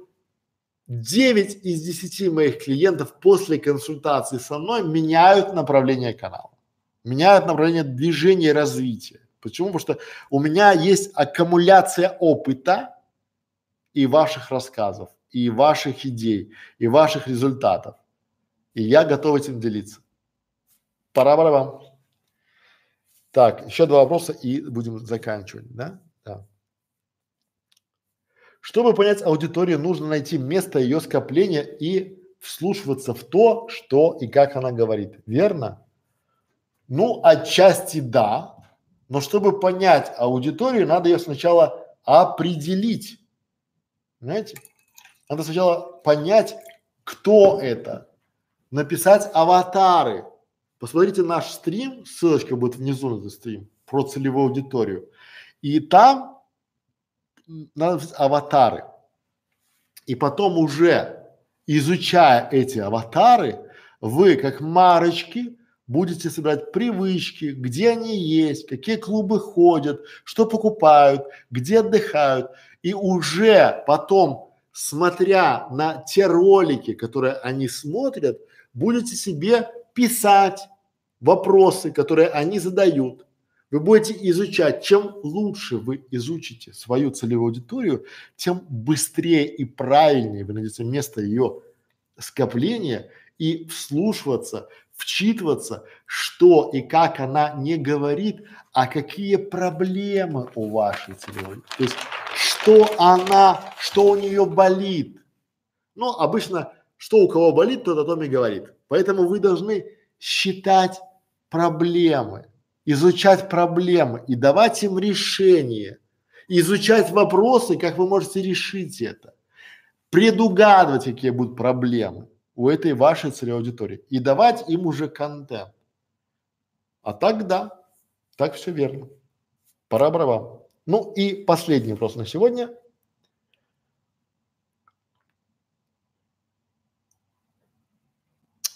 9 из 10 моих клиентов после консультации со мной меняют направление канала, меняют направление движения и развития. Почему? Потому что у меня есть аккумуляция опыта и ваших рассказов, и ваших идей, и ваших результатов. И я готов этим делиться. Пора вам. Так, еще два вопроса и будем заканчивать, да? Да. Чтобы понять аудиторию, нужно найти место ее скопления и вслушиваться в то, что и как она говорит. Верно? Ну, отчасти да, но чтобы понять аудиторию, надо ее сначала определить. Знаете? Надо сначала понять, кто это, написать аватары. Посмотрите наш стрим, ссылочка будет внизу на этот стрим, про целевую аудиторию. И там надо аватары. И потом уже изучая эти аватары, вы как марочки будете собирать привычки, где они есть, какие клубы ходят, что покупают, где отдыхают. И уже потом, смотря на те ролики, которые они смотрят, будете себе писать вопросы, которые они задают. Вы будете изучать, чем лучше вы изучите свою целевую аудиторию, тем быстрее и правильнее вы найдете место ее скопления и вслушиваться, вчитываться, что и как она не говорит, а какие проблемы у вашей целевой. То есть, что она, что у нее болит. Ну, обычно, что у кого болит, тот о том и говорит. Поэтому вы должны считать проблемы, изучать проблемы и давать им решения, изучать вопросы, как вы можете решить это, предугадывать, какие будут проблемы у этой вашей целевой аудитории и давать им уже контент. А так да, так все верно. Пора барабан. Ну и последний вопрос на сегодня.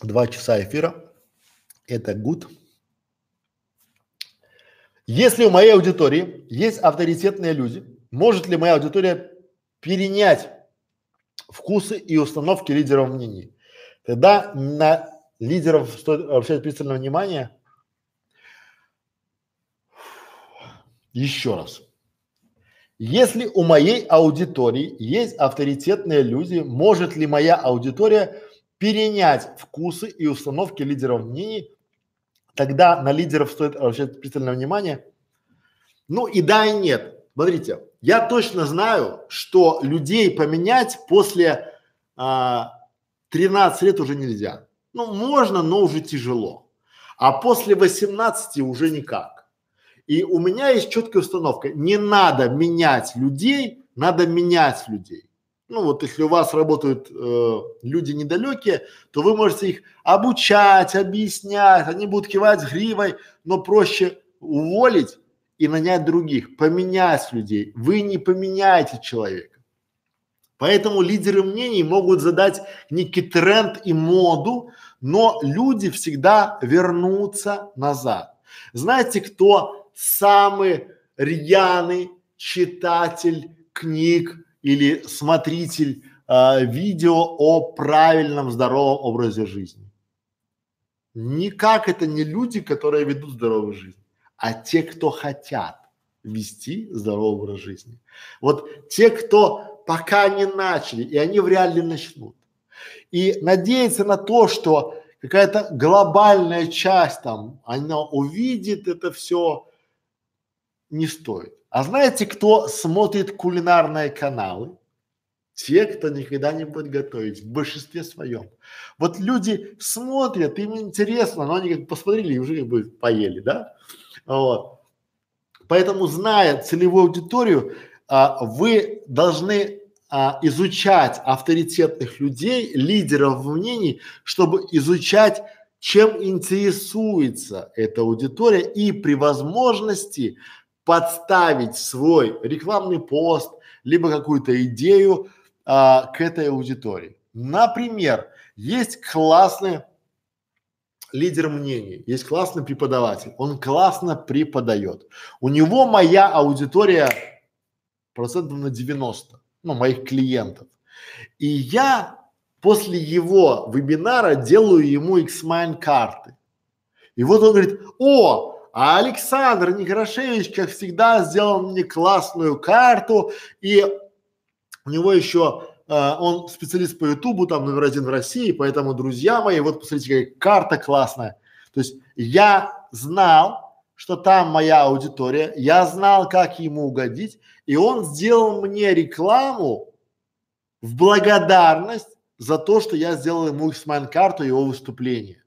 Два часа эфира. Это good. Если у моей аудитории есть авторитетные люди, может ли моя аудитория перенять вкусы и установки лидеров мнений? Тогда на лидеров стоит обращать пристальное внимание. Еще раз. Если у моей аудитории есть авторитетные люди, может ли моя аудитория перенять вкусы и установки лидеров мнений тогда на лидеров стоит обращать пристальное внимание. Ну и да, и нет. Смотрите, я точно знаю, что людей поменять после а, 13 лет уже нельзя. Ну, можно, но уже тяжело. А после 18 уже никак. И у меня есть четкая установка. Не надо менять людей, надо менять людей ну вот если у вас работают э, люди недалекие, то вы можете их обучать, объяснять, они будут кивать гривой, но проще уволить и нанять других, поменять людей. Вы не поменяете человека. Поэтому лидеры мнений могут задать некий тренд и моду, но люди всегда вернутся назад. Знаете, кто самый рьяный читатель книг или смотритель э, видео о правильном здоровом образе жизни. Никак это не люди, которые ведут здоровую жизнь, а те, кто хотят вести здоровый образ жизни. Вот те, кто пока не начали, и они вряд ли начнут. И надеяться на то, что какая-то глобальная часть там, она увидит это все, не стоит. А знаете, кто смотрит кулинарные каналы? Те, кто никогда не будет готовить, в большинстве своем. Вот люди смотрят, им интересно, но они как посмотрели и уже как бы поели, да? Вот. Поэтому, зная целевую аудиторию, а, вы должны а, изучать авторитетных людей, лидеров мнений, чтобы изучать, чем интересуется эта аудитория и при возможности подставить свой рекламный пост, либо какую-то идею а, к этой аудитории. Например, есть классный лидер мнений, есть классный преподаватель, он классно преподает. У него моя аудитория процентов на 90, ну, моих клиентов. И я после его вебинара делаю ему X-Mine карты. И вот он говорит, о, а Александр Некрашевич, как всегда, сделал мне классную карту, и у него еще э, он специалист по Ютубу, там номер один в России, поэтому, друзья мои, вот посмотрите, какая карта классная. То есть я знал, что там моя аудитория, я знал, как ему угодить, и он сделал мне рекламу в благодарность за то, что я сделал ему X-Mine-карту его выступления.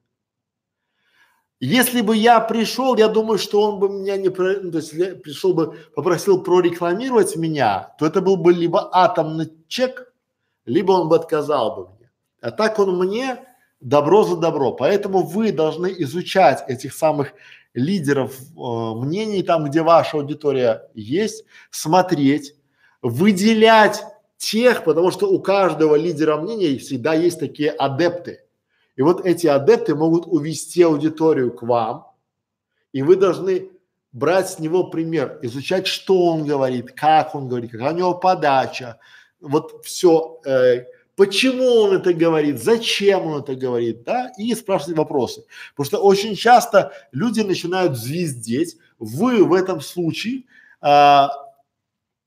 Если бы я пришел, я думаю, что он бы меня не про, ну, то есть пришел бы, попросил прорекламировать меня, то это был бы либо атомный чек, либо он бы отказал бы мне. А так он мне добро за добро. Поэтому вы должны изучать этих самых лидеров э, мнений, там, где ваша аудитория есть, смотреть, выделять тех, потому что у каждого лидера мнений всегда есть такие адепты. И вот эти адепты могут увести аудиторию к вам, и вы должны брать с него пример, изучать, что он говорит, как он говорит, какая у него подача, вот все, э, почему он это говорит, зачем он это говорит, да, и спрашивать вопросы. Потому что очень часто люди начинают звездеть, вы в этом случае а,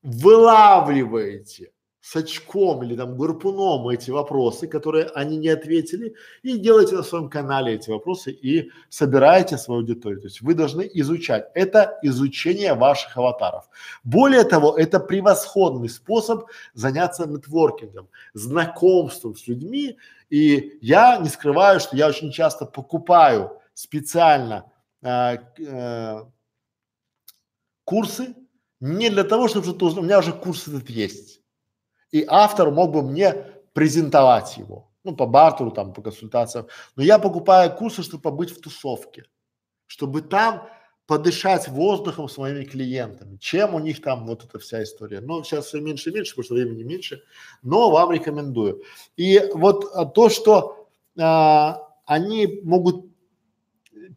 вылавливаете с очком или там гарпуном эти вопросы, которые они не ответили, и делаете на своем канале эти вопросы и собираете свою аудиторию. То есть вы должны изучать. Это изучение ваших аватаров. Более того, это превосходный способ заняться нетворкингом, знакомством с людьми. И я не скрываю, что я очень часто покупаю специально э, э, курсы не для того, чтобы что-то узнать. У меня уже курс этот есть и автор мог бы мне презентовать его, ну, по бартеру, там, по консультациям. Но я покупаю курсы, чтобы побыть в тусовке, чтобы там подышать воздухом с моими клиентами, чем у них там вот эта вся история. Но сейчас все меньше и меньше, потому что времени меньше, но вам рекомендую. И вот а, то, что а, они могут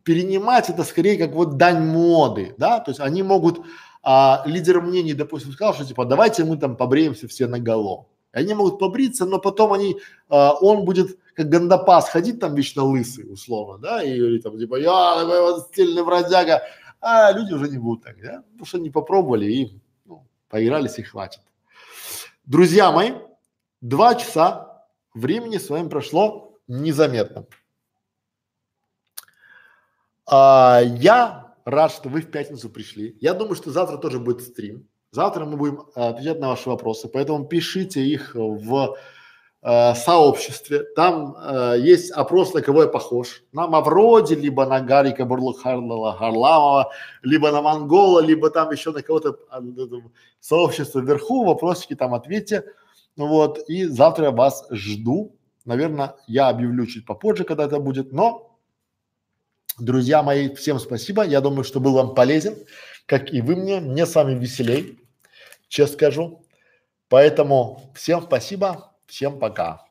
перенимать, это скорее как вот дань моды, да, то есть они могут а, лидер мнений, допустим, сказал, что типа давайте мы там побреемся все на голову. Они могут побриться, но потом они, а, он будет как гандапас ходить там вечно лысый, условно, да, и говорит там типа я такой вот стильный бродяга, а люди уже не будут так, да, потому что не попробовали и ну, поигрались и хватит. Друзья мои, два часа времени с вами прошло незаметно. А, я рад, что вы в пятницу пришли. Я думаю, что завтра тоже будет стрим. Завтра мы будем э, отвечать на ваши вопросы, поэтому пишите их в э, сообществе. Там э, есть опрос, на кого я похож. На Мавроди, либо на Гарика Бурлухарлала Харламова, либо на Монгола, либо там еще на кого-то э, сообщество вверху. Вопросики там ответьте. Вот. И завтра я вас жду. Наверное, я объявлю чуть попозже, когда это будет, но Друзья мои, всем спасибо. Я думаю, что был вам полезен, как и вы мне. Мне с вами веселей, честно скажу. Поэтому всем спасибо, всем пока.